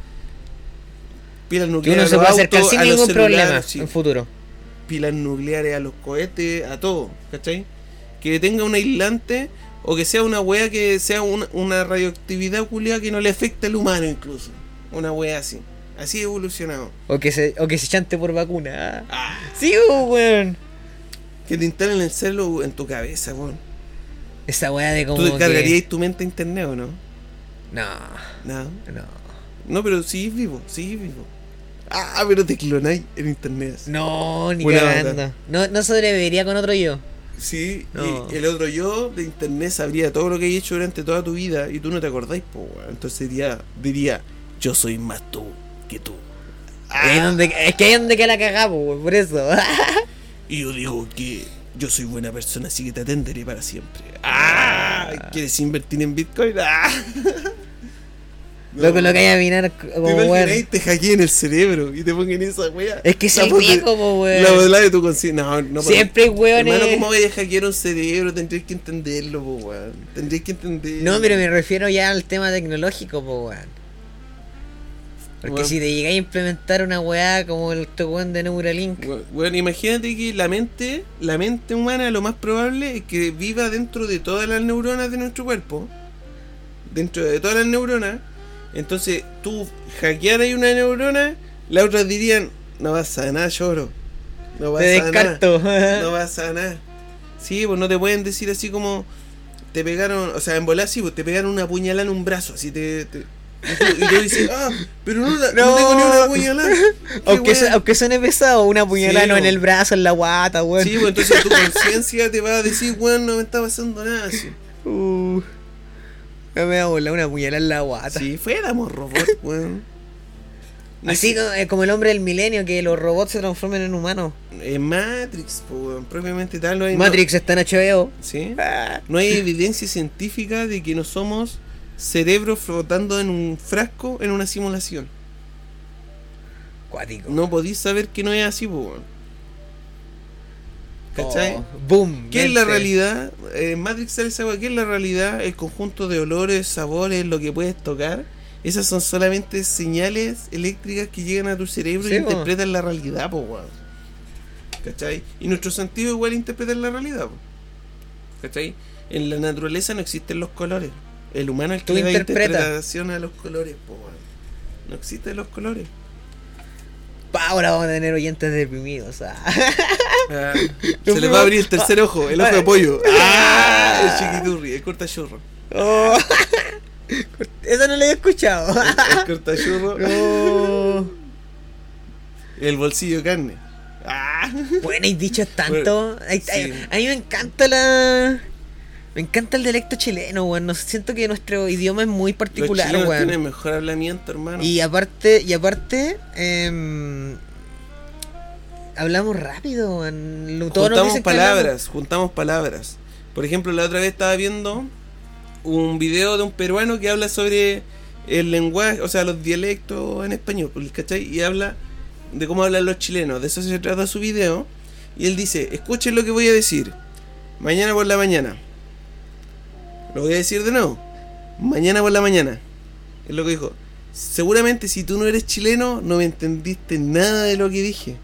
Pilas Que nucleares uno se a los puede acercar sin ningún problema sí en futuro. pilas nucleares a los cohetes, a todo, ¿cachai? Que tenga un aislante o que sea una wea que sea una, una radioactividad culiada que no le afecte al humano incluso. Una wea así. Así evolucionado. O que se, o que se chante por vacuna. ah. Ah, Sí, po, weón. que te instalen el celo en tu cabeza, weón. Esa weá de como. ¿Tú que- descargarías tu mente a internet o no? No, No. no. No, pero sí vivo, sí vivo. Ah, pero te clonáis en internet. No, ni cagando. No, no sobreviviría con otro yo. Sí, No. y el otro yo de internet sabría todo lo que hay hecho durante toda tu vida y tú no te acordáis, pues, weón. Entonces diría, diría, yo soy más tú que tú. Es, donde, es que ahí es donde que la cagamos, weón, por eso. [laughs] Y yo digo que yo soy buena persona, así que te atenderé para siempre. ¡Ah! ¿Quieres invertir en Bitcoin? ¡Ah! [laughs] Loco, lo que hay a minar ¿Te como imaginas weón. y te hackeen el cerebro y te pongan esa wea? Es que es el viejo, po, weón. La verdad de tu conciencia. No, no. Siempre hay weones. Hermano, ¿cómo voy a hackear un cerebro? Tendrías que entenderlo, po, weón. Tendrías que entenderlo. No, pero me refiero ya al tema tecnológico, po, weón. Porque si te llegáis a implementar una weá como el weón de Neuralink, Bu- Bueno, imagínate que la mente, la mente humana lo más probable es que viva dentro de todas las neuronas de nuestro cuerpo. Dentro de todas las neuronas. Entonces, tú hackearas una neurona, las otras dirían, no pasa nada, lloro. No pasa te nada. descarto. [laughs] No pasa nada. Sí, pues no te pueden decir así como te pegaron, o sea, en volar sí, pues te pegaron una puñalada en un brazo, así te... te- y, tú, y tú dices, ah, pero no, la- no No. tengo ni una puñalada. [laughs] ¿Qué aunque, su- aunque suene pesado, una puñalada Sí, no en po. el brazo, en la guata, weón. Sí, pues entonces tu conciencia te va a decir, weón, no me está pasando nada. Así. [laughs] Uh, me va a volar una puñalada en la guata. Si fuéramos robots, [laughs] weón. Así como, como el hombre del milenio, que los robots se transformen en humanos. En Matrix, pues, weón, propiamente tal. No hay, Matrix está en HBO. ¿Sí? Ah, No hay evidencia científica de que no somos cerebros flotando en un frasco en una simulación. Cuático. No podéis saber que no es así, pues. ¿Cachai? Oh, boom. ¿Qué es la realidad? En Matrix sale esa. ¿Qué es la realidad? El conjunto de olores, sabores, lo que puedes tocar. Esas son solamente señales eléctricas que llegan a tu cerebro Sí, y interpretan la realidad, po, weón. ¿Cachai? Y nuestros sentidos igual interpretan la realidad, po. ¿Cachai? En la naturaleza no existen los colores. El humano es el que le da interpretación a los colores, po, weón. No existen los colores. Pa, ahora vamos a tener oyentes deprimidos. ah. [laughs] Ah, se le va a abrir el tercer ojo, el ojo de pollo. [laughs] ¡Ah! El chiquiturri, el cortachurro. Oh. [laughs] Eso no lo había escuchado. El cortachurro. No. El bolsillo de carne. ¡Ah! Bueno, hay dichos tanto. Sí. a mí me encanta la. Me encanta el dialecto chileno, weón. No siento que nuestro idioma es muy Los particular, chilenos weón. tienen mejor hablamiento, hermano. Y aparte, y aparte, em, hablamos rápido, weón. Todos juntamos palabras, juntamos palabras. Por ejemplo, la otra vez estaba viendo un video de un peruano que habla sobre el lenguaje, o sea, los dialectos en español, ¿cachai? Y habla de cómo hablan los chilenos. De eso se trata su video. Y él dice, escuchen lo que voy a decir. Mañana por la mañana. Lo voy a decir de nuevo. Mañana por la mañana. Es lo que dijo. Seguramente si tú no eres chileno no me entendiste nada de lo que dije.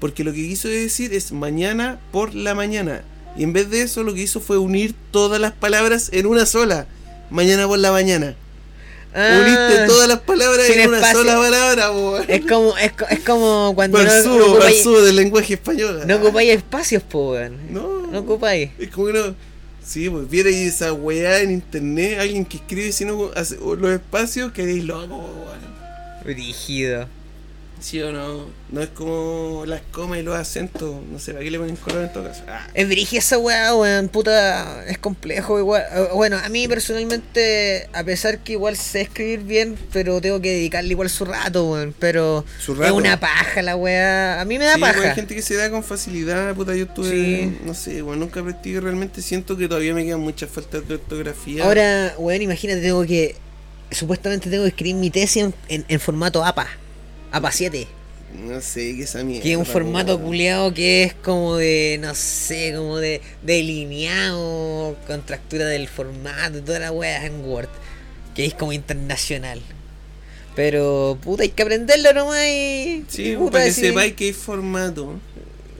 Porque lo que quiso decir es mañana por la mañana. Y en vez de eso lo que hizo fue unir todas las palabras en una sola. Mañana por la mañana. Ah, Uniste todas las palabras en una sola palabra, po. Es como, es, es como cuando no, no Versudo, ocupáis, del lenguaje español. no ocupáis espacios, po. No. No ocupáis. Es como que no. Sí, pues viera esa weá en internet, alguien que escribe si no hace los espacios, queréis loco, weón. Rígido. ¿Sí o no? No es como las comas y los acentos, no sé, ¿para qué le ponen color en todo caso? Ah, Es brígida esa weá, weón, puta, es complejo igual. Eh, Bueno, a mí personalmente, a pesar que igual sé escribir bien, pero tengo que dedicarle igual su rato, weón. Pero Su es rato. una paja la weá. A mí me da sí, paja. hay gente que se da con facilidad, puta, yo estuve, Sí. no sé, bueno, nunca practiqué realmente, siento que todavía me quedan muchas faltas de ortografía. Ahora, weón, imagínate, tengo que. Supuestamente tengo que escribir mi tesis en, en- en formato APA. APA 7. No sé, qué esa mierda. Que es un formato culeado que es como de, no sé, como de delineado, contractura del formato, toda la weá en Word. Que es como internacional. Pero, puta, hay que aprenderlo nomás y. Sí, y, pues, puta, para que decir- sepáis que hay formato.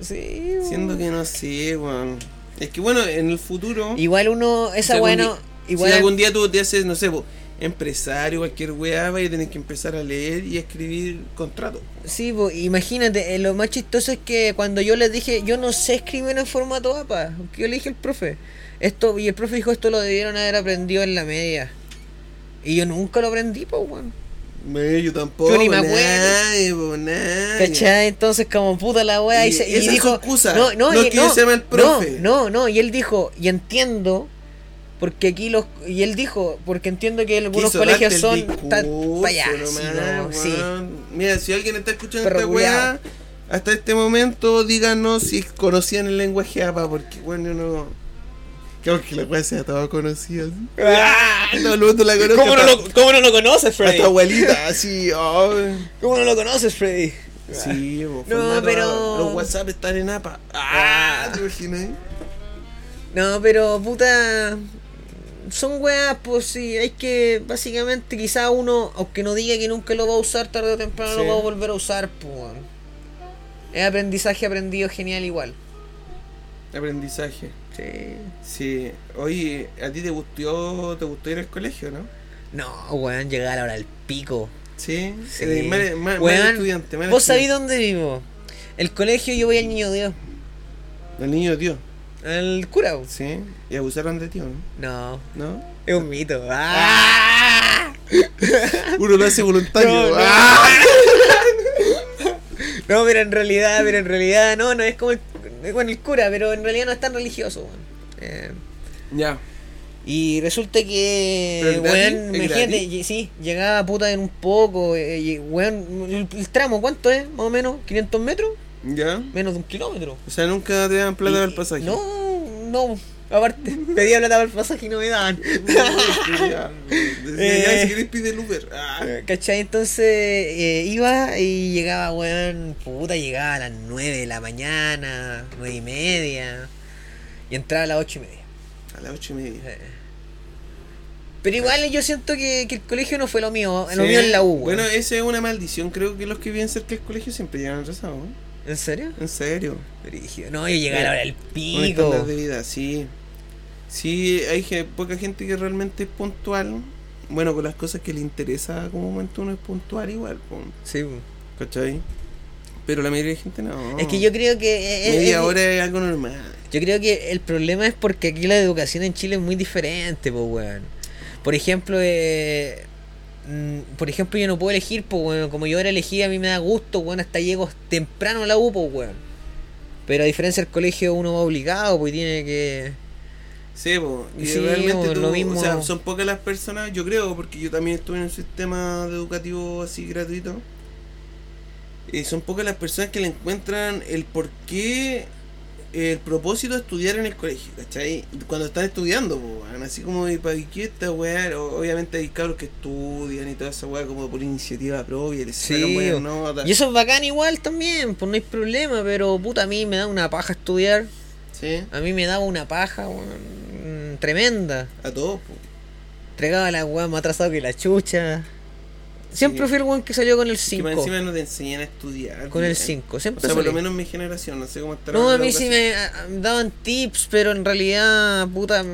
Sí, Siendo que no sé, weón. Es que bueno, en el futuro. Igual uno, esa algún weá di- no. Igual. Si algún día tú te haces, no sé, empresario, cualquier weá, vas a tener que empezar a leer y a escribir contratos. Sí, pues, imagínate, eh, lo más chistoso es que cuando yo les dije, yo no sé escribir en formato APA, yo le dije al profe, esto, y el profe dijo, esto lo debieron haber aprendido en la media. Y yo nunca lo aprendí, pues, weón. Me, yo tampoco. Yo ni me acuerdo. Nadie. ¿Cachai? Entonces, como puta la weá, y, Y se- dijo, excusa, no, no, no y- profe. No, no, no, y él dijo, y entiendo, porque aquí los, y él dijo, porque entiendo que algunos Quiso colegios son tan sí. Mira, si alguien está escuchando esta weá, hasta este momento, díganos si conocían el lenguaje APA, porque bueno, no. Creo que la weá sea toda conocida. [laughs] Ah, [laughs] el mundo la conoce. ¿Cómo no, lo, ¿Cómo no lo conoces, Freddy? Hasta abuelita, así. ay. ¿Cómo no lo conoces, Freddy? Sí, po, No, pero-. Los WhatsApp están en APA. Ah, ¿te imaginas? No, pero puta. Son weas, pues sí, hay que, básicamente, quizá uno, aunque no diga que nunca lo va a usar, tarde o temprano Sí. lo va a volver a usar, pues. Es aprendizaje aprendido genial igual. Aprendizaje. Sí. Sí. Oye, ¿a ti te gustó, te gustó ir al colegio, no? No, weón, llegar a la hora pico. Sí. Sí. Eres mal, mal- mal Weón, estudiante. mal ¿Vos sabés estudiante. dónde vivo? El colegio yo voy al niño Dios. El niño Dios. Al cura. weón. Sí. Y abusaron de ti, ¿o ¿no? No, ¿No? es un mito. ¡Ah! [laughs] Uno lo hace voluntario. No, no. ¡Ah! [laughs] No, pero en realidad, pero en realidad, no, no es como el, bueno, el cura, pero en realidad no es tan religioso, weón. Eh, Ya. y resulta que, weón, ¿Es imagínate, sí, llegaba puta en un poco, eh, weón, el, el tramo, ¿cuánto es? Más o menos, ¿500 metros? Ya. Menos de un kilómetro. O sea, nunca te dan plata para el pasaje. No, no, aparte, pedía plata para el pasaje y no me daban. [laughs] ya. Decía, [laughs] ya, Eh. si querés pide el Uber. Ah. ¿Cachai? Entonces eh, iba y llegaba, weón, puta, llegaba a las 9 de la mañana, 9 y media, y entraba a las 8 y media. A las ocho y media. Eh. Pero igual yo siento que, que el colegio no fue lo mío, lo Sí. mío es la U. Bueno, esa es una maldición. Creo que los que viven cerca del colegio siempre llegan atrasados. ¿no? ¿En serio? En serio. Brígido. No, yo llegaba a la hora del Un pico. de vida, sí. Sí, hay poca gente que realmente es puntual. Bueno, con las cosas que le interesa como momento uno es puntual igual, Sí. ¿cachai? Pero la mayoría de gente no. Es que yo creo que. es- Media es- hora es algo normal. Yo creo que el problema es porque aquí la educación en Chile es muy diferente, pues, weón. Por ejemplo, eh, mm, por ejemplo, yo no puedo elegir, pues, weón. Como yo ahora elegí, a mí me da gusto, weón, hasta llego temprano a la U, pues, weón. Pero a diferencia del colegio, uno va obligado, pues, tiene que. Sí, po, y Sí, realmente tú- lo mismo. o sea, son pocas las personas, yo creo, porque yo también estuve en un sistema educativo así gratuito. Y son pocas las personas que le encuentran el por qué, el propósito de estudiar en el colegio, ¿cachai? Cuando están estudiando, weón, así como, ¿y para qué esta weá? O- Obviamente hay cabros que estudian y toda esa weá como por iniciativa propia, y les Sí, sacan buenas o- notas. Y eso es bacán igual también, pues no hay problema, pero puta, a mí me da una paja estudiar. Sí, A mí me daba una paja, weón, tremenda. a todos, po. Entregaba la weá más atrasado que la chucha. Siempre Sí. fui el weón que salió con el Que más 5. encima no te enseñan a estudiar. Con el bien. 5, O siempre sea, por lo menos mi generación, no sé cómo estará. No, a mí sí educación. me a- a- daban tips, pero en realidad, puta,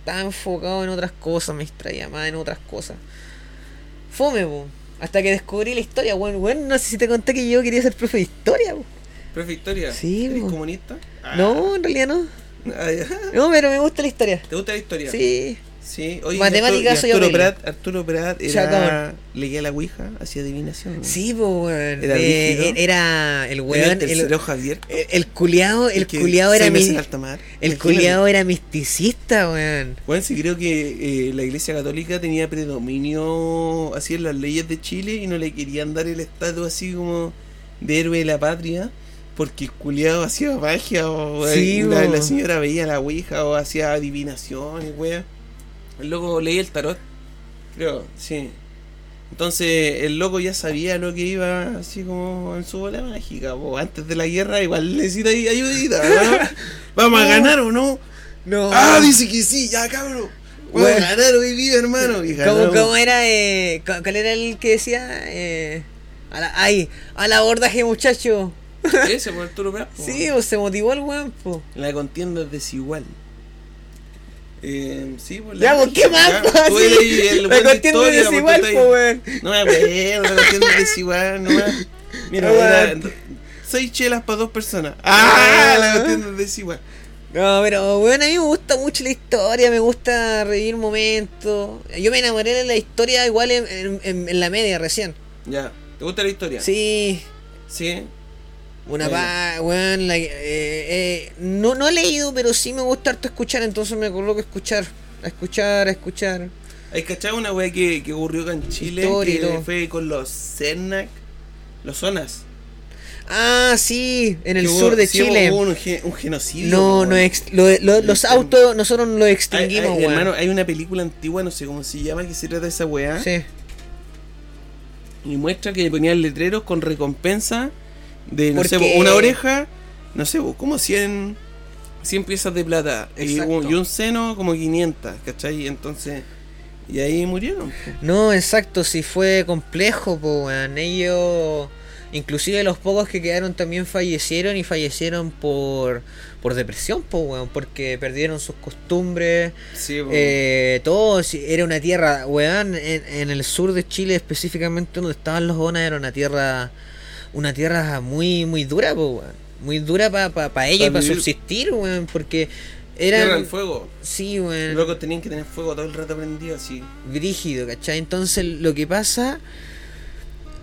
estaba enfocado en otras cosas, me distraía más en otras cosas. Fome, po. Hasta que descubrí la historia, bueno, bueno, no sé si te conté que yo quería ser profe de historia, po. ¿Profe Victoria? Sí, ¿Eres po. comunista? Ah. No, en realidad no. [laughs] Ah. No, pero me gusta la historia. ¿Te gusta la historia? Sí. Sí. Oye, y soy Arturo. Prat, Arturo Prat era, leía la Ouija, hacía adivinación. ¿no? Sí, weón. Era Eh, rígido. era el weón, el el, abierto. el, el culiao, el culiao era mi, el culiao era misticista, weón. Bueno, sí creo que eh, la Iglesia Católica tenía predominio así en las leyes de Chile y no le querían dar el estatus así como de héroe de la patria porque el culiado hacía magia o Sí, la, señora veía la ouija o hacía adivinaciones, wea. El loco leía el tarot, creo, sí. Entonces el loco ya sabía lo que iba así como en su bola mágica. po. Antes de la guerra igual necesita ayudita. ¿no? [laughs] ¿Vamos a ganar o no? No. Ah, dice que sí, ya cabrón. Vamos Bueno. a ganar hoy día, hermano. Y ¿Cómo, era? Eh, cu- ¿Cuál era el que decía? Eh, a la, ay, al abordaje, muchacho. Ese por Arturo Prat. po. Sí, pues se motivó el weón. La contienda es desigual. Eh, sí, pues Ya, pues, ¿qué más? [laughs] Sí, la historia, es desigual, weón. No me acuerdo, la contienda es desigual. Mira, weón. seis chelas para dos personas. ¡Ah! Ah. La contienda es desigual. No, pero bueno, a mí me gusta mucho la historia, me gusta revivir momentos. Yo me enamoré de la historia igual en- en la media recién. Ya. ¿Te gusta la historia? Sí, Sí. Una pa, weón, la- eh, eh, no, no he leído, pero sí me gusta harto escuchar, entonces me coloco a escuchar, a escuchar, a escuchar. ¿Hay cachado una wea que, que ocurrió acá en Chile? Historia que fue con los Cernac, los Zonas. Ah, sí, en el Que hubo- sur de sí, Chile. Hubo un, ge- un genocidio. No, weón. no ex- lo- lo- los autos nosotros lo Hay- extinguimos, hay- hermano, hay una película antigua, no sé cómo se llama, que se trata de esa weá. Sí. Y muestra que ponían letreros con recompensa de, no sé, una oreja, no sé, como 100, 100 piezas de plata. Y un, y un seno como 500, ¿cachai? Entonces, y ahí murieron. po. No, exacto, sí fue complejo, po, weón. Ellos, inclusive los pocos que quedaron también fallecieron y fallecieron por, por depresión, po, weón, porque perdieron sus costumbres, Sí, eh, todo, sí, era una tierra, weón, en, en el sur de Chile específicamente donde estaban los Onas era una tierra, una tierra muy, muy dura, po. Muy dura para pa, pa ellos y Pa para subsistir, weón, porque Tierra eran... del fuego. Sí, Los weón. locos tenían que tener fuego todo el rato prendido así. brígido, ¿cachai? Entonces lo que pasa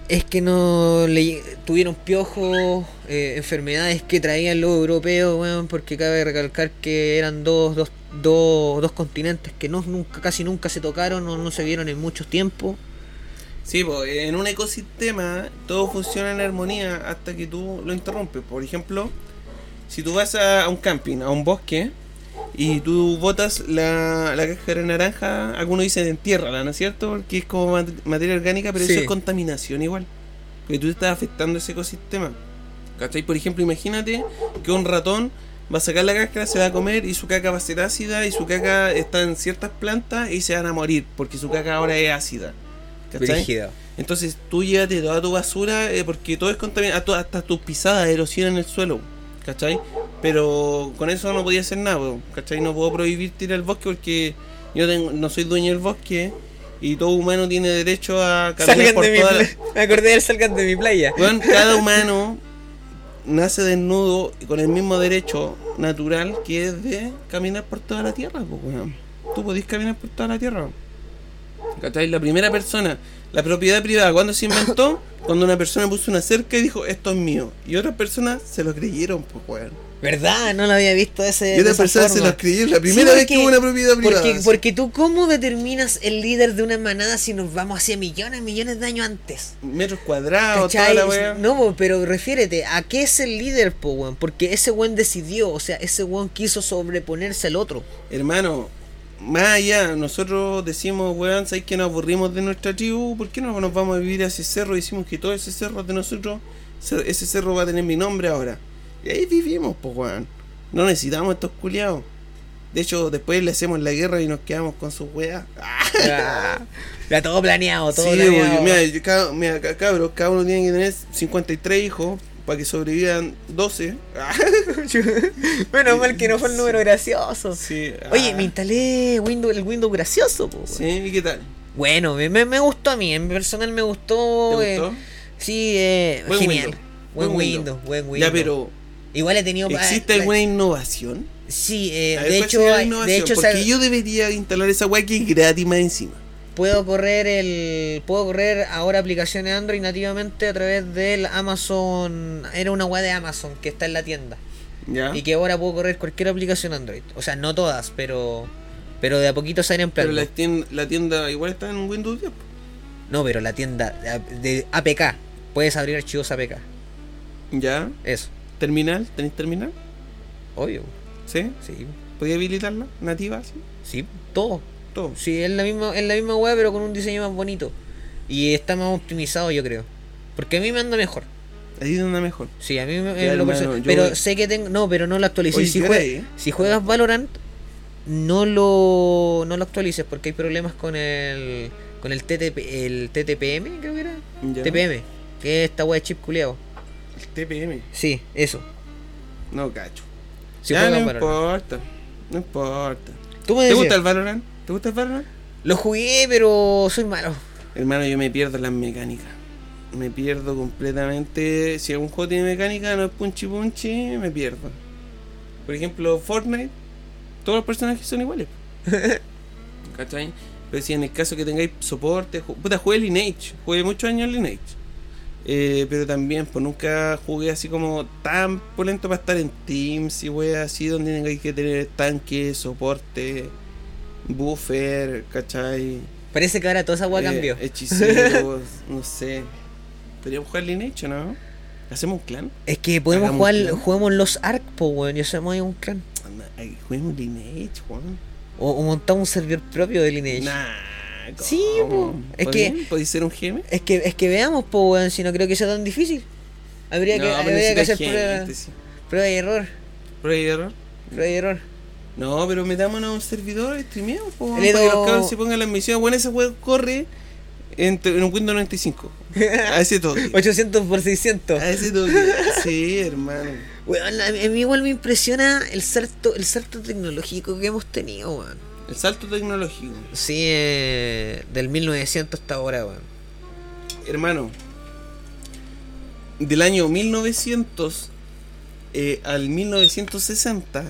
es que no le tuvieron piojos, eh, enfermedades que traían los europeos, weón, porque cabe recalcar que eran dos, dos, dos, dos continentes que no nunca, casi nunca se tocaron o no se vieron en mucho tiempo. Sí, pues en un ecosistema todo funciona en armonía hasta que tú lo interrumpes. Por ejemplo, si tú vas a, un camping, a un bosque, y tú botas la, la cáscara naranja, algunos dicen entiérrala, ¿no es cierto? Porque es como mat- materia orgánica, pero Sí. eso es contaminación igual. Porque tú estás afectando ese ecosistema. ¿Cachai? Por ejemplo, imagínate que un ratón va a sacar la cáscara, se va a comer y su caca va a ser ácida y su caca está en ciertas plantas y se van a morir porque su caca ahora es ácida. Entonces tú llévate toda tu basura eh, porque todo es contaminado, hasta tus pisadas erosionan el suelo, ¿cachai? Pero con eso no podía hacer nada, ¿cachai? No puedo prohibir tirar al bosque porque yo tengo, no soy dueño del bosque y todo humano tiene derecho a caminar Salgan por de mi toda la... playa. Me acordé del salgan de mi playa. Weón, cada [laughs] humano nace desnudo y con el mismo derecho natural que es de caminar por toda la tierra, pues weón. Tú podés caminar por toda la tierra. ¿Cachai? La primera persona, la propiedad privada, ¿cuándo se inventó? Cuando una persona puso una cerca y dijo, esto es mío. Y otras personas se lo creyeron, pues weón. ¿Verdad? No lo había visto ese. Y otras personas se lo creyeron. La primera Sí, vez que hubo una propiedad privada. Porque, tú, ¿cómo determinas el líder de una manada si nos vamos hacia millones, millones de años antes? Metros cuadrados, toda la. No, pero refiérete, ¿a qué es el líder, po, weón? Porque ese weón decidió, o sea, ese weón quiso sobreponerse al otro. Hermano, más allá, nosotros decimos, weón, ¿sabes que nos aburrimos de nuestra tribu? ¿Por qué no nos vamos a vivir a ese cerro? Y decimos que todo ese cerro de nosotros, ese cerro va a tener mi nombre ahora. Y ahí vivimos, pues, weón. No necesitamos estos culiados. De hecho, después le hacemos la guerra y nos quedamos con sus weas. [laughs] Ya todo planeado, todo Sí, planeado. mira, cada, mira, ca- cabros, cada uno tiene que tener 53 hijos para que sobrevivan 12. [laughs] Menos mal que no fue el número gracioso. Sí, Oye, ah. me instalé Windows, el Windows gracioso, po. Sí, ¿y qué tal? Bueno, me, me, gustó a mí, en personal me gustó. ¿Te eh, gustó? sí, eh, Buen genial. Windows, Buen buen Windows, Windows. buen Windows. Ya, pero Igual he tenido. ¿existe eh, alguna innovación? Sí, eh, ver, de ¿cuál hecho, de innovación? hecho porque yo debería instalar esa weá que es gratis más encima. Puedo correr el puedo correr ahora aplicaciones Android nativamente a través del Amazon, era una web de Amazon que está en la tienda ¿Ya? y que ahora puedo correr cualquier aplicación Android. O sea, no todas, pero pero de a poquito se en Pero plan. la tienda, la tienda igual está en Windows 10. po. No, pero la tienda de- de APK, puedes abrir archivos APK. ¿Ya? Eso, ¿Terminal? ¿Tenéis terminal? obvio. ¿Sí? Sí, ¿Podía habilitarla? ¿Nativa? ¿Sí? sí, todo. Todo. Sí, es la misma, es la misma web, pero con un diseño más bonito. Y está más optimizado, yo creo. Porque a mí me anda mejor. Ahí es donde mejor. Sí, a mí me, Ya, en lo hermano, personal- yo Pero sé que tengo. No, pero no lo actualices. Oye, Si, juegas Valorant, no lo, no lo actualices porque hay problemas con el. Con el, TTP, el TTPM, creo que era. Ya. TPM, que es esta web de chip culiado. El TPM. Sí, eso. No, cacho. Si ya, no Valorant. importa. No importa. Tú me ¿Te decías, gusta el Valorant? ¿Te gusta el Valorant? Lo jugué, pero soy malo. Hermano, yo me pierdo las mecánicas. Me pierdo completamente. Si algún juego tiene mecánica, no es punchy punchy, me pierdo. Por ejemplo, Fortnite, todos los personajes son iguales. [laughs] ¿Cachai? Pero si en el caso que tengáis soporte, ju- puta, jugué Lineage, jugué muchos años Lineage. Eh, pero también, pues nunca jugué así como tan polento para estar en Teams y wey así donde tengáis que tener tanque, soporte, buffer, ¿cachai? Parece que ahora toda esa web Eh, cambió. Hechiceros, [laughs] no sé. Podríamos jugar Lineage, ¿o ¿no? ¿Hacemos un clan? Es que podemos jugar, juguemos los ARC, po, weón, y hacemos ahí un clan. Juguemos Lineage, weón. O, o montamos un servidor propio de Lineage. Nah, Sí, ¿cómo? po. Es ¿Podría- que- ¿Podéis ser un GM? Es que, es que veamos, po, weón, si no creo que sea tan difícil. Habría que, No, habría que hacer gente, prueba, sí. prueba y error. Prueba y error. Prueba y error. No, pero metámonos a un servidor Le para que los cabros se pongan las misiones. Bueno, ese juego corre en, en un Windows 95. A ese toque. [laughs] 800 por 600. A ese toque. Sí, [laughs] hermano. Mí a mí igual me impresiona el salto, el salto tecnológico que hemos tenido, weón. El salto tecnológico. Sí, eh, del 1900 hasta ahora, weón. Hermano, del año 1900 eh, al 1960,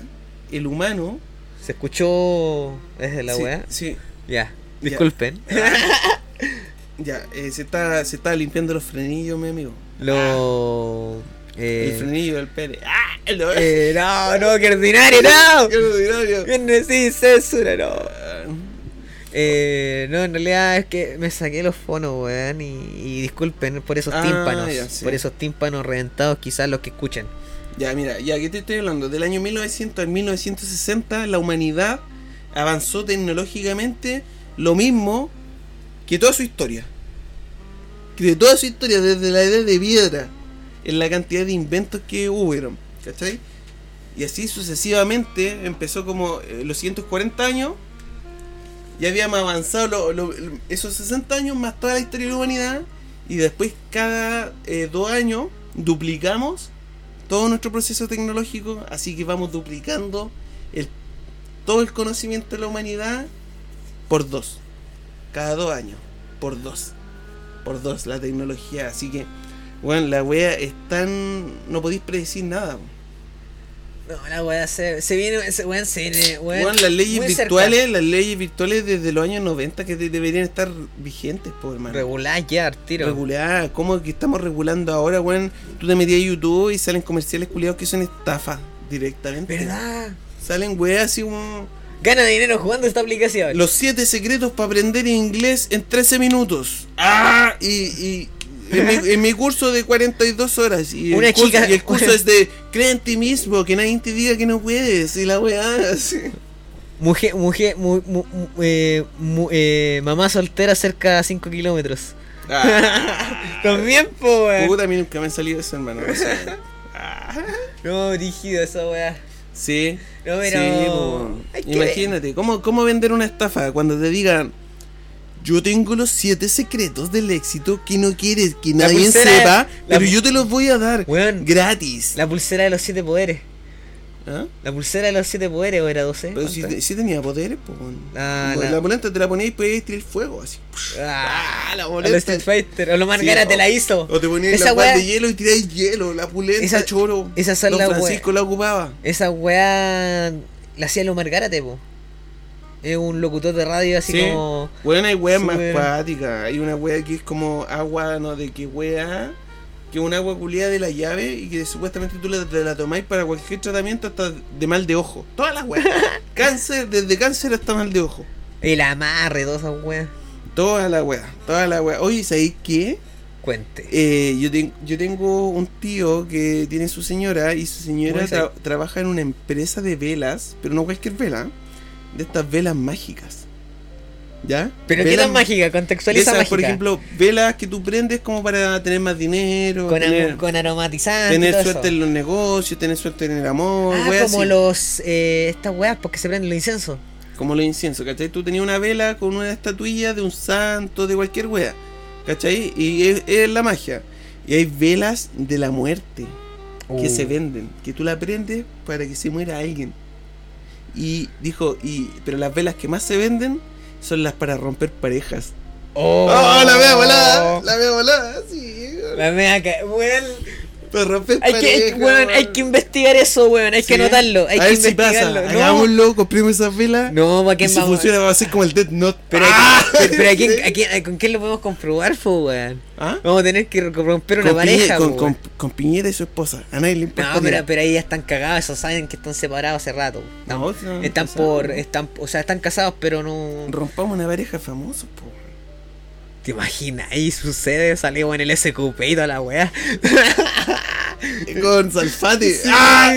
el humano. ¿Se escuchó desde la sí, weá? Sí, Ya, disculpen. [laughs] ya, eh, se, está, se está limpiando los frenillos, mi amigo. Lo. El Eh, frenillo del pene. ¡Ah! No, eh, no, no, qué ordinario, no. [laughs] ¡Qué ordinario! Sin censura, no. Ah, Eh, no, en realidad es que me saqué los fonos, weón, y, y disculpen por esos Ah, tímpanos, ya, sí. por esos tímpanos reventados, quizás los que escuchen. Ya, mira, ya que te estoy hablando, del año 1900 al 1960, la humanidad avanzó tecnológicamente lo mismo que toda su historia. Que de toda su historia, desde la edad de piedra, en la cantidad de inventos que hubieron, ¿cachai? Y así sucesivamente, empezó como eh, los 140 años, ya habíamos avanzado esos 60 años más toda la historia de la humanidad, y después cada eh, dos años duplicamos todo nuestro proceso tecnológico, así que vamos duplicando el, todo el conocimiento de la humanidad por dos. Cada dos años, por dos. Por dos la tecnología. Así que, bueno, la wea es tan... No podéis predecir nada. No, la weá se, se viene, se, weón, se viene, weón, las leyes cerca. virtuales, las leyes virtuales desde los años 90 que de- deberían estar vigentes, pues, hermano. Regular ya, tiro. Regular, ¿cómo que estamos regulando ahora, weón? Tú te metías a YouTube y salen comerciales culiados que son estafas directamente. ¿Verdad? Salen weas así. Gana dinero jugando esta aplicación. Los 7 secretos para aprender inglés en 13 minutos. ¡Ah! Y. y en, mi, en mi curso de 42 horas. Y el Una curso, chica- y el curso [laughs] es de cree en ti mismo, que nadie te diga que no puedes. Y la weá, así. Mujer, mujer, mu, mu- mu- eh, mu- eh, mamá soltera cerca a 5 kilómetros. Ah, [laughs] También, po, weón. puta, a mí nunca me ha salido eso, hermano. o sea, ah. No, rígido esa weá. Sí. No, pero. Sí, Imagínate, ¿cómo, ¿cómo vender una estafa cuando te digan yo tengo los siete secretos del éxito que no quieres que La nadie sepa, la pero yo te los voy a dar gratis. La pulsera de los 7 poderes. ¿Ah? La pulsera de los 7 poderes, o era 12. Pero si, tenía poderes, pues. Ah, Como la- La polenta te la ponías y podías tirar fuego así. Ah, la a boleta. los Street Fighter. O lo Sí, Margara o- te la hizo. O te ponías Esa la weá de hielo y tiráis hielo, la pulenta, Esa- choro. son Don Francisco la ocupaba. Esa weá la hacía Lomar Gárate, po. Es un locutor de radio así Sí. como. Bueno, hay weas más Súper- cuáticas. Hay una wea que es como agua, no de qué wea. Que es un agua culiada de la llave y que supuestamente tú la, te la tomáis para cualquier tratamiento hasta de mal de ojo. Todas las weas. [laughs] cáncer, desde cáncer hasta mal de ojo. El amarre, todas esas weas. Todas las weas. Todas las weas. Oye, ¿sabéis qué? Cuente. Eh, yo, ten- yo tengo un tío que tiene su señora y su señora ¿Cómo es tra- trabaja en una empresa de velas, pero no cualquier vela, de estas velas mágicas. ¿Ya? Pero qué Velas tan mágica, contextualiza esas, mágica. por ejemplo, velas que tú prendes como para tener más dinero, con, tener, am- con aromatizante. y tener suerte eso. en los negocios, tener suerte en el amor, Ah, como así. los. Eh, estas weas porque se prenden los inciensos. como los inciensos, ¿cachai? Tú tenías una vela con una estatuilla de un santo, de cualquier wea, ¿cachai? Y es, es la magia. Y hay velas de la muerte que Uh. se venden, que tú la prendes para que se muera alguien. Y dijo, y pero las velas que más se venden son las para romper parejas. Oh, ¡Oh, la veo volada! La veo volada, sí. La mea que. Weón. Para romper Hay que, weón, hay que investigar eso, weón. Hay que anotarlo. Hay a que ver si investigarlo. pasa. no, Hagámoslo, compremos esas velas. no, ¿para y qué si funciona, va a ser como el Death Note. Pero, ¡Ah! ¿a quién- pero ¿a [laughs] quién- a quién- ¿con quién lo podemos comprobar, fo, weón? ¿Ah? Vamos a tener que romper una Con, pareja, con, con, Piñera y su esposa. A nadie le importa. No, pero, ahí ya están cagados, esos saben que están separados hace rato. Están, No, están casados. por, están, o sea, están casados, pero no. Rompamos una pareja famosa, po. ¿Te imaginas? Ahí sucede, salimos en el SQP y toda la weá. [laughs] Con Salfate. Sí. ¡Ah!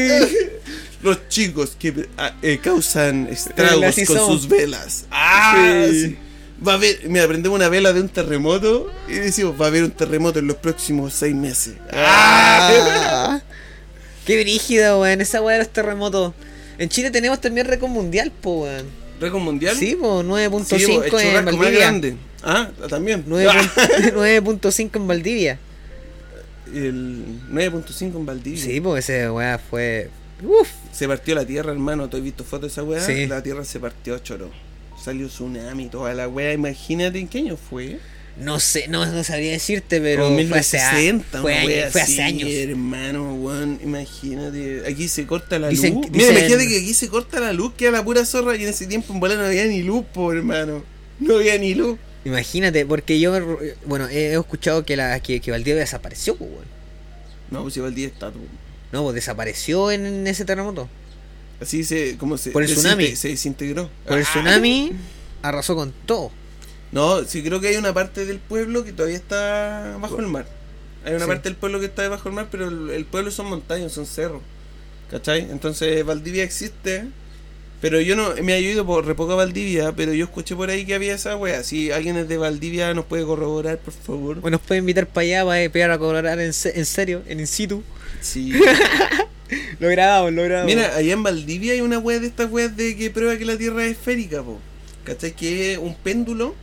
Los chicos que ah, eh, causan estragos con sus velas. ¡Ah! Sí. Sí. Va a haber, mira, prendemos una vela de un terremoto y decimos, va a haber un terremoto en los próximos seis meses. ¡Ah! Qué brígido, weón. Esa weá de los terremotos. En Chile tenemos también récord mundial, po, weón. ¿Récord mundial? Sí, po, 9.5 Sí, en Valdivia. grande. Ah, también. 9 9.5 [laughs] en Valdivia. El 9.5 en Valdivia. Sí, porque ese weá fue. Uf. Se partió la tierra, hermano. ¿Tú has visto fotos de esa weá? Sí. La tierra se partió, choro. Salió tsunami, toda la weá. Imagínate en qué año fue. No sé, no, no sabría decirte, pero Como fue hace, a- 1960, fue, fue hace años. hermano, weón, imagínate, aquí se corta la Dicen- luz. dicen- Mira, imagínate que aquí se corta la luz, queda la pura zorra y en ese tiempo en bola no había ni luz, po, hermano. No había ni luz. Imagínate, porque yo, bueno, he escuchado que, la, que, que Valdivia desapareció, pues, weón. No, pues el día está tú. No, pues desapareció en, en ese terremoto. Así se, como se, Por el tsunami. se desintegró. Por el Ah. tsunami [laughs] arrasó con todo. No, sí creo que hay una parte del pueblo que todavía está bajo el mar. Hay una Sí. parte del pueblo que está bajo el mar, pero el, el pueblo son montañas, son cerros. ¿Cachai? Entonces Valdivia existe. Pero yo no me he ido por re poco a Valdivia, pero yo escuché por ahí que había esa wea. Si alguien es de Valdivia nos puede corroborar, por favor. Bueno, nos puede invitar para allá para pegar a cobrar en, se- en serio, en in situ. Sí. [laughs] Lo grabamos, lo grabamos. Mira, allá en Valdivia hay una wea de estas weas de que prueba que la Tierra es esférica, po. ¿Cachai? Que es un péndulo,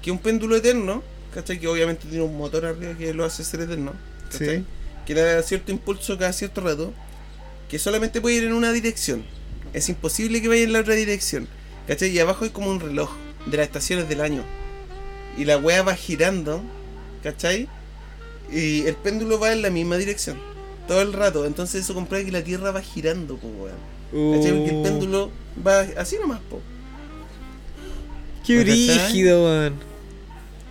que es un péndulo eterno, ¿cachai? Que obviamente tiene un motor arriba que lo hace ser eterno, ¿cachai? Sí. que da cierto impulso cada cierto rato, que solamente puede ir en una dirección. Es imposible que vaya en la otra dirección. ¿Cachai? Y abajo hay como un reloj de las estaciones del año. Y la wea va girando, ¿cachai? Y el péndulo va en la misma dirección. Todo el rato. Entonces eso comprueba que la Tierra va girando, po, weón. ¿Cachai? Porque el Uh, péndulo va así nomás, po. Qué brígido, weón.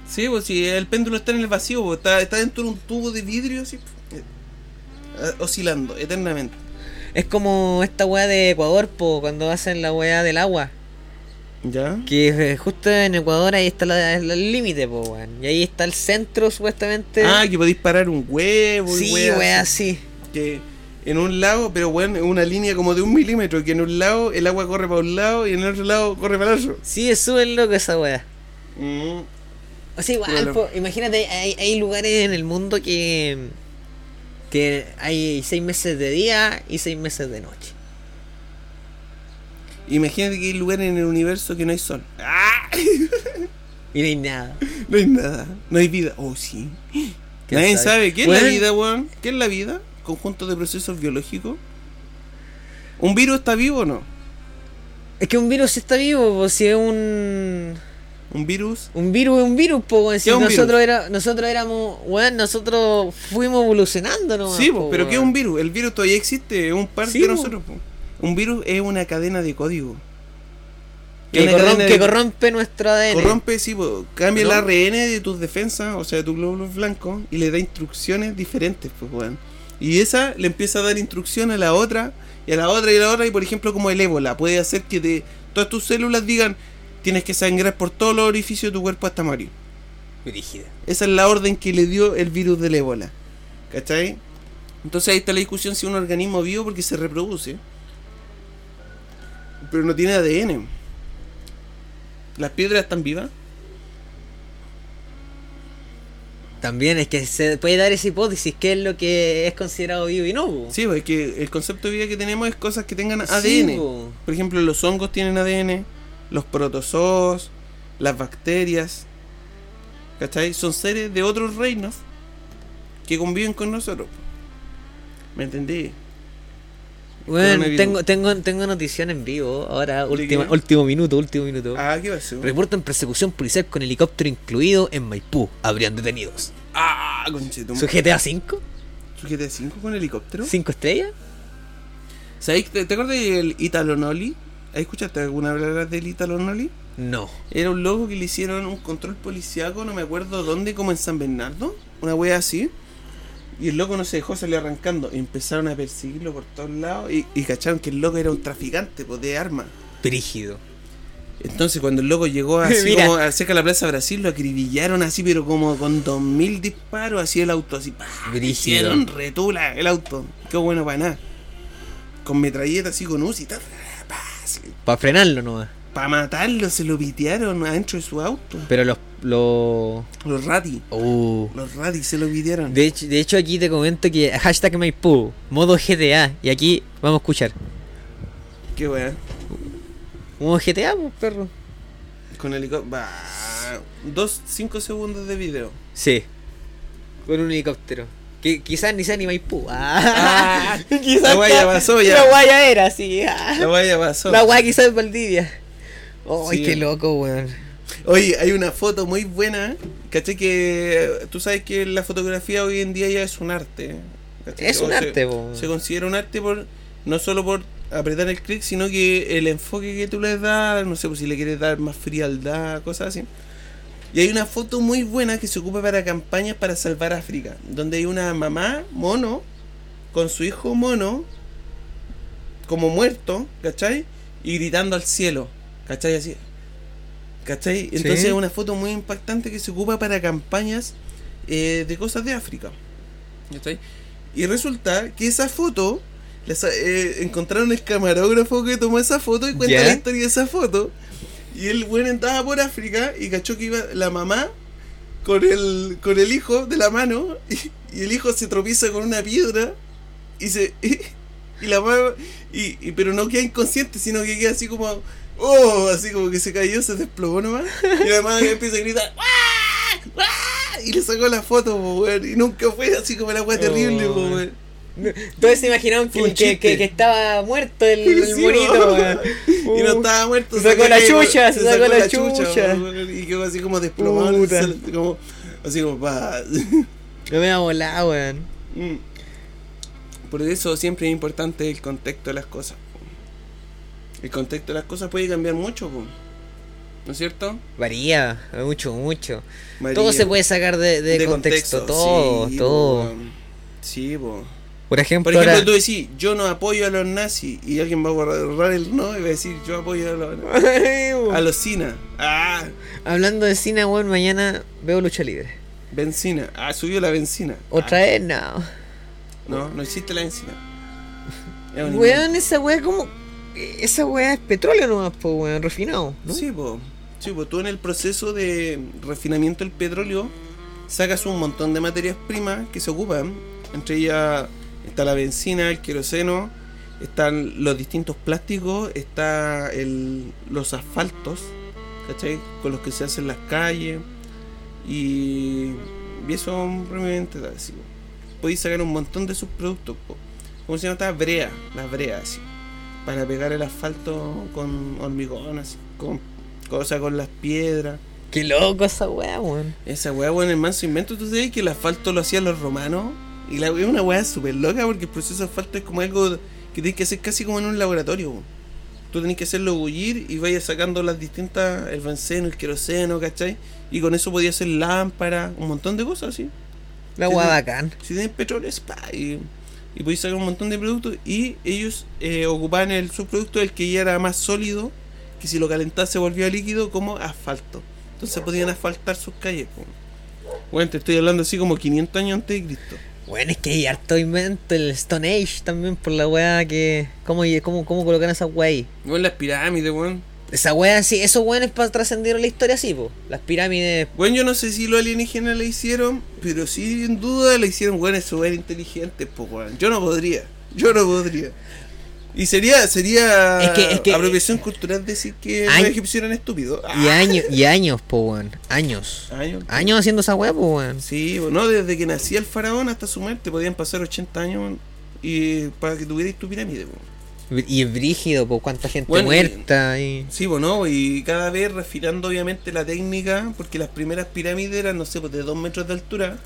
Sí, pues si el péndulo está en el vacío, po, está, está dentro de un tubo de vidrio así, eh, oscilando eternamente. Es como esta weá de Ecuador, po, cuando hacen la weá del agua. ¿Ya? Que eh, justo en Ecuador ahí está la- el límite, po, weón. Y ahí está el centro, supuestamente. Ah, que podéis parar un huevo y sí, weas weá, así. sí. Que en un lado, pero bueno, en una línea como de un milímetro, que en un lado el agua corre para un lado y en el otro lado corre para el otro. Sí, es súper loco esa weá. Mm, O sea, igual, po, imagínate, hay, hay lugares en el mundo que. Que hay seis meses de día y seis meses de noche. Imagínate que hay lugares en el universo que no hay sol. ¡Ah! Y no hay nada. [laughs] No hay nada, no hay vida. Oh, sí. ¿Quién Nadie sabe? sabe. ¿Qué es la vida, weón? ¿Qué es la vida? Conjunto de procesos biológicos. ¿Un virus está vivo o no? Es que un virus está vivo, pues si es un. ¿Un virus? Un virus es un virus, po. Si ¿Qué es un nosotros, virus? era, nosotros éramos. Weón, nosotros fuimos evolucionando, ¿no? sí, po, pero ¿qué es un virus? El virus todavía existe, es un par Sí, de nosotros. Un virus es una cadena de código. Que, Una corrom- cadena de- que corrompe nuestro ADN. Corrompe, sí, po, cambia el ¿No? ARN de tus defensas, o sea, de tus glóbulos blancos, y le da instrucciones diferentes, pues, weón. Y esa le empieza a dar instrucción a la otra, y a la otra, y a la otra, y por ejemplo, como el ébola, puede hacer que de todas tus células digan, tienes que sangrar por todos los orificios de tu cuerpo hasta morir. Brígida. Esa es la orden que le dio el virus del ébola. ¿Cachai? Entonces ahí está la discusión si es un organismo vivo porque se reproduce. Pero no tiene ADN. ¿Las piedras están vivas? También es que se puede dar esa hipótesis, que es lo que es considerado vivo y no. po. Sí, porque el concepto de vida que tenemos es cosas que tengan ADN. po. Por ejemplo, los hongos tienen ADN, los protozoos, las bacterias. ¿Cachai? Son seres de otros reinos que conviven con nosotros. ¿Me entendí? Bueno, tengo, tengo, tengo notición en vivo. Ahora, ¿De última, último minuto, último minuto. Ah, ¿qué pasó? Reportan persecución policial con helicóptero incluido en Maipú. Habrían detenidos. Ah, conchetum. ¿Su GTA 5? ¿Su GTA 5 con helicóptero? ¿5 estrellas? ¿Sabes? ¿Te, te acuerdas del Italo Noli? ¿Has escuchado alguna vez hablar del Italo Noli? No. Era un loco que le hicieron un control policiaco, no me acuerdo dónde, como en San Bernardo, una wea así. Y el loco no se dejó salir arrancando. Y empezaron a perseguirlo por todos lados. Y, y cacharon que el loco era un traficante pues, de armas. Brígido. Entonces cuando el loco llegó así [laughs] como cerca de la Plaza Brasil, lo acribillaron así, pero como con dos mil disparos, así el auto, así, ¡pah! Brígido. Hicieron retula el auto. Qué bueno para nada. Con metralleta así con UCI, Para frenarlo nomás. para matarlo se lo pitearon adentro de su auto. Pero los. los... Los rati, Uh. los rati se lo pitearon. De hecho, de hecho, aquí te comento que hashtag Maipú, modo GTA. Y aquí vamos a escuchar. Qué weá. Modo GTA, pues, perro. Con helicóptero. Dos, cinco segundos de video. Sí. Con un helicóptero. Que quizás ni sea ni Maipú. [laughs] Ah, [laughs] quizás. La guaya pasó ya. La guaya era, sí. ah. La vaya pasó. La guaya quizás es Valdivia. Ay, Sí. qué loco, weón. Oye, hay una foto muy buena. ¿Cachai? Que tú sabes que la fotografía hoy en día ya es un arte. ¿cachai? Es un O se- arte, po. Se considera un arte por no solo por apretar el clic, sino que el enfoque que tú le das, no sé, pues si le quieres dar más frialdad, cosas así. Y hay una foto muy buena que se ocupa para campañas para salvar África, donde hay una mamá mono con su hijo mono como muerto, ¿cachai? Y gritando al cielo, ¿cachai? Así. ¿Cachai? Entonces Sí. es una foto muy impactante que se ocupa para campañas eh, de cosas de África. ¿Cachai? Y resulta que esa foto, eh, encontraron el camarógrafo que tomó esa foto y cuenta Ya. la historia de esa foto. Y el buen andaba por África y cachó que iba la mamá con el, con el hijo de la mano y, y el hijo se tropieza con una piedra y se [laughs] y, la mamá y, y- pero no queda inconsciente sino que queda así como oh así como que se cayó se desplomó nomás y la mamá empieza a gritar ¡Ah! ¡Ah! y le sacó la foto, po, weón. Y nunca fue así como la weá terrible, po, Oh, weón. [laughs] Todos se imaginaron que, que, que, que estaba muerto el, el monito. Y no Uh, estaba muerto. se sacó la chucha, se sacó la chucha. Y quedó así como desplomado. Así como, así como, pa. No me va a volar, weón. Mm. Por eso siempre es importante el contexto de las cosas. El contexto de las cosas puede cambiar mucho, po. ¿no es cierto? Varía, mucho, mucho. Varía. Todo se puede sacar de, de contexto, todo, sí, todo. po. Sí, po. Por ejemplo, Por ejemplo, ahora- tú decís, yo no apoyo a los nazis, y alguien va a borrar el no y va a decir, yo apoyo a los, [laughs] a los Sina. Ah, Hablando de cine, weón, mañana veo lucha libre. benzina. Ah, subió la benzina. Otra Ah, vez, no. No, no existe la benzina. Es. Weón, esa weá como. Esa weá es petróleo nomás, po, weón, refinado. ¿no? Sí, po. Sí, po. Tú en el proceso de refinamiento del petróleo sacas un montón de materias primas que se ocupan. Entre ellas está la benzina, el queroseno, están los distintos plásticos, está el, los asfaltos, ¿cachai? Con los que se hacen las calles. Y, y eso brevemente así. po. Podéis sacar un montón de subproductos. po. ¿Cómo se llama? esta? Brea, las breas, así. Para pegar el asfalto con hormigón, así. Con cosas con las piedras. Qué loco esa weá, weón. Esa weá, weón, el manso invento. ¿Tú sabes que el asfalto lo hacían los romanos? Y la es una weá súper loca porque el proceso de asfalto es como algo que tienes que hacer casi como en un laboratorio. Tú tenés que hacerlo bullir y vayas sacando las distintas, el benceno, el queroseno, ¿cachai? Y con eso podías hacer lámparas, un montón de cosas así. La weá sí. bacán. Si tienes petróleo, es pa, y, y podéis sacar un montón de productos. Y ellos eh, ocupaban el subproducto, el que ya era más sólido, que si lo calentás se volvía líquido, como asfalto. Entonces podían asfaltar sus calles. po. Bueno, te estoy hablando así como 500 años antes de Cristo. Bueno, es que hay harto invento, el Stone Age también por la weá que. ¿Cómo, cómo, cómo colocan esa weá ahí? Bueno, las pirámides, weón. Esa weá, sí, esos weones para trascender la historia, sí, po. Las pirámides. Bueno, yo no sé si los alienígenas le hicieron, pero sí, en duda, le hicieron weones súper inteligentes, pues, weón. Yo no podría. Yo no podría. Y sería, sería Es que- es que- apropiación cultural decir que Ay- los egipcios eran estúpidos. Y Ah, años, y años, po, weón. Años. años. Años haciendo esa weá, po, weón. Sí, bueno, desde que nacía el faraón hasta su muerte podían pasar 80 años y para que tuvierais tu pirámide. po. Y es brígido, po, cuánta gente Bueno, muerta y. Sí, bueno, y cada vez refinando obviamente la técnica, porque las primeras pirámides eran, no sé, pues de 2 metros de altura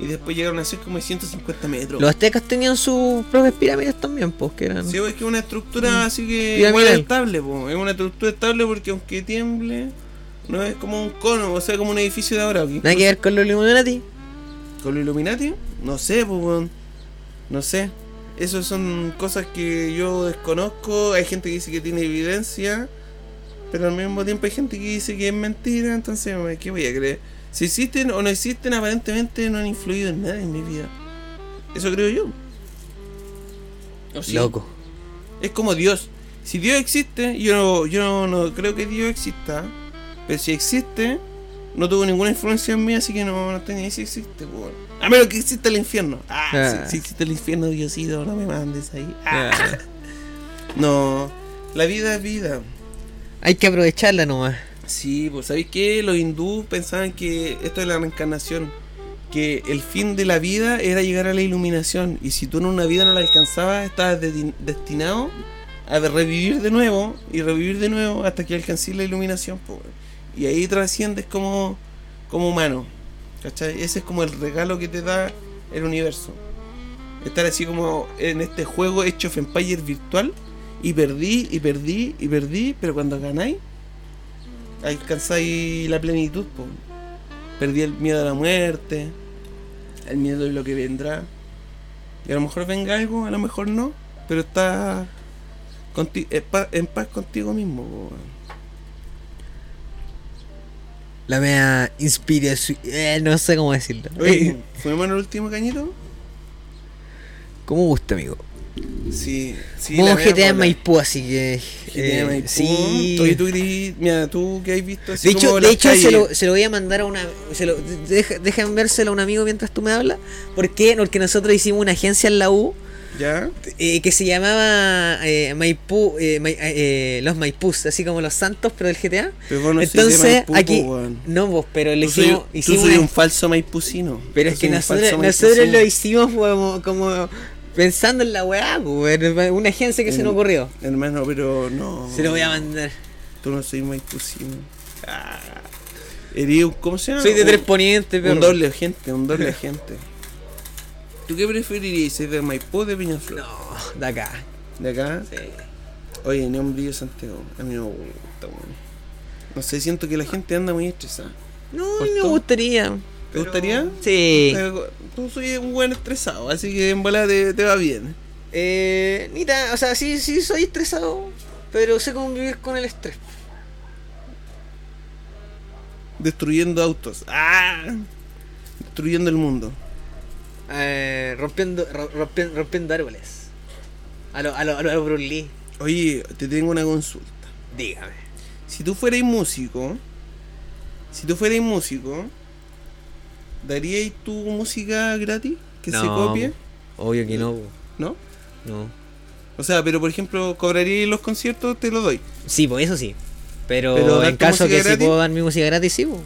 y después llegaron a ser como de 150 metros. Los aztecas tenían sus propias pirámides también, pues, que eran. Sí, pues, es que es una estructura así que igual estable, po. es una estructura estable porque aunque tiemble, no es como un cono, o sea, como un edificio de ahora. Nada que ver con los Illuminati. ¿Con los Illuminati? No sé, pues. No sé. Esas son cosas que yo desconozco. Hay gente que dice que tiene evidencia. Pero al mismo tiempo hay gente que dice que es mentira. Entonces, ¿qué voy a creer? Si existen o no existen, aparentemente no han influido en nada en mi vida. Eso creo yo. ¿O sí? Loco. Es como Dios. Si Dios existe, yo no, yo no, no creo que Dios exista. Pero si existe, no tuvo ninguna influencia en mí, así que no, no tenía si existe. weón. A menos que exista el infierno. Ah, Ah. Si, si existe el infierno, Diosito, no me mandes ahí. Ah. Ah. [laughs] No, la vida es vida. Hay que aprovecharla nomás. Sí, pues ¿sabéis qué? Los hindúes pensaban que esto es la reencarnación. Que el fin de la vida era llegar a la iluminación. Y si tú en una vida no la alcanzabas, estabas de- destinado a revivir de nuevo y revivir de nuevo hasta que alcances la iluminación. po, weón. Y ahí trasciendes como, como humano. ¿Cachai? Ese es como el regalo que te da el universo. Estar así como en este juego hecho of Empire virtual. Y perdí, y perdí, y perdí. Pero cuando ganáis, alcanzáis la plenitud. po. Perdí el miedo a la muerte, el miedo de lo que vendrá. Y a lo mejor venga algo, a lo mejor no, pero está conti- en pa- en paz contigo mismo. po. La mea inspiración. Eh, no sé cómo decirlo. Oye, ¿fuimos en el último cañito? ¿Cómo gusta, amigo? Sí, sí. Mea GTA en. Maipú, así que. GTA eh, Maipú. sí. Oye, tú, mira, tú que has visto así De hecho, como de hecho se, lo, se lo voy a mandar a una. Se lo, deja, deja enviárselo a un amigo mientras tú me hablas. ¿Por qué? Porque nosotros hicimos una agencia en la U ¿Ya? eh, que se llamaba eh, Maipú, eh, Mai- eh, los Maipús, así como los santos, pero del GTA. Pero vos no de Entonces, Maipú, aquí, no vos, pero le soy, hicimos, tú soy un falso maipucino. Pero es que nosotros, nosotros lo hicimos como, como pensando en la weá, una agencia que se nos ocurrió. Hermano, pero no. Se lo voy a mandar. Tú no soy maipucino. Ah. ¿Cómo se llama? Soy de Tres Ponientes, pero. Un doble agente, un doble agente. ¿Tú qué preferirías? ¿Ser de Maipú o de Peñaflor? No, de acá. ¿De acá? Sí. Oye, ni un brillo Santiago. A mí no me gusta, weón. No sé, siento que la gente anda muy estresada. No, ¿Por a mí me todo? gustaría. ¿Te pero- gustaría? Sí. Tú soy un buen estresado, así que en bola te, te va bien. Eh, ni tan- o sea, sí, sí soy estresado, pero sé convivir con el estrés. Destruyendo autos. ¡Ah! Destruyendo el mundo. Eh, rompiendo, ro- rompien- rompiendo árboles. A lo, a lo, a lo Bruce Lee. Oye, te tengo una consulta. Dígame. Si tú fueras músico, si tú fueras músico, ¿daríais tu música gratis? ¿Que se copie? Obvio que no. ¿No? No. O sea, pero por ejemplo, ¿cobraríais los conciertos? Te lo doy. Sí, pues eso sí. Pero, ¿Pero dar en caso que si gratis? puedo dar mi música gratis, sí, pues.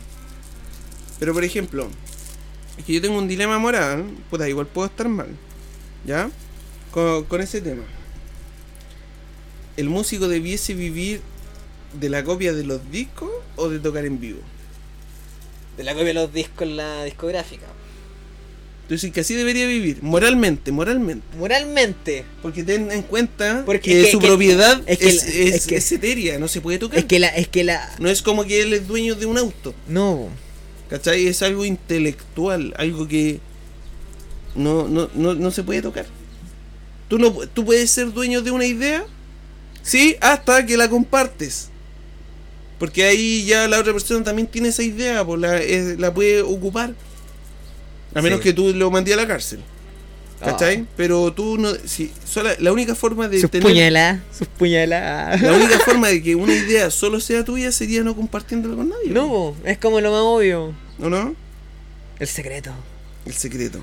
Pero por ejemplo, es que yo tengo un dilema moral, puta, igual puedo estar mal, ¿ya? Con, con ese tema. ¿El músico debiese vivir de la copia de los discos o de tocar en vivo? De la copia de los discos en la discográfica. Entonces, que así debería vivir, moralmente, moralmente. Moralmente. Porque ten en cuenta Porque que, es que- su que- propiedad es es, que la- es- es etérea, no se puede tocar. Es que la, es que la. No es como que él es dueño de un auto, No. ¿Cachai? Es algo intelectual, algo que no, no, no, no se puede tocar. Tú, no, tú puedes ser dueño de una idea, sí, hasta que la compartes. Porque ahí ya la otra persona también tiene esa idea, pues la, es- la puede ocupar. A menos Sí. que tú lo mandes a la cárcel. ¿Cachai? Ah. Pero tú no. Si, sola- la única forma de Sus tener. puñaladas. Sus puñaladas. La [laughs] única forma de que una idea solo sea tuya sería no compartiéndola con nadie. No, es como lo más obvio. ¿O no? El secreto. El secreto.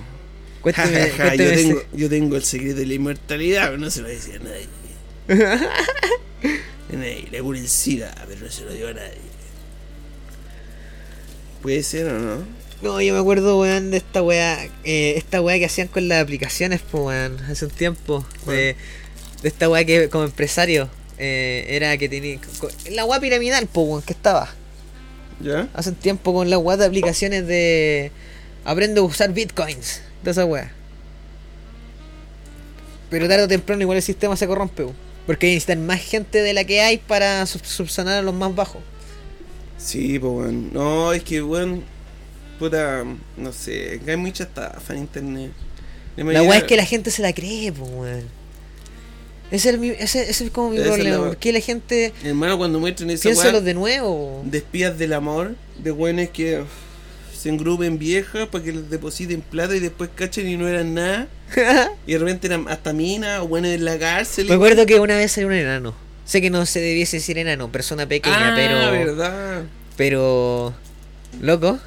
Cuéntame, [laughs] Ja, ja, yo, tengo, yo tengo el secreto de la inmortalidad, pero no se lo decía a nadie. [laughs] A nadie, le cura el SIDA, pero no se lo dio a nadie. Puede ser o no. No, yo me acuerdo, weón, de esta weá. eh, esta weá que hacían con las aplicaciones, pues, weón, hace un tiempo. De, de esta weá que como empresario eh, era que tenía. La weá piramidal, pues, weón, que estaba. ¿Ya? Hace un tiempo con las weá de aplicaciones de. Aprende a usar bitcoins. De esa weá. Pero tarde o temprano igual el sistema se corrompe, weón, Porque necesitan más gente de la que hay para sub- subsanar a los más bajos. Sí, pues bueno. No, es que bueno. Puta, no sé, hay mucha estafa en internet. La La weá es que la gente se la cree, pues, weón. Ese es, el mi- ese, ese es como mi es la problema. weá. porque la gente Hermano, cuando muestren esa piénsalo de nuevo? de espías del amor, de buenos que se engrupen viejas para que les depositen plata y después cachen y no eran nada. [laughs] Y de repente eran hasta minas o buenos en la cárcel. Me acuerdo que una vez salió un enano. Sé que no se debiese decir enano, persona pequeña, ah, pero. verdad. Pero. Loco.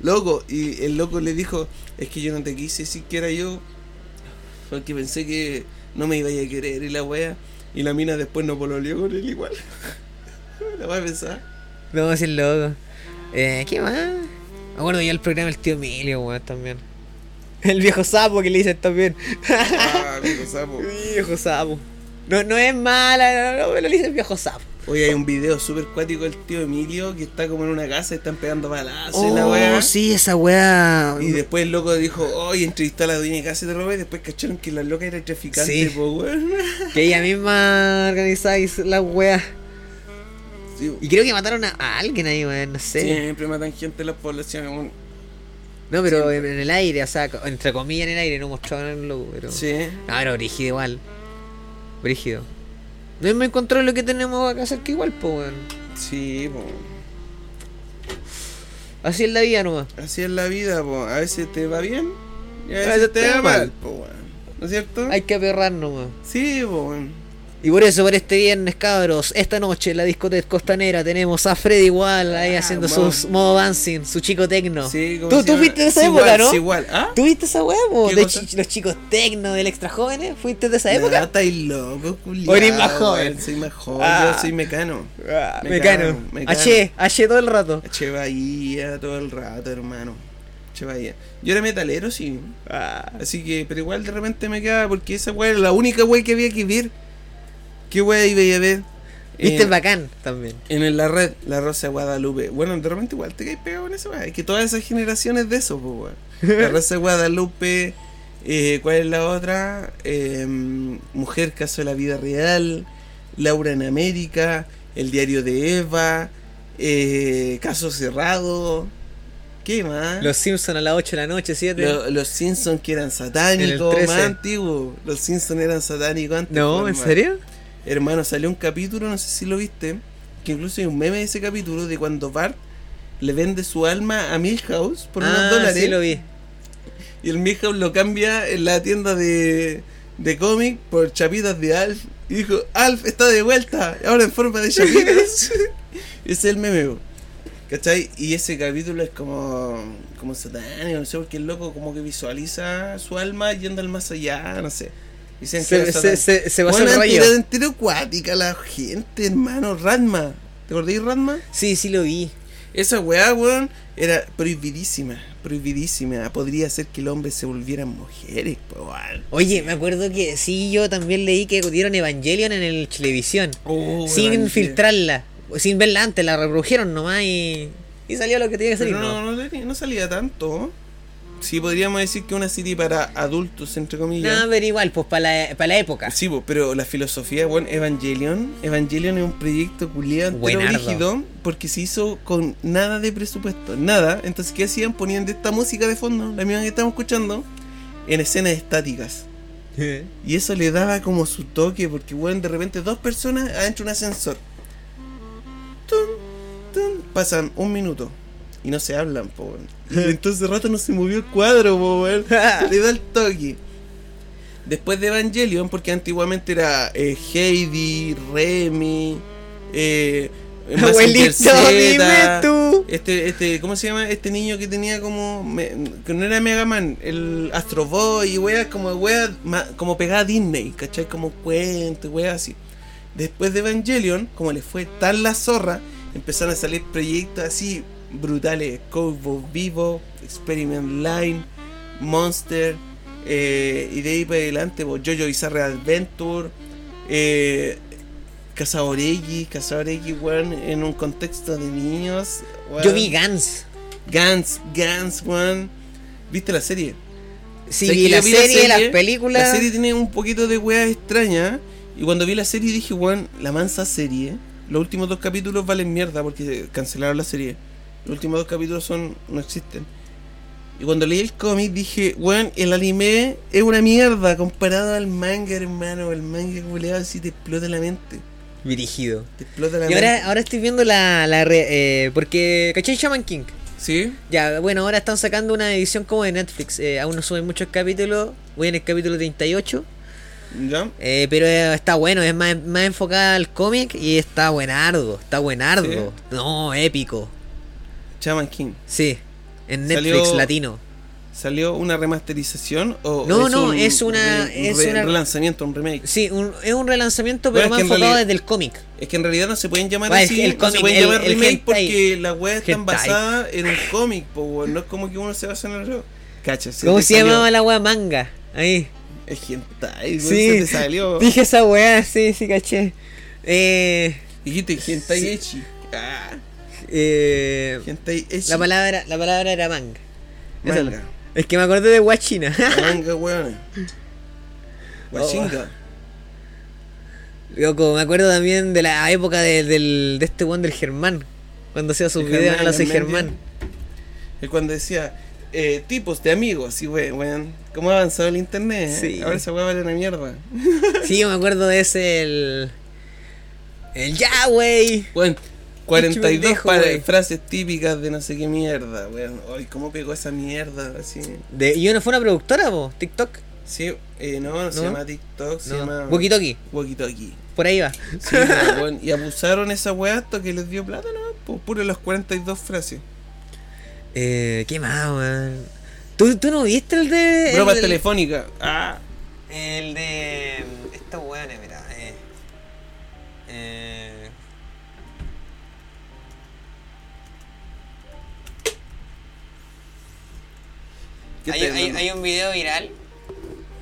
Loco, y el loco le dijo, es que yo no te quise decir que era yo, porque pensé que no me iba a querer y la wea, y la mina después no pololeó con él igual. [laughs] la voy a pensar. No, a decir loco. Eh, ¿Qué más? Me acuerdo yo el programa del tío Emilio, weón, también. [laughs] El viejo sapo que le dicen también. Ah, amigo sapo. [laughs] viejo sapo. No, no es mala, no, no, pero le dicen viejo sapo. Hoy hay un video súper cuático del tío Emilio que está como en una casa y están pegando balazos y la Oh, wea. sí, esa weá. Y después el loco dijo, oye, entrevistó a la dueña de casa de ropa y después cacharon que la loca era traficante, Sí. po, weón. [laughs] Que ella misma organizáis la weá. Sí, Y creo que mataron a, a alguien ahí, weón, no sé. Siempre matan gente en las poblaciones. weón. No, pero en, en el aire, o sea, entre comillas en el aire, no mostraban el logo, pero. Sí. No, pero brígido igual. Brígido. No me encontró lo que tenemos acá cerca igual, pues, weón. Sí, po. Así es la vida nomás. Así es la vida, po. A veces te va bien y a A veces, te te va mal, mal. po, weón. ¿No es cierto? Hay que aperrar nomás. Sí, po, weón. Y por eso, por este viernes, cabros, esta noche en la discoteca costanera tenemos a Freddy igual ahí Ah, haciendo vamos. sus modo dancing, su chico tecno. Sí, ¿cómo ¿Tú, tú fuiste de esa Sí, época, igual, no? sí, igual. ¿Ah? ¿Tú viste esa weá, De chi- los chicos tecno del extra jóvenes? ¿Fuiste de esa Nah, época? estáis loco, culiao. ¿O eres más joven? Soy más joven, Ah. yo soy mecano. Ah, Mecano, Mecano. Mecano. H, H todo el rato. Che Bahía todo el rato, hermano. Che Bahía. Yo era metalero, sí. Ah. Así que, pero igual de repente me quedaba porque esa weá era la única weá que había que ver. ¿Qué weá iba a ver? Viste, En- bacán también. En la red, la Rosa de Guadalupe. Bueno, de repente igual te caes pegado en eso. Es que todas esas generaciones de eso, pues, weón. La [laughs] Rosa de Guadalupe. eh, ¿Cuál es la otra? Eh, Mujer, caso de la vida real. Laura en América. El diario de Eva. eh, caso cerrado. ¿Qué más? Los Simpsons a las 8 de la noche, 7. Lo- los Simpsons que eran satánicos, 13. más antiguos. Los Simpsons eran satánicos antes. no, ¿en serio? Hermano, salió un capítulo, no sé si lo viste, que incluso hay un meme de ese capítulo de cuando Bart le vende su alma a Milhouse por unos ah, dólares sí lo vi. y el Milhouse lo cambia en la tienda de, de cómic por chapitas de Alf y dijo, Alf está de vuelta, ahora en forma de chapitas. [laughs] Ese es el meme. ¿cachai? Y ese capítulo es como, como satánico, no sé, porque el loco como que visualiza su alma yendo al más allá, no sé. Dicen que Se, era se, se, se pasó Bueno, rayo. la gente, hermano. Ranma. ¿Te acordáis Ranma? Sí, sí lo vi. Esa weá, weón, era prohibidísima. Prohibidísima. Podría ser que el hombre se volvieran mujeres, weón. Oye, me acuerdo que sí, yo también leí que dieron Evangelion en el televisión. Oh, sin Evangelion. filtrarla. Sin verla antes, la reprodujeron nomás y. Y salió lo que tenía que salir. ¿no? no, no, no salía tanto. Sí, podríamos decir que una serie para adultos, entre comillas. No, pero igual, pues para la, pa' la época. Sí, po, pero la filosofía, bueno, Evangelion, Evangelion es un proyecto culiado rígido porque se hizo con nada de presupuesto, nada. Entonces, ¿qué hacían? Ponían de esta música de fondo, la misma que estamos escuchando, en escenas estáticas. Y eso le daba como su toque, porque, bueno, de repente dos personas adentro de un ascensor. Tun, tun, pasan un minuto y no se hablan, po. [laughs] Y entonces de rato no se movió el cuadro, po, weón. [laughs] Le da el toque. Después de Evangelion, porque antiguamente era eh, Heidi, Remy, eh, [laughs] Abuelito, Z, dime tú. Este, este, ¿cómo se llama? Este niño que tenía como. me- que no era Mega Man, el Astro Boy y weas como weas como pegada a Disney, ¿cachai? Como cuentos, weas así. Después de Evangelion, como le fue tan la zorra, empezaron a salir proyectos así brutales: Cowboy Vivo, Experiment Line, Monster, eh, y de ahí para adelante, pues, Jojo Bizarre Adventure, eh, Cazador X, Cazador X, weón, en un contexto de niños. weón. Yo vi Gans. Gans, Gans, weón. ¿Viste la serie? Sí, ¿Sabes vi que la serie? las películas. La serie tiene un poquito de weas extrañas. Y cuando vi la serie dije, weón, la mansa serie. Los últimos dos capítulos valen mierda porque cancelaron la serie. Los últimos dos capítulos son no existen. Y cuando leí el cómic dije, weón, el anime es una mierda comparado al manga, hermano. El manga culeado así te explota la mente. Dirigido. Te explota la Y mente. ahora, ahora estoy viendo la. la re- eh, porque. ¿Cachai Shaman King? ¿Sí? Ya, bueno, ahora están sacando una edición como de Netflix. eh, aún no suben muchos capítulos. Voy en el capítulo 38. ¿Ya? eh, pero eh, está bueno, es más, más enfocada al cómic y está buenardo. Está buenardo. No, épico. Chaman King. Sí. En Netflix Salió- latino. ¿Salió una remasterización o No, no, es una- es re- una- relanzamiento, un remake? Sí, un- es un relanzamiento, pero más enfocado realidad- desde el cómic. Es que en realidad no se pueden llamar así, el no se pueden el- llamar el remake porque las weas están basadas en un cómic, weón. no es como que uno se basa en el juego. Cacha, ¿Cómo se salió. llamaba la wea manga? Ahí. Es hentai, Sí. se te salió. [laughs] Dije esa wea, sí, sí, caché. Eh, Dijiste hentai Sí. echi. Ah, eh, hentai echi. la palabra, la palabra era manga. Manga. Es que me acordé de Guachina. [laughs] Manga, weón. Guachinga. Loco, me acuerdo también de la época de, del, de este one del Germán. Cuando hacía sus videos en la soy el Germán. Es cuando decía eh, tipos de amigos, sí, weón, weón. ¿Cómo ha avanzado el internet? eh? Sí. Ahora esa weá vale una mierda. Sí, yo me acuerdo de ese, el. El ya, wey. Weón, 42 pendejo, para- wey. frases típicas de no sé qué mierda, weón. Ay, ¿cómo pegó esa mierda? Así. De, y uno fue una productora, po, TikTok. Sí, eh, no, no, se ¿No? llama TikTok, se No. llama. Walkie Talkie. Walkie Talkie. por ahí va. Sí, pero, weón, y abusaron esa weá hasta que les dio plata, ¿no? Pues puro las 42 frases. Eh, ¿Qué más, weón? ¿Tú, ¿Tú no viste el de. El, del- telefónicas. Ah, El de. Hay, un video viral.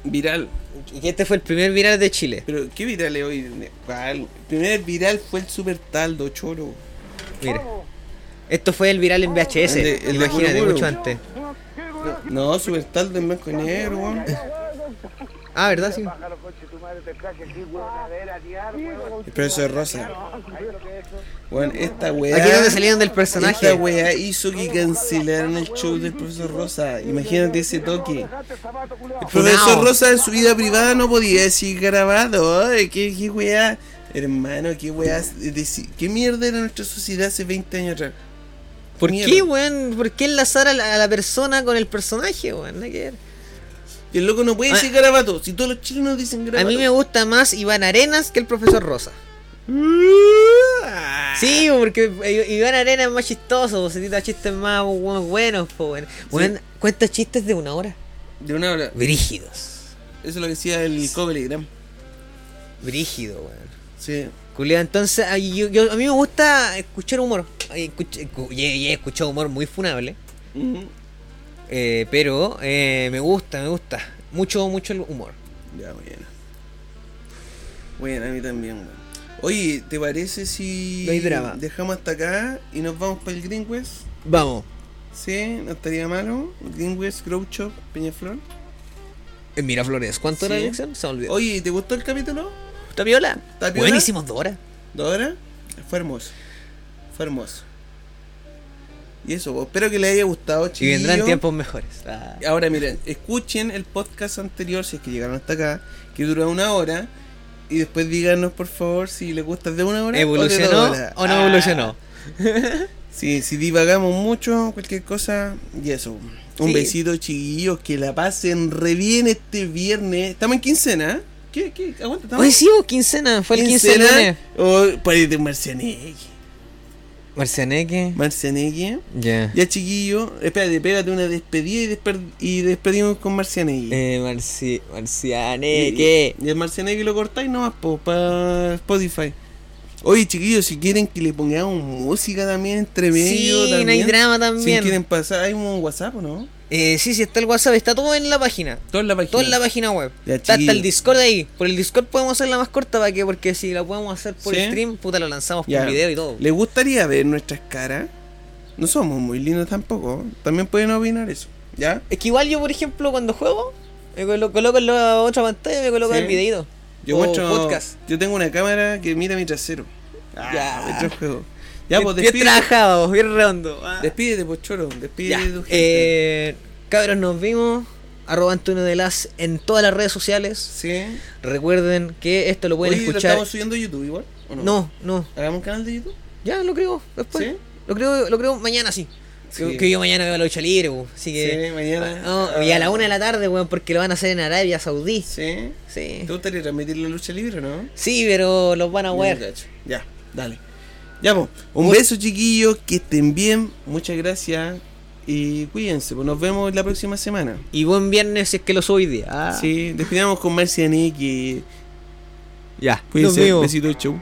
Viral. Y que este fue el primer viral de Chile. Pero, ¿qué viral es hoy? El primer viral fue el Super Taldo, choro. Mira. Esto fue el viral en VHS. El de- el de imagínate, mucho antes. No, Super Taldo en blanco y negro, weón. Ah, ¿verdad? Sí. El profesor Rosa. Weón, esta weá. Aquí es donde salieron del personaje. Esta weá hizo que cancelaran el show del profesor Rosa. Imagínate ese toque. El profesor. Rosa en su vida privada no podía decir grabado. ¿Qué, qué weá? Hermano, qué weá. ¿Qué mierda era nuestra sociedad hace 20 años atrás? ¿Por Mierda. qué, weón? ¿Por qué enlazar a la, a la persona con el personaje, weón? Nada que ver. Y el loco no puede decir garabato. Si todos los chilenos dicen A garabato. mí me gusta más Iván Arenas que el profesor Rosa. Ah. Sí, porque Iván Arenas es más chistoso, se tira chistes más bu- buenos, weón. Weón, cuenta chistes de una hora. De una hora. Brígidos. Eso es lo que decía el Cobeligram. Brígido, weón. Sí. Culeado, entonces ay, yo, yo- a mí me gusta escuchar humor. Escu- y he, escuchado humor muy funable. Ujú. Eh, pero eh, me gusta, me gusta. Mucho, mucho el humor. Ya, bueno. Bueno, a mí también, weón. Oye, ¿te parece si No hay drama. dejamos hasta acá y nos vamos para el Green West? Vamos. Sí, no estaría malo. Green West, Grow Shop, Peñaflor. En Miraflores, ¿cuánto era la Sí. lección? Se me olvidó. Oye, ¿te gustó el capítulo? ¿Está piola? ¿Está piola? Buenísimos dos horas. ¿De ahora? Fue hermoso. Fue hermoso. Y eso, pues, espero que les haya gustado, Y vendrán tiempos mejores. Ah. Ahora miren, escuchen el podcast anterior si es que llegaron hasta acá, que dura una hora. Y después díganos por favor si les gusta de una hora. ¿Evolucionó o no Ah. evolucionó? [laughs] Sí, si divagamos mucho, cualquier cosa, y eso. Un Sí. besito, chiquillos, que la pasen re bien este viernes. Estamos en quincena, ¿eh? ¿Qué? ¿Qué? Aguanta, estamos. Oye, sí, quincena. Fue el 15 de lunes. O parece un marcianeque. Marcianeque. Marcianeque. Ya. Ya, chiquillo, espérate, pégate una despedida y, desper- y despedimos con Marcianeque. Eh, Marci Marcianeque. Y, y el Marcianeque lo cortáis nomás po, para Spotify. Oye, chiquillos, si quieren que le pongamos música también entre medio. Sí, no hay también. drama Si también. quieren pasar, hay un WhatsApp, ¿o no? Eh, sí, sí, está el WhatsApp, está todo en la página. Todo en la página. Todo en la página web. Ya, está hasta chiquillo. el Discord ahí. Por el Discord podemos hacerla más corta para que, porque si la podemos hacer por Sí. stream, puta, lo lanzamos Ya. por video y todo. ¿Les gustaría ver nuestras caras? No somos muy lindos tampoco. También pueden opinar eso. ¿Ya? Es que igual yo, por ejemplo, cuando juego, me colo- coloco en la otra pantalla y me coloco Sí. el videito. Yo O muestro. podcast. Yo tengo una cámara que mira mi trasero. Ah, Ya. mientras juego. Ya, pues bien trabajado, bien redondo. Ah. Despídete, pues choro. Despídete Ya. tu gente. Eh, cabros, nos vimos. Arroba Antonio de las en todas las redes sociales. Sí. Recuerden que esto lo pueden Oye, ¿lo escuchar. estamos subiendo a YouTube igual? ¿o no? No, no. ¿Hagamos un canal de YouTube? Ya lo creo después. ¿Sí? Lo creo, lo creo mañana sí. Que, Sí. que yo mañana veo la lucha libre, bu. así que. Sí, mañana. No, y a la una de la tarde, weón, porque lo van a hacer en Arabia Saudí. Sí. Sí. ¿Te gustaría transmitir la lucha libre no? Sí, pero los van a wear. Ya, dale. Ya, pues. Un beso, chiquillos. Que estén bien. Muchas gracias. Y cuídense. Pues nos vemos la próxima semana. Y buen viernes si es que lo hoy día. Ah. Sí, despidamos con Marcianek y Ya. Cuídense. vemos. Besito, chau.